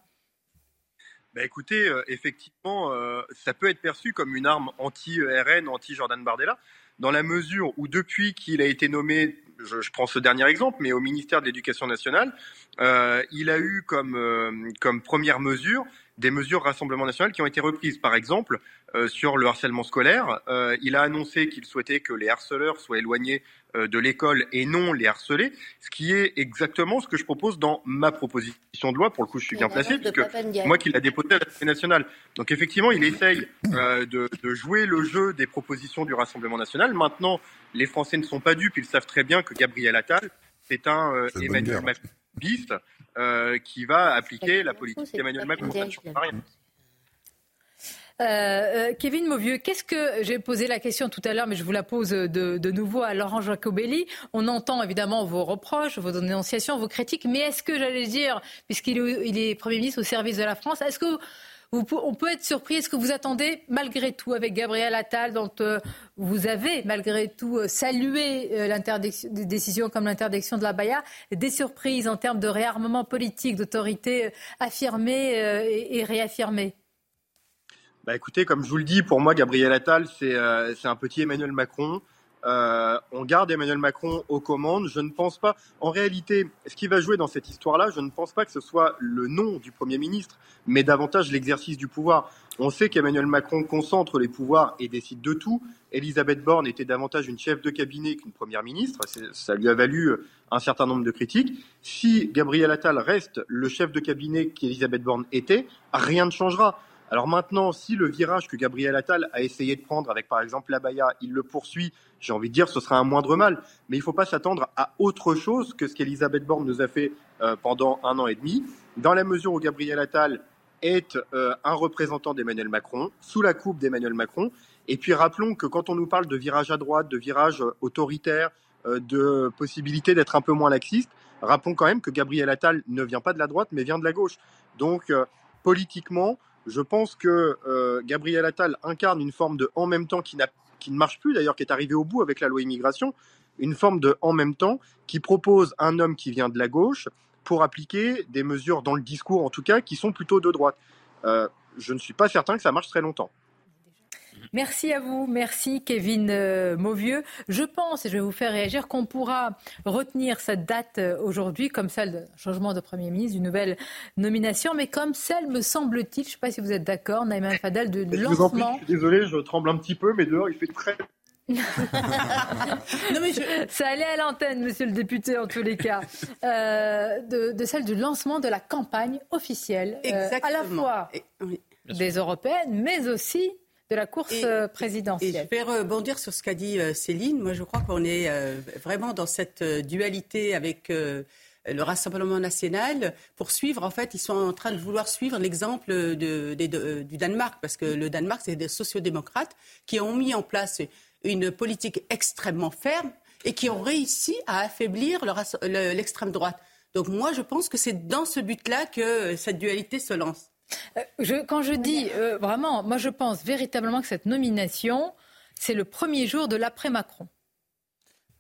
Bah écoutez, euh, effectivement, euh, ça peut être perçu comme une arme anti-RN, anti-Jordan Bardella, dans la mesure où depuis qu'il a été nommé, je, prends ce dernier exemple, mais au ministère de l'Éducation nationale, euh, il a eu comme, première mesure des mesures Rassemblement national qui ont été reprises. Par exemple, sur le harcèlement scolaire, il a annoncé qu'il souhaitait que les harceleurs soient éloignés de l'école et non les harcelés, ce qui est exactement ce que je propose dans ma proposition de loi. Pour le coup, je suis bien placé, puisque moi qui l'a déposé à l'Assemblée nationale. Donc effectivement, il essaye de, de, jouer le jeu des propositions du Rassemblement national. Maintenant, les Français ne sont pas dupes, ils savent très bien que Gabriel Attal, c'est un Emmanuel Macron bis qui va appliquer la politique d'Emmanuel Macron. Euh, euh, Kevin Mauvieux, qu'est-ce que j'ai posé la question tout à l'heure, mais je vous la pose de, nouveau à Laurent Jacobelli. On entend évidemment vos reproches, vos dénonciations, vos critiques, mais est-ce que j'allais dire, puisqu'il est, Premier ministre au service de la France, est-ce que on peut être surpris. Est-ce que vous attendez, malgré tout, avec Gabriel Attal, dont euh, vous avez malgré tout euh, salué des décisions comme l'interdiction de la Baïa, des surprises en termes de réarmement politique, d'autorité affirmée et, réaffirmée bah écoutez, comme je vous le dis, pour moi, Gabriel Attal, c'est un petit Emmanuel Macron. Euh, on garde Emmanuel Macron aux commandes. Je ne pense pas, en réalité, ce qui va jouer dans cette histoire-là, je ne pense pas que ce soit le nom du Premier ministre, mais davantage l'exercice du pouvoir. On sait qu'Emmanuel Macron concentre les pouvoirs et décide de tout. Elisabeth Borne était davantage une chef de cabinet qu'une première ministre. Ça lui a valu un certain nombre de critiques. Si Gabriel Attal reste le chef de cabinet qu'Elisabeth Borne était, rien ne changera. Alors maintenant, si le virage que Gabriel Attal a essayé de prendre avec par exemple la Baïa, il le poursuit, j'ai envie de dire ce sera un moindre mal. Mais il ne faut pas s'attendre à autre chose que ce qu'Elisabeth Borne nous a fait euh, pendant un an et demi, dans la mesure où Gabriel Attal est euh, un représentant d'Emmanuel Macron, sous la coupe d'Emmanuel Macron. Et puis rappelons que quand on nous parle de virage à droite, de virage euh, autoritaire, de possibilité d'être un peu moins laxiste, rappelons quand même que Gabriel Attal ne vient pas de la droite, mais vient de la gauche. Donc politiquement, je pense que euh, Gabriel Attal incarne une forme de en même temps qui, qui ne marche plus d'ailleurs, qui est arrivé au bout avec la loi immigration, une forme de en même temps qui propose un homme qui vient de la gauche pour appliquer des mesures dans le discours en tout cas qui sont plutôt de droite. Euh, je ne suis pas certain que ça marche très longtemps. Merci à vous, merci Kevin euh, Mauvieux. Je pense, et je vais vous faire réagir, qu'on pourra retenir cette date euh, aujourd'hui comme celle d'un changement de Premier ministre, d'une nouvelle nomination, mais comme celle, me semble-t-il, je ne sais pas si vous êtes d'accord, Naïma Fadel, de je lancement. Vous en prie, je suis désolé, je tremble un petit peu, mais dehors il fait très non mais Ça allait à l'antenne, monsieur le député, en tous les cas, euh, de, celle du lancement de la campagne officielle, à la fois des européennes, mais aussi de la course euh, présidentielle. Et je vais rebondir sur ce qu'a dit euh, Céline. Moi, je crois qu'on est euh, vraiment dans cette dualité avec le Rassemblement national pour suivre, en fait, ils sont en train de vouloir suivre l'exemple du Danemark, parce que le Danemark, c'est des sociodémocrates qui ont mis en place une politique extrêmement ferme et qui ont réussi à affaiblir l'extrême droite. Donc moi, je pense que c'est dans ce but-là que cette dualité se lance. Euh, quand je dis euh, vraiment, moi je pense véritablement que cette nomination, c'est le premier jour de l'après-Macron.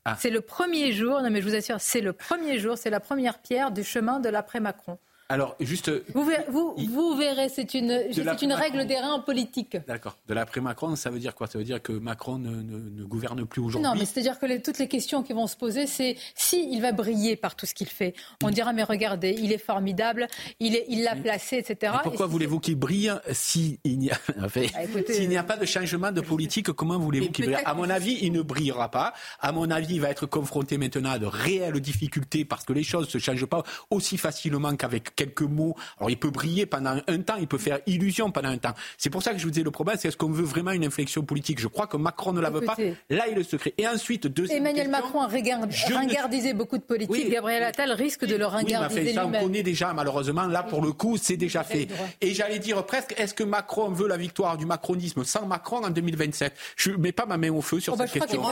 Ah. C'est le premier jour, non mais je vous assure, c'est le premier jour, c'est la première pierre du chemin de l'après-Macron. Alors, juste. Vous verrez, vous, verrez c'est une, c'est une règle des reins en politique. D'accord. De l'après-Macron, ça veut dire quoi? Ça veut dire que Macron ne, ne, gouverne plus aujourd'hui? Non, mais c'est-à-dire que toutes les questions qui vont se poser, c'est si il va briller par tout ce qu'il fait. On dira, mais regardez, il est formidable, il, est, il l'a placé, etc. pourquoi voulez-vous qu'il brille s'il n'y a, ah, a pas de changement de politique Comment voulez-vous qu'il brille? À mon avis, il ne brillera pas. À mon avis, il va être confronté maintenant à de réelles difficultés parce que les choses ne se changent pas aussi facilement qu'avec quelques mots. Alors il peut briller pendant un temps, il peut faire illusion pendant un temps. C'est pour ça que je vous disais le problème, c'est est-ce qu'on veut vraiment une inflexion politique? Je crois que Macron ne la veut pas. Là, il est le secret. Et ensuite, deuxième Emmanuel Macron a ringardisé beaucoup de politiques. Gabriel Attal risque de le ringardiser oui, ça, on connaît déjà, malheureusement. Là, pour le coup, c'est déjà fait. Et j'allais dire presque, est-ce que Macron veut la victoire du macronisme sans Macron en 2027 Je ne mets pas ma main au feu sur oh, cette bah, question.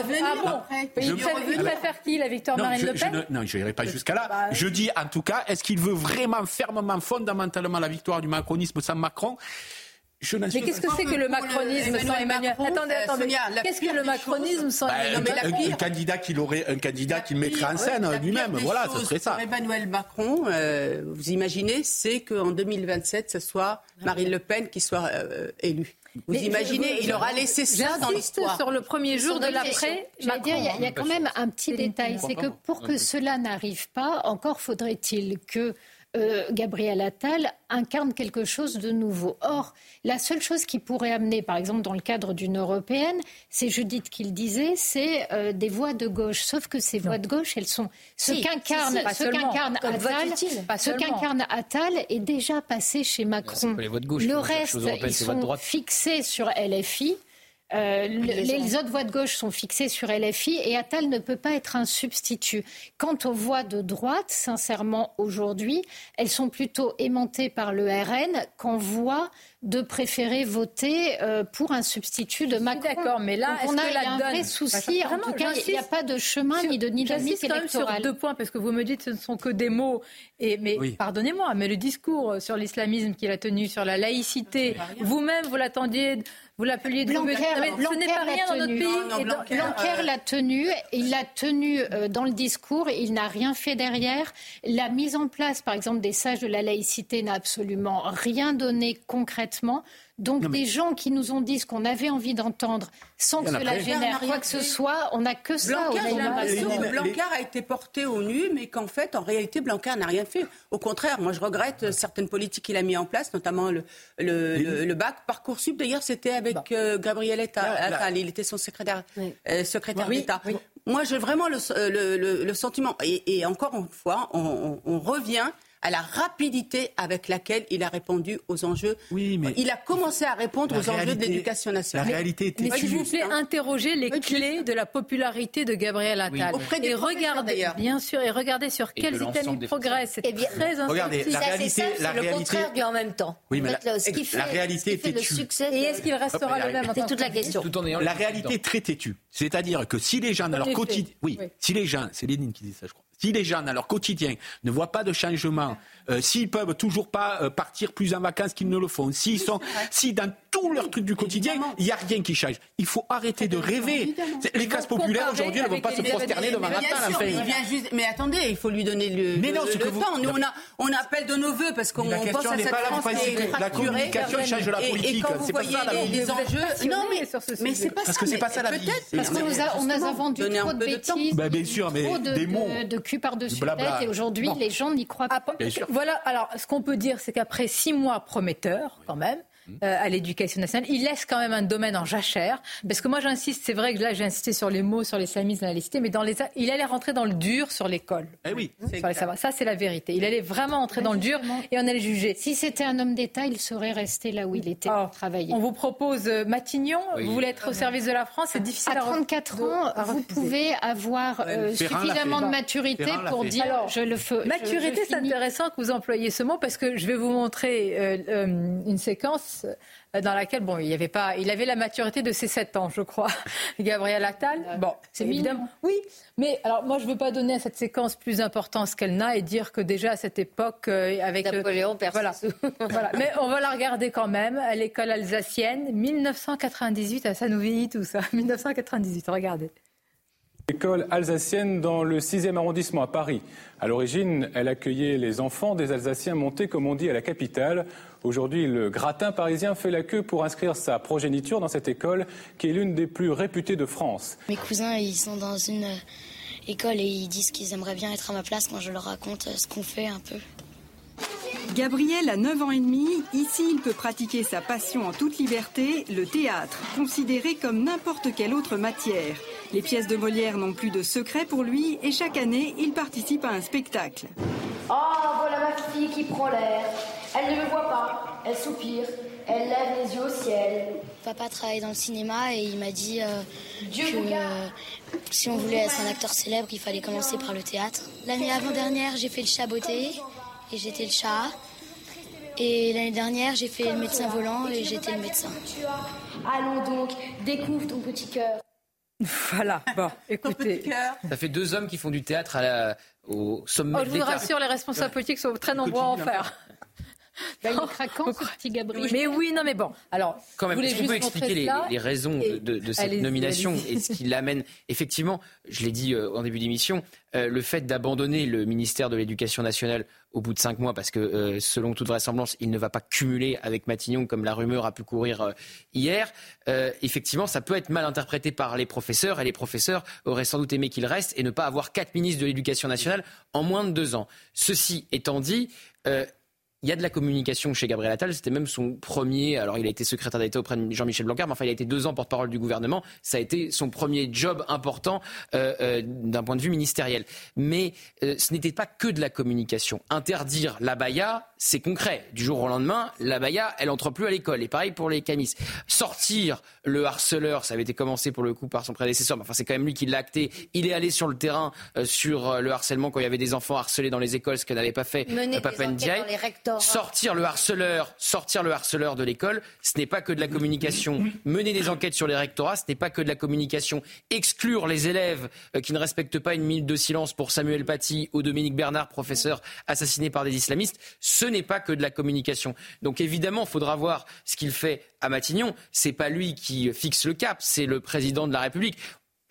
il, préfère qui La victoire Marine Le Pen Non, je n'irai pas jusqu'à là. Bah, je dis en tout cas, est-ce qu'il veut vraiment fermement, fondamentalement la victoire du macronisme sans Macron mais qu'est-ce que c'est que le macronisme sans Emmanuel Attendez, attendez. Qu'est-ce que le macronisme sans bah, Emmanuel Un candidat qui aurait, un candidat qui mettrait en scène lui-même. Voilà, ce serait ça. Emmanuel Macron, euh, vous imaginez, c'est qu'en 2027, ce soit Marine Le Pen qui soit euh, élue. Vous imaginez, il aura laissé ça dans l'histoire. sur le premier jour de l'après. Il y, a quand même un petit détail, c'est que pour que cela n'arrive pas, encore faudrait-il que euh, Gabriel Attal incarne quelque chose de nouveau. Or, la seule chose qui pourrait amener, par exemple, dans le cadre d'une européenne, c'est Judith qui le disait, c'est euh, des voix de gauche. Sauf que ces voix de gauche, elles sont ce qu'incarne qu'incarne Attal, est déjà passé chez Macron. le reste, ils sont fixés sur LFI. Euh, les, autres voix de gauche sont fixées sur LFI et Attal ne peut pas être un substitut. Quant aux voix de droite, sincèrement, aujourd'hui, elles sont plutôt aimantées par le RN qu'en voix de préférer voter euh, pour un substitut de Macron. D'accord, mais là, on a, y a un vrai souci. en tout cas, il n'y a pas de chemin ni de dynamique électorale. quand même sur deux points, parce que vous me dites que ce ne sont que des mots. Et, mais pardonnez-moi, mais le discours sur l'islamisme qu'il a tenu, sur la laïcité, vous-même, vous l'attendiez vous l'appeliez Blanquer, ce n'est pas rien dans notre pays. Blanquer l'a tenu, il l'a tenu euh, dans le discours, il n'a rien fait derrière. La mise en place, par exemple, des sages de la laïcité n'a absolument rien donné concrètement. Donc des gens qui nous ont dit ce qu'on avait envie d'entendre sans que cela génère quoi que ce soit, on n'a que ça. Blanquer a été porté au nu, mais qu'en fait, en réalité, Blanquer n'a rien fait. Au contraire, moi je regrette certaines politiques qu'il a mis en place, notamment le, le, le, bac. Parcoursup, d'ailleurs, c'était avec euh, Gabriel Attal. Il était son secrétaire, euh, secrétaire d'État. Moi, j'ai vraiment le, sentiment, et, encore une fois, on revient à la rapidité avec laquelle il a répondu aux enjeux. Oui, mais il a commencé à répondre aux enjeux de l'éducation nationale. La réalité était Mais s'il vous plaît, interrogez les clés de la popularité de Gabriel Attal. Auprès des et regardez, bien sûr, et regardez sur quels items il progresse. C'est eh très Regardez, la réalité, la réalité, le contraire du en même temps. Oui, mais la, ce qui fait, la réalité est têtue. Et est-ce qu'il restera le même C'est toute la question. La réalité est très têtue. C'est-à-dire que si les dans leur quotidien, oui, si les gens, c'est Lénine qui dit ça, je crois. Si les gens dans leur quotidien ne voient pas de changement euh, s'ils peuvent toujours pas euh, partir plus en vacances qu'ils ne le font, s'ils sont, si dans tous leurs trucs du quotidien, il n'y a rien qui change. Il faut arrêter de rêver. Les classes populaires aujourd'hui ne vont pas se prosterner devant Juste... Mais attendez, il faut lui donner le, mais non, le, que temps. Nous, on, a, on appelle de nos voeux parce qu'on pense à cette France qui est La communication change la politique. C'est pas ça les enjeux. Non, mais mais c'est pas ça. Parce que c'est pas ça la vie. Parce qu'on nous a vendu trop de bêtises, bien sûr, mais des mots de cul par-dessus tête et aujourd'hui, les gens n'y croient pas. Voilà, alors ce qu'on peut dire, c'est qu'après six mois prometteurs, quand même, à l'éducation nationale. Il laisse quand même un domaine en jachère. Parce que moi, j'insiste, c'est vrai que là, j'ai insisté sur les mots, sur les samismes, la laïcité, mais dans les, il allait rentrer dans le dur sur l'école. Eh oui. Ça, c'est la vérité. Il allait vraiment entrer dans le dur et on allait juger. Si c'était un homme d'État, il serait resté là où il était oh, travailler. On vous propose euh, Matignon. Vous voulez être au service de la France. C'est difficile à, 34 ans, vous pouvez avoir euh, suffisamment de maturité pour dire Alors, je le fais. Maturité, c'est intéressant que vous employiez ce mot parce que je vais vous montrer une séquence dans laquelle, bon, il y avait pas, il avait la maturité de ses 7 ans, je crois, Gabriel Attal. Bon, c'est évidemment. Oui, mais alors moi, je ne veux pas donner à cette séquence plus d'importance qu'elle n'a et dire que déjà à cette époque, euh, avec Napoléon, voilà, voilà. Mais on va la regarder quand même à l'école alsacienne, 1998. Ah, ça nous vieillit tout ça. 1998, regardez. École alsacienne dans le 6e arrondissement à Paris. À l'origine, elle accueillait les enfants des Alsaciens montés, comme on dit, à la capitale. Aujourd'hui, le gratin parisien fait la queue pour inscrire sa progéniture dans cette école, qui est l'une des plus réputées de France. Mes cousins, ils sont dans une euh, école et ils disent qu'ils aimeraient bien être à ma place quand je leur raconte euh, ce qu'on fait un peu. Gabriel a 9 ans et demi. Ici, il peut pratiquer sa passion en toute liberté, le théâtre, considéré comme n'importe quelle autre matière. Les pièces de Molière n'ont plus de secret pour lui et chaque année, il participe à un spectacle. Oh, voilà ma fille qui prend l'air. Elle ne me voit pas. Elle soupire. Elle lève les yeux au ciel. Papa travaille dans le cinéma et il m'a dit euh, que euh, si on voulait être un acteur célèbre, il fallait commencer par le théâtre. L'année avant-dernière, j'ai fait le chat beauté et j'étais le chat. Et l'année dernière, j'ai fait le médecin volant et j'étais le médecin. Allons donc, découvre ton petit cœur. Voilà, bon, écoutez. Ça fait deux hommes qui font du théâtre au sommet oh, Je vous rassure, les responsables politiques sont très nombreux à en faire. Bah, il est craquant, ce petit Gabriel. Mais oui, non, mais bon. Alors, quand même, est-ce qu'on peut expliquer les, raisons de, cette nomination et ce qui l'amène Effectivement, je l'ai dit euh, en début d'émission, euh, le fait d'abandonner le ministère de l'Éducation nationale au bout de cinq mois, parce que euh, selon toute vraisemblance, il ne va pas cumuler avec Matignon comme la rumeur a pu courir hier. effectivement, ça peut être mal interprété par les professeurs et les professeurs auraient sans doute aimé qu'il reste et ne pas avoir quatre ministres de l'Éducation nationale en moins de deux ans. Ceci étant dit, il y a de la communication chez Gabriel Attal. C'était même son premier. Alors, il a été secrétaire d'État auprès de Jean-Michel Blanquer, mais enfin, il a été deux ans porte-parole du gouvernement. Ça a été son premier job important euh, euh, d'un point de vue ministériel. Mais euh, ce n'était pas que de la communication. Interdire la baya, c'est concret. Du jour au lendemain, la baya, elle entre plus à l'école. Et pareil pour les camis. Sortir le harceleur, ça avait été commencé pour le coup par son prédécesseur, mais enfin, c'est quand même lui qui l'a acté. Il est allé sur le terrain sur le harcèlement quand il y avait des enfants harcelés dans les écoles, ce que n'avait pas fait Papa Ndiaye. Sortir le harceleur, sortir le harceleur de l'école, ce n'est pas que de la communication. Mener des enquêtes sur les rectorats, ce n'est pas que de la communication. Exclure les élèves euh, qui ne respectent pas une minute de silence pour Samuel Paty ou Dominique Bernard, professeur assassiné par des islamistes, ce n'est pas que de la communication. Donc évidemment, il faudra voir ce qu'il fait à Matignon. C'est pas lui qui fixe le cap, c'est le président de la République.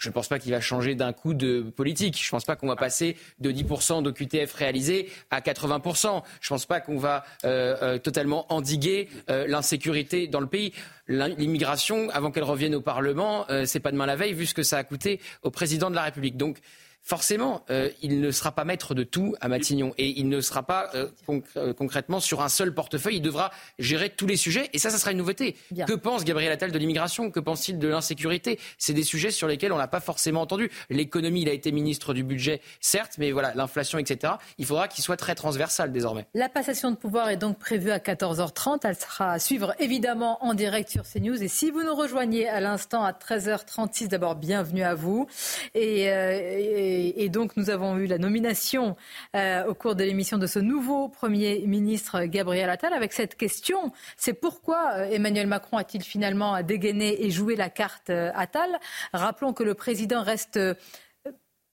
Je ne pense pas qu'il va changer d'un coup de politique. Je ne pense pas qu'on va passer de 10% d'OQTF réalisés à 80%. Je ne pense pas qu'on va euh, euh, totalement endiguer euh, l'insécurité dans le pays. L'immigration, avant qu'elle revienne au Parlement, c'est pas demain la veille, vu ce que ça a coûté au président de la République. Donc, forcément, euh, il ne sera pas maître de tout à Matignon et il ne sera pas euh, euh, concrètement sur un seul portefeuille. Il devra gérer tous les sujets et ça, ça sera une nouveauté. Que pense Gabriel Attal de l'immigration? Que pense-t-il de l'insécurité? C'est des sujets sur lesquels on n'a pas forcément entendu. L'économie, il a été ministre du budget, certes, mais voilà, l'inflation, etc. Il faudra qu'il soit très transversal désormais. La passation de pouvoir est donc prévue à 14h30. Elle sera à suivre évidemment en direct sur CNews. Et si vous nous rejoignez à l'instant à 13h36, d'abord bienvenue à vous. et, et et, donc nous avons eu la nomination euh, au cours de l'émission de ce nouveau Premier ministre Gabriel Attal avec cette question. C'est pourquoi euh, Emmanuel Macron a-t-il finalement dégainé et joué la carte euh, Attal? Rappelons que le président reste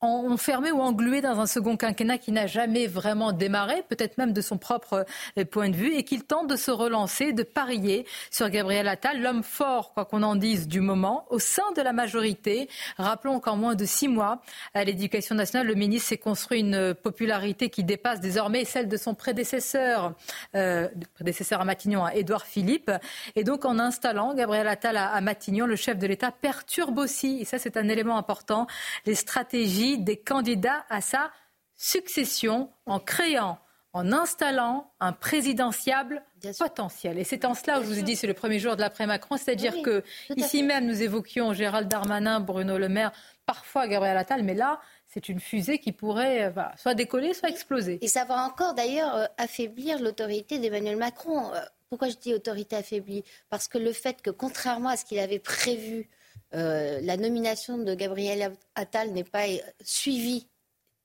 enfermé ou englué dans un second quinquennat qui n'a jamais vraiment démarré, peut-être même de son propre euh, point de vue, et qu'il tente de se relancer, de parier sur Gabriel Attal, l'homme fort, quoi qu'on en dise, du moment, au sein de la majorité. Rappelons qu'en moins de six mois, à l'éducation nationale, le ministre s'est construit une popularité qui dépasse désormais celle de son prédécesseur, euh, prédécesseur à Matignon, à Édouard Philippe. Et donc, en installant Gabriel Attal à Matignon, le chef de l'État perturbe aussi, et ça c'est un élément important, les stratégies des candidats à sa succession en créant en installant un présidentiable potentiel. Et c'est en cela où je vous ai dit c'est le premier jour de l'après-Macron, c'est-à-dire que ici même nous évoquions Gérald Darmanin, Bruno Le Maire, parfois Gabriel Attal, mais là c'est une fusée qui pourrait euh, soit décoller, soit exploser. Et ça va encore d'ailleurs euh, affaiblir l'autorité d'Emmanuel Macron. Euh, pourquoi je dis autorité affaiblie? Parce que le fait que contrairement à ce qu'il avait prévu euh, la nomination de Gabriel Attal n'est pas suivie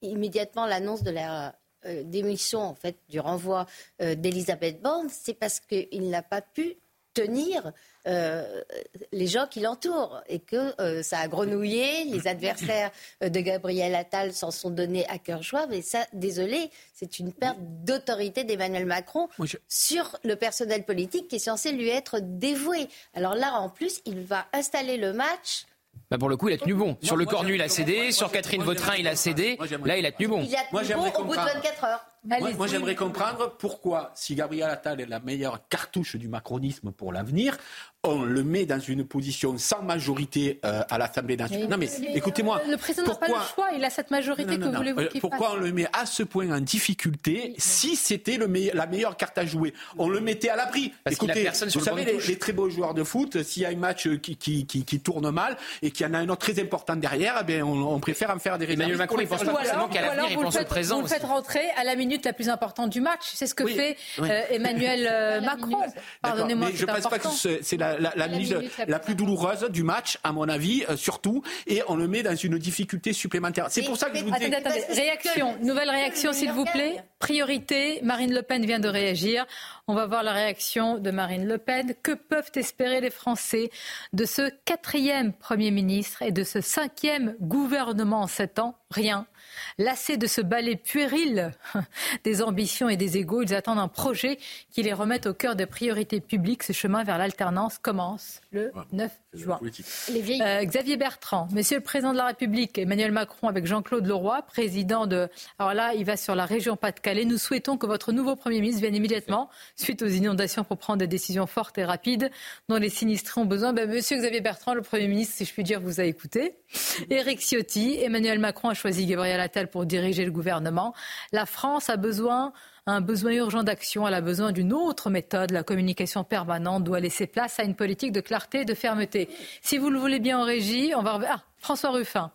immédiatement l'annonce de la euh, démission en fait du renvoi euh, d'Elisabeth Borne, c'est parce qu'il n'a pas pu tenir euh, les gens qui l'entourent et que euh, ça a grenouillé. Les adversaires euh, de Gabriel Attal s'en sont donnés à cœur joie. Mais ça, désolé, c'est une perte d'autorité d'Emmanuel Macron sur le personnel politique qui est censé lui être dévoué. Alors là, en plus, il va installer le match. Bah pour le coup, il a tenu bon. sur le cornu, il a cédé. sur Catherine Vautrin, il a cédé. Là, il a tenu bon. Il a tenu bon au bout de 24 heures. Moi, j'aimerais comprendre pourquoi, si Gabriel Attal est la meilleure cartouche du macronisme pour l'avenir, on le met dans une position sans majorité euh, à l'Assemblée nationale. Non mais écoutez-moi. Le président n'a pas le choix, il a cette majorité que voulez-vous euh, qu'il Pourquoi on le met à ce point en difficulté si c'était la meilleure carte à jouer? On le mettait à l'abri. Écoutez, vous savez, les, très beaux joueurs de foot, s'il y a un match qui, qui, qui, tourne mal et qu'il y en a un autre très important derrière, eh bien, on, préfère en faire des résultats. Emmanuel Macron, il pense pas forcément qu'à l'avenir, il pense au présent. Vous le faites rentrer à la minute la plus importante du match. C'est ce que fait euh, Emmanuel euh, Macron. Pardonnez-moi. Je ne pense pas que c'est la, la, minute la, plus douloureuse du match, à mon avis, euh, surtout, et on le met dans une difficulté supplémentaire. C'est pour ça que je vous dis. Attendez, attendez. Réaction, nouvelle réaction, s'il vous plaît. Priorité. Marine Le Pen vient de réagir. On va voir la réaction de Marine Le Pen. Que peuvent espérer les Français de ce quatrième Premier ministre et de ce cinquième gouvernement en sept ans? Rien. Lassés de ce balai puéril des ambitions et des égaux, ils attendent un projet qui les remette au cœur des priorités publiques. Ce chemin vers l'alternance commence le 9 juin. Euh, Xavier Bertrand, Monsieur le Président de la République, Emmanuel Macron avec Jean-Claude Leroy, président de... Alors là, il va sur la région Pas-de-Calais. Nous souhaitons que votre nouveau Premier ministre vienne immédiatement, suite aux inondations, pour prendre des décisions fortes et rapides dont les sinistrés ont besoin. Ben, Monsieur Xavier Bertrand, le Premier ministre, si je puis dire, vous a écouté. Éric Ciotti, Emmanuel Macron a choisi Gabriel Attal pour diriger le gouvernement. La France a besoin un besoin urgent d'action, elle a besoin d'une autre méthode. La communication permanente doit laisser place à une politique de clarté et de fermeté. Si vous le voulez bien en régie, on va... Ah, François Ruffin,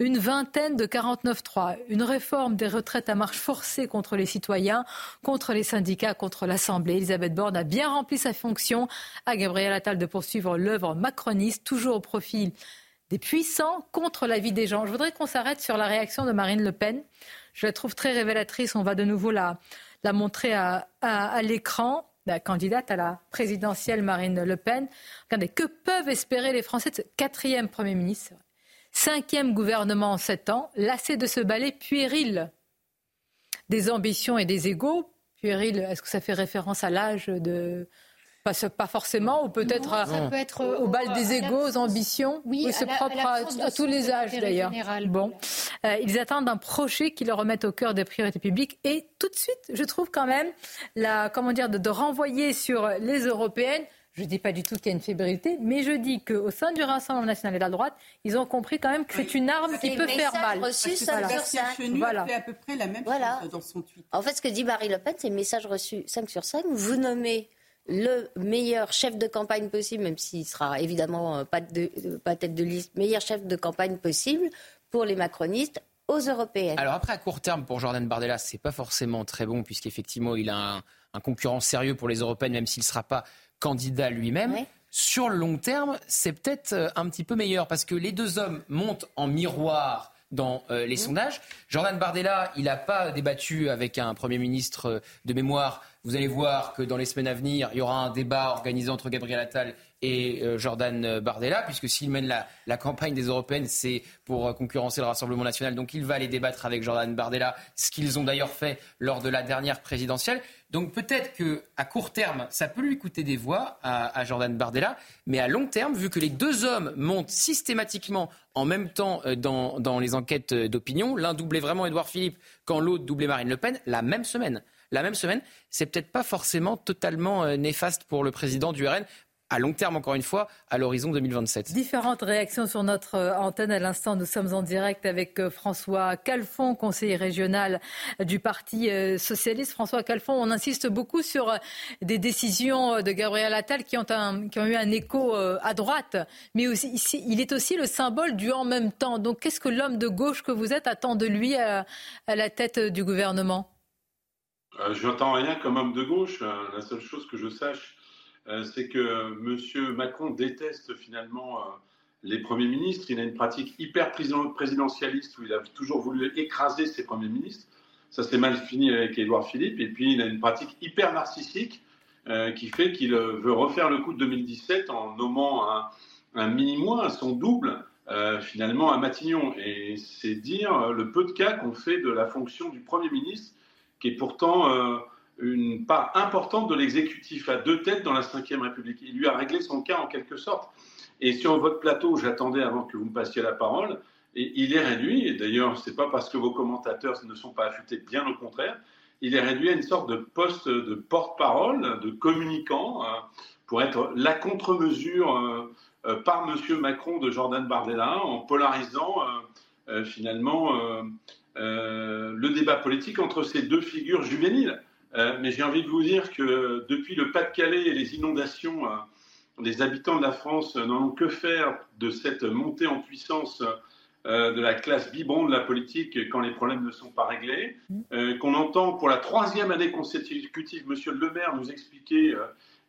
une vingtaine de 49.3, une réforme des retraites à marche forcée contre les citoyens, contre les syndicats, contre l'Assemblée. Elisabeth Borne a bien rempli sa fonction. À Gabriel Attal de poursuivre l'œuvre macroniste, toujours au profil des puissants contre la vie des gens. Je voudrais qu'on s'arrête sur la réaction de Marine Le Pen. Je la trouve très révélatrice. On va de nouveau la, la montrer à, à l'écran la candidate à la présidentielle Marine Le Pen. Regardez, que peuvent espérer les Français de ce quatrième Premier ministre? Cinquième gouvernement en sept ans, lassé de ce balai puéril des ambitions et des égaux. Puéril, est-ce que ça fait référence à l'âge de pas, forcément, ou peut-être au bal des égaux, aux ambitions. Oui, c'est propre à, tous les âges d'ailleurs. Bon, euh, ils attendent un projet qui leur remette au cœur des priorités publiques. Et tout de suite, je trouve quand même la, comment dire, de renvoyer sur les européennes je ne dis pas du tout qu'il y a une fébrilité, mais je dis qu'au sein du Rassemblement national et de la droite, ils ont compris quand même que c'est une arme qui peut faire mal. Reçu, ça voilà. voilà. fait à peu près la même chose dans son tweet. En fait, ce que dit Marie Le Pen, c'est message reçu 5 sur 5. Vous nommez le meilleur chef de campagne possible, même s'il sera évidemment euh, pas, de, euh, pas tête de liste, meilleur chef de campagne possible pour les macronistes aux européennes. Alors après, à court terme, pour Jordan Bardella, c'est pas forcément très bon, puisqu'effectivement, il a un, un concurrent sérieux pour les européennes, même s'il ne sera pas candidat lui-même. Sur le long terme, c'est peut-être euh, un petit peu meilleur parce que les deux hommes montent en miroir dans euh, les sondages. Jordan Bardella, il n'a pas débattu avec un Premier ministre euh, de mémoire. Vous allez voir que dans les semaines à venir, il y aura un débat organisé entre Gabriel Attal et Jordan Bardella, puisque s'il mène la, la, campagne des européennes, c'est pour concurrencer le Rassemblement national. Donc il va aller débattre avec Jordan Bardella, ce qu'ils ont d'ailleurs fait lors de la dernière présidentielle. Donc peut-être que à court terme, ça peut lui coûter des voix à, Jordan Bardella, mais à long terme, vu que les deux hommes montent systématiquement en même temps euh, dans, les enquêtes d'opinion, l'un doublait vraiment Édouard Philippe quand l'autre doublait Marine Le Pen, la même semaine. La même semaine, c'est peut-être pas forcément totalement euh, néfaste pour le président du RN à long terme, encore une fois, à l'horizon 2027. Différentes réactions sur notre euh, antenne. À l'instant, nous sommes en direct avec euh, François Calfon, conseiller régional du Parti euh, socialiste. François Calfon, on insiste beaucoup sur des décisions de Gabriel Attal qui ont, qui ont eu un écho à droite, mais aussi, il est aussi le symbole du en même temps. Donc, qu'est-ce que l'homme de gauche que vous êtes attend de lui à, la tête du gouvernement? Je n'entends rien comme homme de gauche. La seule chose que je sache, euh, c'est que M. Macron déteste finalement euh, les premiers ministres. Il a une pratique hyper présidentialiste où il a toujours voulu écraser ses premiers ministres. Ça s'est mal fini avec Édouard Philippe. Et puis, il a une pratique hyper narcissique euh, qui fait qu'il veut refaire le coup de 2017 en nommant un, un mini-mois, son double, finalement, à Matignon. Et c'est dire le peu de cas qu'on fait de la fonction du Premier ministre, qui est pourtant une part importante de l'exécutif à deux têtes dans la Ve République. Il lui a réglé son cas en quelque sorte. Et sur votre plateau, j'attendais avant que vous me passiez la parole, et il est réduit, et d'ailleurs, ce n'est pas parce que vos commentateurs ne sont pas affûtés, bien au contraire, il est réduit à une sorte de poste de porte-parole, de communicant, euh, pour être la contre-mesure euh, euh, par M. Macron de Jordan Bardella, en polarisant finalement le débat politique entre ces deux figures juvéniles. Euh, mais j'ai envie de vous dire que depuis le Pas-de-Calais et les inondations, euh, les habitants de la France n'en ont que faire de cette montée en puissance euh, de la classe vibrante de la politique quand les problèmes ne sont pas réglés. Qu'on entend pour la troisième année consécutive M. Le Maire nous expliquer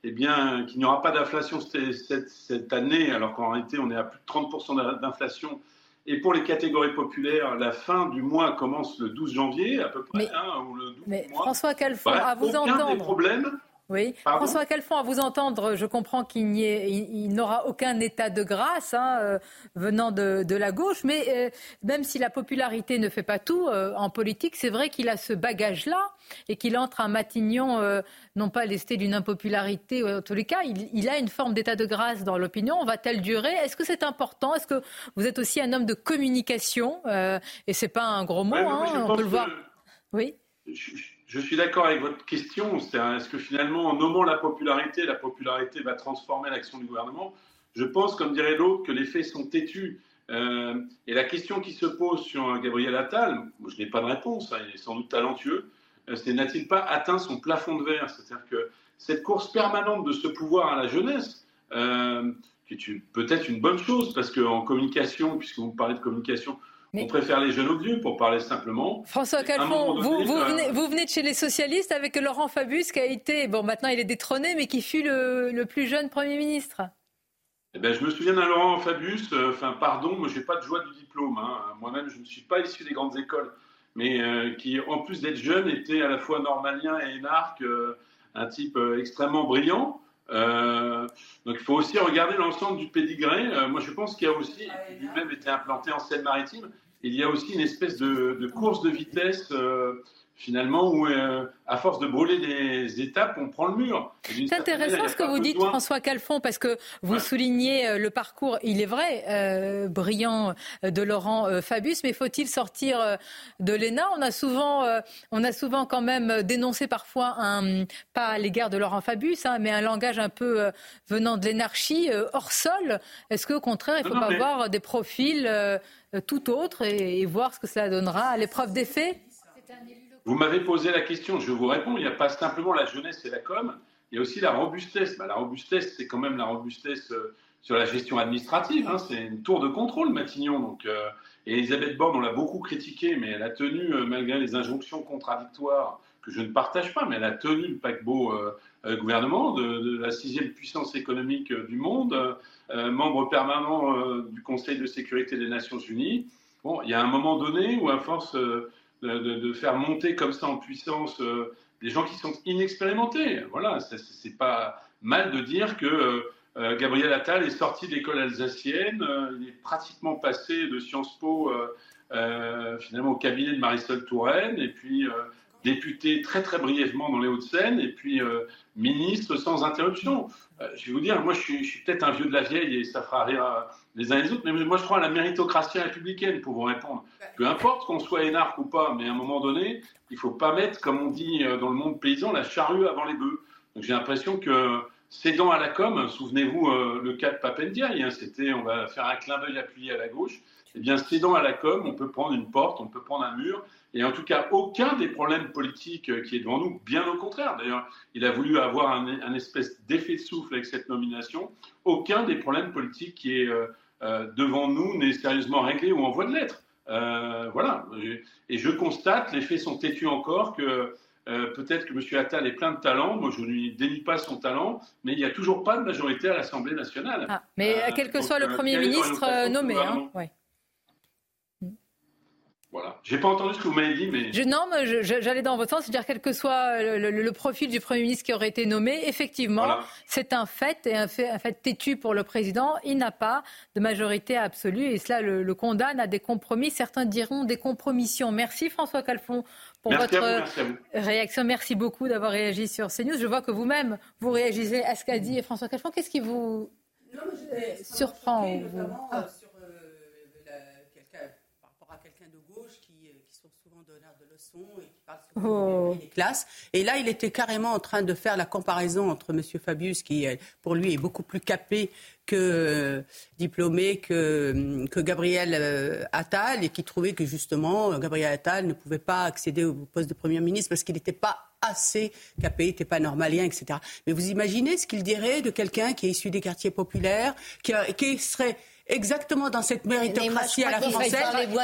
eh bien, qu'il n'y aura pas d'inflation cette, cette, année, alors qu'en réalité on est à plus de 30% d'inflation et pour les catégories populaires, la fin du mois commence le 12 janvier à peu près, mais, hein, ou le 12 mais François Calfon, à vous aucun entendre. Des problèmes oui, François Calfon, à vous entendre, je comprends qu'il il, n'aura aucun état de grâce hein, euh, venant de, la gauche, mais euh, même si la popularité ne fait pas tout euh, en politique, c'est vrai qu'il a ce bagage-là et qu'il entre à Matignon, non pas lesté d'une impopularité, en tous les cas, il, a une forme d'état de grâce dans l'opinion. Va-t-elle durer? Est-ce que c'est important? Est-ce que vous êtes aussi un homme de communication Et c'est pas un gros mot, hein, on peut le voir. Oui. Je suis d'accord avec votre question. Est-ce que finalement, en nommant la popularité, la popularité va transformer l'action du gouvernement? Je pense, comme dirait l'autre, que les faits sont têtus. Euh, et la question qui se pose sur Gabriel Attal, je n'ai pas de réponse, hein, il est sans doute talentueux, c'est n'a-t-il pas atteint son plafond de verre? C'est-à-dire que cette course permanente de ce pouvoir à la jeunesse, qui est peut-être une bonne chose, parce qu'en communication, puisque vous parlez de communication, on préfère les jeunes aux vieux, pour parler simplement. François Calfon, vous, venez, de chez les socialistes avec Laurent Fabius, qui a été, bon, maintenant il est détrôné, mais qui fut le, plus jeune Premier ministre. Eh ben, je me souviens d'un Laurent Fabius, euh, enfin, pardon, moi, je n'ai pas de joie du diplôme. Hein. Moi-même, je ne suis pas issu des grandes écoles, mais euh, qui, en plus d'être jeune, était à la fois normalien et énarque, euh, un type extrêmement brillant. donc il faut aussi regarder l'ensemble du pédigré. moi je pense qu'il y a aussi, lui-même été implanté en Seine-Maritime, il y a aussi une espèce de, course de vitesse finalement, où euh, à force de brûler des étapes, on prend le mur. C'est intéressant ce que vous dites, François Calfon, parce que vous soulignez euh, le parcours, il est vrai, euh, brillant de Laurent Fabius, mais faut-il sortir de l'ENA? On a souvent, on a souvent quand même dénoncé parfois un, pas à l'égard de Laurent Fabius, hein, mais un langage un peu venant de l'énarchie hors sol. Est-ce qu'au contraire, il ne faut pas avoir des profils tout autres et, et voir ce que cela donnera à l'épreuve des faits? Vous m'avez posé la question, je vous réponds. Il n'y a pas simplement la jeunesse et la com, il y a aussi la robustesse. Bah, la robustesse, c'est quand même la robustesse euh, sur la gestion administrative. Hein. C'est une tour de contrôle, Matignon. Donc, euh, et Elisabeth Borne, on l'a beaucoup critiquée, mais elle a tenu, euh, malgré les injonctions contradictoires que je ne partage pas, mais elle a tenu le paquebot gouvernement de, la sixième puissance économique du monde, membre permanent du Conseil de sécurité des Nations Unies. Bon, il y a un moment donné où, à force de, faire monter comme ça en puissance euh, des gens qui sont inexpérimentés. Voilà, c'est pas mal de dire que euh, Gabriel Attal est sorti de l'école alsacienne, euh, il est pratiquement passé de Sciences Po finalement au cabinet de Marisol Touraine, et puis député très très brièvement dans les Hauts-de-Seine, et puis ministre sans interruption. je vais vous dire, moi je suis, peut-être un vieux de la vieille et ça fera rire les uns les autres. Mais moi, je crois à la méritocratie républicaine pour vous répondre. Peu importe qu'on soit énarque ou pas, mais à un moment donné, il ne faut pas mettre, comme on dit euh, dans le monde paysan, la charrue avant les bœufs. Donc j'ai l'impression que cédant à la com, souvenez-vous euh, le cas de Papendiaï, hein, c'était on va faire un clin d'œil appuyé à la gauche. Eh bien, cédant à la com, on peut prendre une porte, on peut prendre un mur, et en tout cas, aucun des problèmes politiques euh, qui est devant nous, bien au contraire. D'ailleurs, il a voulu avoir un, espèce d'effet de souffle avec cette nomination. Aucun des problèmes politiques qui est euh, devant nous n'est sérieusement réglé ou en voie de l'être. Euh, voilà. Et je constate, les faits sont têtus encore, que euh, peut-être que M. Attal est plein de talent. Moi, je ne lui dénie pas son talent, mais il n'y a toujours pas de majorité à l'Assemblée nationale. Ah, mais quel que soit le Premier ministre nommé. Hein, voilà. J'ai pas entendu ce que vous m'avez dit, mais. Je, non, j'allais dans votre sens, c'est-à-dire quel que soit le, profil du Premier ministre qui aurait été nommé, effectivement, c'est un fait, et un fait, un fait têtu pour le président. Il n'a pas de majorité absolue, et cela le, condamne à des compromis. Certains diront des compromissions. Merci François Calfon pour votre réaction. Merci beaucoup d'avoir réagi sur CNews. Je vois que vous-même, vous réagissez à ce qu'a dit François Calfon. Qu'est-ce qui vous surprend Oh. classes. Et là, il était carrément en train de faire la comparaison entre M. Fabius, qui pour lui est beaucoup plus capé que euh, diplômé que, que Gabriel euh, Attal, et qui trouvait que justement Gabriel Attal ne pouvait pas accéder au poste de Premier ministre parce qu'il n'était pas assez capé, n'était pas normalien, etc. Mais vous imaginez ce qu'il dirait de quelqu'un qui est issu des quartiers populaires, qui, qui serait exactement dans cette méritocratie à la française.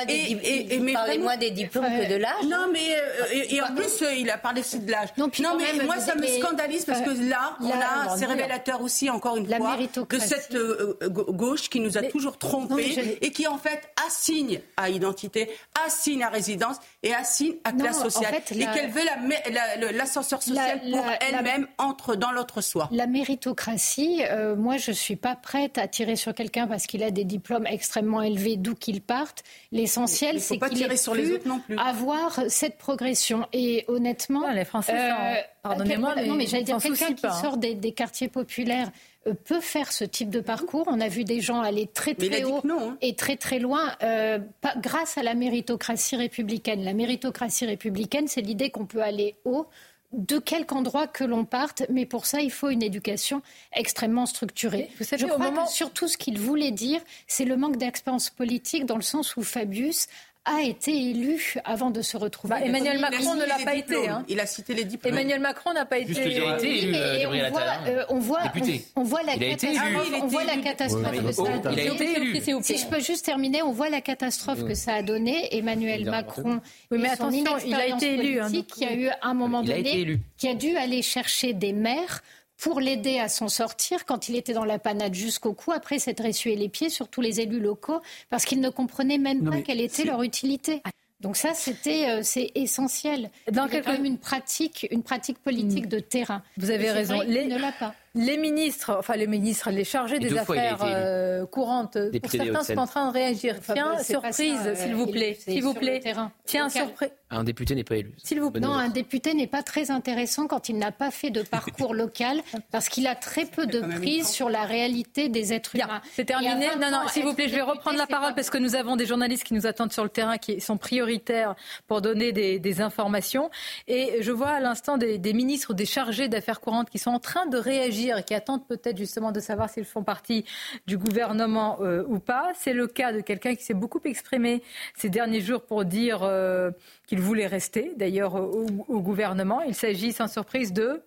Et, et, mais parlait moins des diplômes que de l'âge. Non, mais euh, et, en plus euh, il a parlé aussi de l'âge. Non, mais moi ça me scandalise parce que là, on a, c'est révélateur aussi encore une fois de cette euh, gauche qui nous a toujours trompés et qui en fait assigne à identité, assigne à résidence et assigne à classe sociale et qu'elle veut l'ascenseur social pour elle-même entre dans l'autre soi. La méritocratie, moi je suis pas prête à tirer sur quelqu'un parce qu'il a des diplômes extrêmement élevés d'où qu'ils partent. L'essentiel, c'est qu'il ait sur les autres non plus. avoir cette progression. Et honnêtement, les Français, euh, pardonnez-moi, non, mais j'allais dire quelqu'un qui sort des, quartiers populaires euh, peut faire ce type de parcours. On a vu des gens aller très très haut hein. et très très loin euh, grâce à la méritocratie républicaine. La méritocratie républicaine, c'est l'idée qu'on peut aller haut de quelque endroit que l'on parte, mais pour ça, il faut une éducation extrêmement structurée. Vous savez, Je crois que surtout ce qu'il voulait dire, c'est le manque d'expérience politique dans le sens où Fabius a été élu avant de se retrouver. Bah, Emmanuel Macron ne l'a pas été. Hein. Il a cité les diplômes. Emmanuel Macron n'a pas été. Juste il a été élu, Et on voit, euh, on voit, Député. on, on voit la catastrophe. On voit la catastrophe Oui, que mais ça a il a donné. été élu. Si je peux juste terminer, on voit la catastrophe que ça a donné. Emmanuel Il a Macron, Oui, mais et son attention, il a été élu, hein, qui a eu à un moment Il a donné, été élu. qui a dû aller chercher des maires pour l'aider à s'en sortir quand il était dans la panade jusqu'au cou, après s'être essuyé les pieds sur tous les élus locaux, parce qu'ils ne comprenaient même Non, pas quelle était leur utilité. Donc ça, c'était, euh, c'est essentiel. Dans quelques- quand même une pratique, une pratique politique de terrain. Vous avez raison. vrai, Les- Il ne l'a pas. Les ministres, enfin les ministres, les chargés Et des affaires euh, courantes, pour certains sont en train de réagir. Enfin, Tiens, surprise, euh, s'il vous plaît, s'il vous plaît. Tiens, surprise. Un député n'est pas élu. S'il vous plaît. Non, un député n'est pas très intéressant quand il n'a pas fait de parcours local, parce qu'il a très peu de prise sur la réalité des êtres humains. c'est terminé. Et à 20 Non, non, s'il vous plaît, je vais reprendre la parole parce que nous avons des journalistes qui nous attendent sur le terrain, qui sont prioritaires pour donner des, des informations. Et je vois à l'instant des, des ministres ou des chargés d'affaires courantes qui sont en train de réagir et qui attendent peut-être justement de savoir s'ils font partie du gouvernement euh, ou pas. C'est le cas de quelqu'un qui s'est beaucoup exprimé ces derniers jours pour dire euh, qu'il voulait rester, d'ailleurs, au, au gouvernement. Il s'agit sans surprise de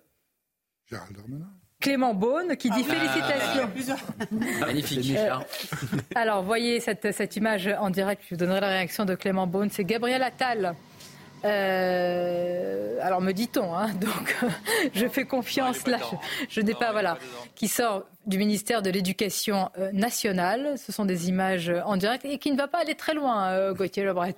Gérald Darmanin. Clément Beaune qui dit félicitations. Magnifique. Euh, Alors, voyez cette, cette image en direct, je vous donnerai la réaction de Clément Beaune. C'est Gabriel Attal. Euh, alors me dit-on, hein, donc je fais confiance là, je, je n'ai pas, voilà, qui sort du ministère de l'Éducation euh, nationale. Ce sont des images euh, en direct et qui ne va pas aller très loin, euh, Gauthier Lebret.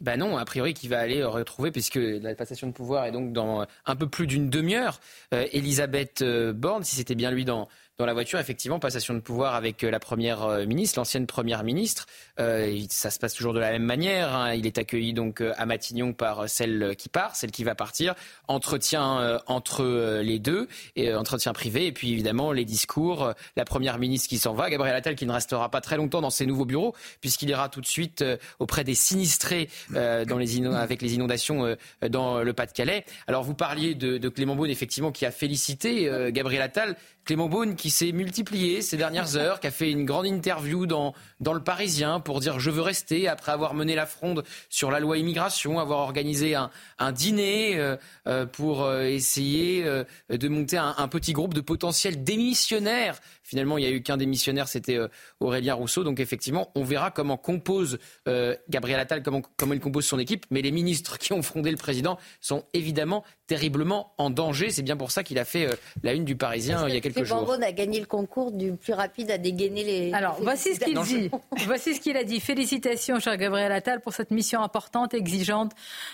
Bah non, a priori qui va aller retrouver, puisque la passation de pouvoir est donc dans un peu plus d'une demi-heure. Euh, Elisabeth euh, Borne, si c'était bien lui dans, dans la voiture, effectivement, passation de pouvoir avec euh, la première euh, ministre, l'ancienne première ministre. Euh, ça se passe toujours de la même manière. hein. Il est accueilli donc à Matignon par celle qui part, celle qui va partir. Entretien entre les deux, et entretien privé, et puis évidemment les discours. la première ministre qui s'en va, Gabriel Attal qui ne restera pas très longtemps dans ses nouveaux bureaux, puisqu'il ira tout de suite auprès des sinistrés dans les avec les inondations dans le Pas-de-Calais. Alors vous parliez de, Clément Beaune, effectivement, qui a félicité Gabriel Attal. Clément Beaune s'est multiplié ces dernières heures, qui a fait une grande interview dans, dans Le Parisien pour dire je veux rester après avoir mené la fronde sur la loi immigration, avoir organisé un, un dîner euh, euh, pour euh, essayer euh, de monter un, un petit groupe de potentiels démissionnaires. Finalement, il n'y a eu qu'un démissionnaire, c'était euh, Aurélien Rousseau. Donc effectivement, on verra comment compose euh, Gabriel Attal, comment, comment il compose son équipe. Mais les ministres qui ont frondé le président sont évidemment terriblement en danger. C'est bien pour ça qu'il a fait euh, la une du Parisien euh, il y a quelques jours. Beaune a gagné le concours du plus rapide à dégainer les. Alors, les voici ce qu'il dit. Voici ce qu'il a dit. Félicitations, cher Gabriel Attal, pour cette mission importante et exigeante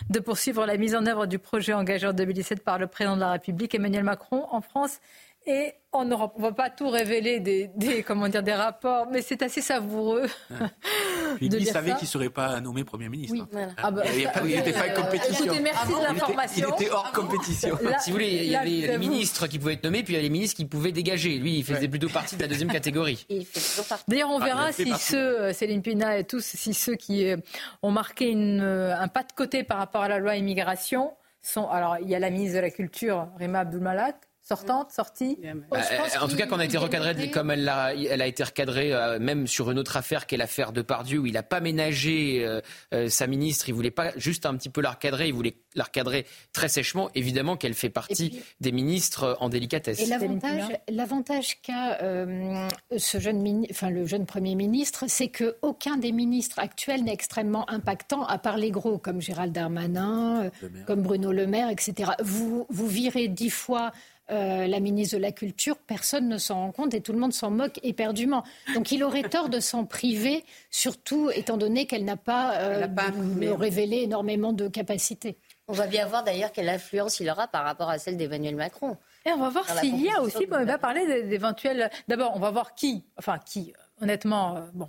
de poursuivre la mise en œuvre du projet engagé en 2017 par le président de la République, Emmanuel Macron, en France et en Europe. On ne va pas tout révéler des, des, comment dire, des rapports, mais c'est assez savoureux. Puis de il savait qu'il ne serait pas nommé Premier ministre. Oui, voilà. Ah, Ah bah, il ça, n'était pas euh, en compétition. écoutez, merci de Il était- l'information. Il était hors compétition. Là- si vous voulez, il y là, avait les ministres qui pouvaient être nommés, puis il y avait les ministres qui pouvaient dégager. Lui, il faisait plutôt partie de la deuxième catégorie. D'ailleurs, on Ah, verra il si partie. ceux, euh, Céline Pina et tous, si ceux qui euh, ont marqué une, euh, un pas de côté par rapport à la loi immigration sont. Alors, il y a la ministre de la Culture, Rima Abdulmalak, sortante, sortie. Bah, euh, en tout cas, quand on a été recadré, comme elle a, elle a été recadrée, euh, même sur une autre affaire qui est l'affaire de Pardieu, où il n'a pas ménagé euh, euh, sa ministre, il voulait pas juste un petit peu la recadrer, il voulait la recadrer très sèchement. Évidemment qu'elle fait partie des ministres en délicatesse. Et l'avantage, l'avantage qu'a euh, ce jeune, enfin le jeune premier ministre, c'est que aucun des ministres actuels n'est extrêmement impactant, à part les gros comme Gérald Darmanin, comme Bruno Le Maire, etc. Vous vous virez dix fois. Euh, la ministre de la Culture, personne ne s'en rend compte et tout le monde s'en moque éperdument. Donc il aurait tort de s'en priver, surtout étant donné qu'elle n'a pas, euh, de- révélé énormément de capacités. On va bien voir d'ailleurs quelle influence il aura par rapport à celle d'Emmanuel Macron. Et on va voir s'il y a aussi, bon, on va parler d'éventuels. D'abord, on va voir qui, enfin qui, honnêtement, euh, bon.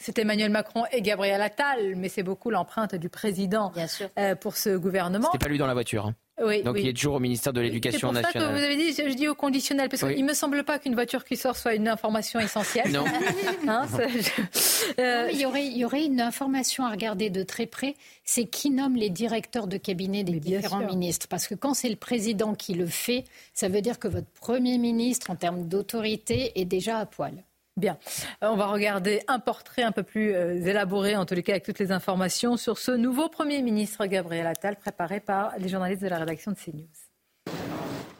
C'est Emmanuel Macron et Gabriel Attal, mais c'est beaucoup l'empreinte du président euh, pour ce gouvernement. C'était pas lui dans la voiture. hein. Oui, Donc oui. il est toujours au ministère de C'est l'Éducation pour ça que nationale. vous avez dit, je, je dis au conditionnel, parce Oui. qu'il ne me semble pas qu'une voiture qui sort soit une information essentielle. Non. Hein, ça, je- euh, Non, il, y aurait, il y aurait une information à regarder de très près, c'est qui nomme les directeurs de cabinet des différents sûr. ministres. Parce que quand c'est le président qui le fait, ça veut dire que votre Premier ministre, en termes d'autorité, est déjà à poil. Bien, euh, on va regarder un portrait un peu plus euh, élaboré, en tous les cas avec toutes les informations, sur ce nouveau Premier ministre Gabriel Attal, préparé par les journalistes de la rédaction de CNews.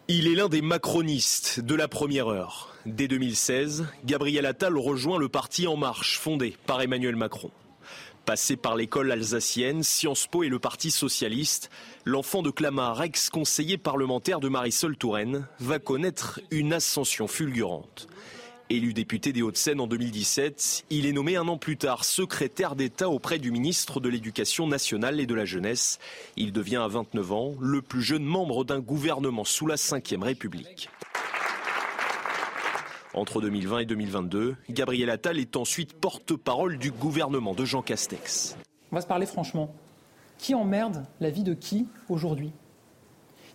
Il est l'un des macronistes de la première heure. Dès 2016, Gabriel Attal rejoint le parti En Marche, fondé par Emmanuel Macron. Passé par l'école alsacienne, Sciences Po et le Parti socialiste, l'enfant de Clamart, ex-conseiller parlementaire de Marisol Touraine, va connaître une ascension fulgurante. Élu député des Hauts-de-Seine en 2017, il est nommé un an plus tard secrétaire d'État auprès du ministre de l'Éducation nationale et de la jeunesse. Il devient à 29 ans le plus jeune membre d'un gouvernement sous la Ve République. Entre 2020 et 2022, Gabriel Attal est ensuite porte-parole du gouvernement de Jean Castex. On va se parler franchement. Qui emmerde la vie de qui aujourd'hui?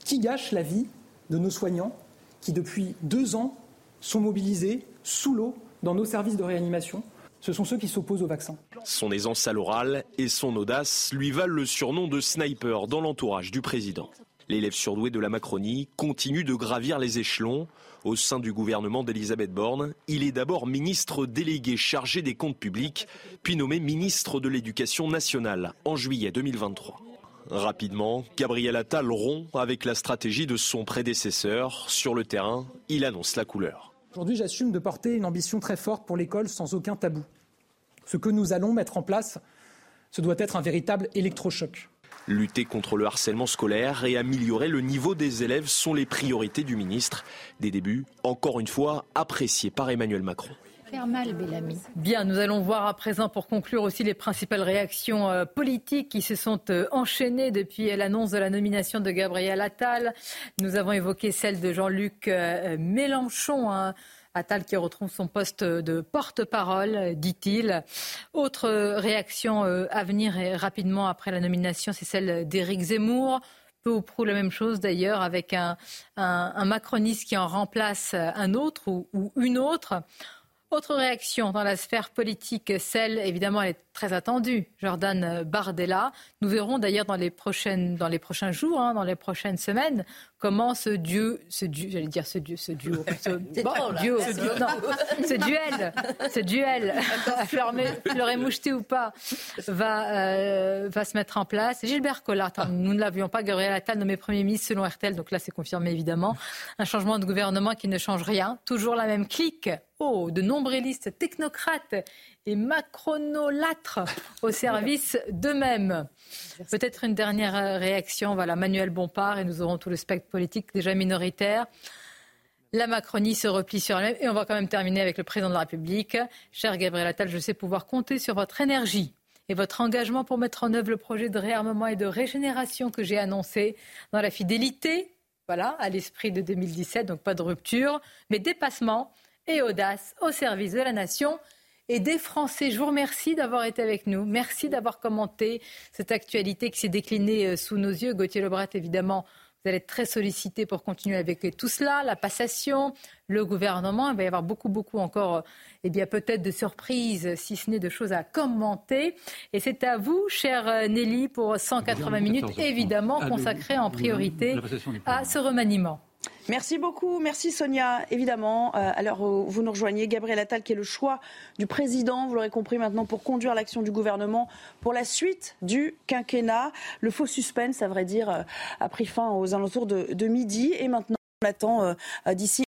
Qui gâche la vie de nos soignants qui, depuis deux ans, sont mobilisés sous l'eau dans nos services de réanimation. Ce sont ceux qui s'opposent au vaccin. Son aisance à l'oral et son audace lui valent le surnom de sniper dans l'entourage du président. L'élève surdoué de la Macronie continue de gravir les échelons. Au sein du gouvernement d'Elisabeth Borne, il est d'abord ministre délégué chargé des comptes publics, puis nommé ministre de l'Éducation nationale en juillet 2023. Rapidement, Gabriel Attal rompt avec la stratégie de son prédécesseur. Sur le terrain, il annonce la couleur. Aujourd'hui, j'assume de porter une ambition très forte pour l'école sans aucun tabou. Ce que nous allons mettre en place, ce doit être un véritable électrochoc. Lutter contre le harcèlement scolaire et améliorer le niveau des élèves sont les priorités du ministre. Des débuts, encore une fois, appréciés par Emmanuel Macron. Bien, nous allons voir à présent pour conclure aussi les principales réactions euh, politiques qui se sont euh, enchaînées depuis l'annonce de la nomination de Gabriel Attal. Nous avons évoqué celle de Jean-Luc euh, Mélenchon. Hein. Attal qui retrouve son poste de porte-parole, dit-il. Autre réaction à venir rapidement après la nomination, c'est celle d'Éric Zemmour peu ou prou la même chose d'ailleurs avec un, macroniste qui en remplace un autre ou une autre. Autre réaction dans la sphère politique, celle évidemment est très attendue, Jordan Bardella. Nous verrons d'ailleurs dans les prochaines, dans les prochains jours, hein, dans les prochaines semaines, comment ce dieu, ce dieu, j'allais dire ce dieu, ce duo, ce, duo, ce, duel, ce duel, fleurer moucheté ou pas, va euh, va se mettre en place. Gilbert Collard, hein, nous ne l'avions pas, Gabriel Attal nommé Premier ministre selon RTL, donc là c'est confirmé évidemment. Un changement de gouvernement qui ne change rien, toujours la même clique de nombrilistes technocrates et macronolâtres au service d'eux-mêmes. Peut-être une dernière réaction. Voilà, Manuel Bompard, et nous aurons tout le spectre politique déjà minoritaire. La Macronie se replie sur elle-même. Et on va quand même terminer avec le président de la République. Cher Gabriel Attal, je sais pouvoir compter sur votre énergie et votre engagement pour mettre en œuvre le projet de réarmement et de régénération que j'ai annoncé dans la fidélité, voilà, à l'esprit de 2017, donc pas de rupture, mais dépassement et audace au service de la nation et des Français. Je vous remercie d'avoir été avec nous. Merci d'avoir commenté cette actualité qui s'est déclinée euh, sous nos yeux. Gauthier Lebret, évidemment, vous allez être très sollicité pour continuer avec tout cela, la passation, le gouvernement. Il va y avoir beaucoup, beaucoup encore, euh, eh bien, peut-être de surprises, si ce n'est de choses à commenter. Et c'est à vous, chère euh, Nelly, pour 180 minutes, évidemment, consacrées en priorité à ce remaniement. Merci beaucoup, merci Sonia. Évidemment, euh, l'heure où vous nous rejoignez, Gabriel Attal, qui est le choix du président, vous l'aurez compris maintenant, pour conduire l'action du gouvernement pour la suite du quinquennat. Le faux suspense, à vrai dire, euh, a pris fin aux alentours de, midi et maintenant on attend euh, d'ici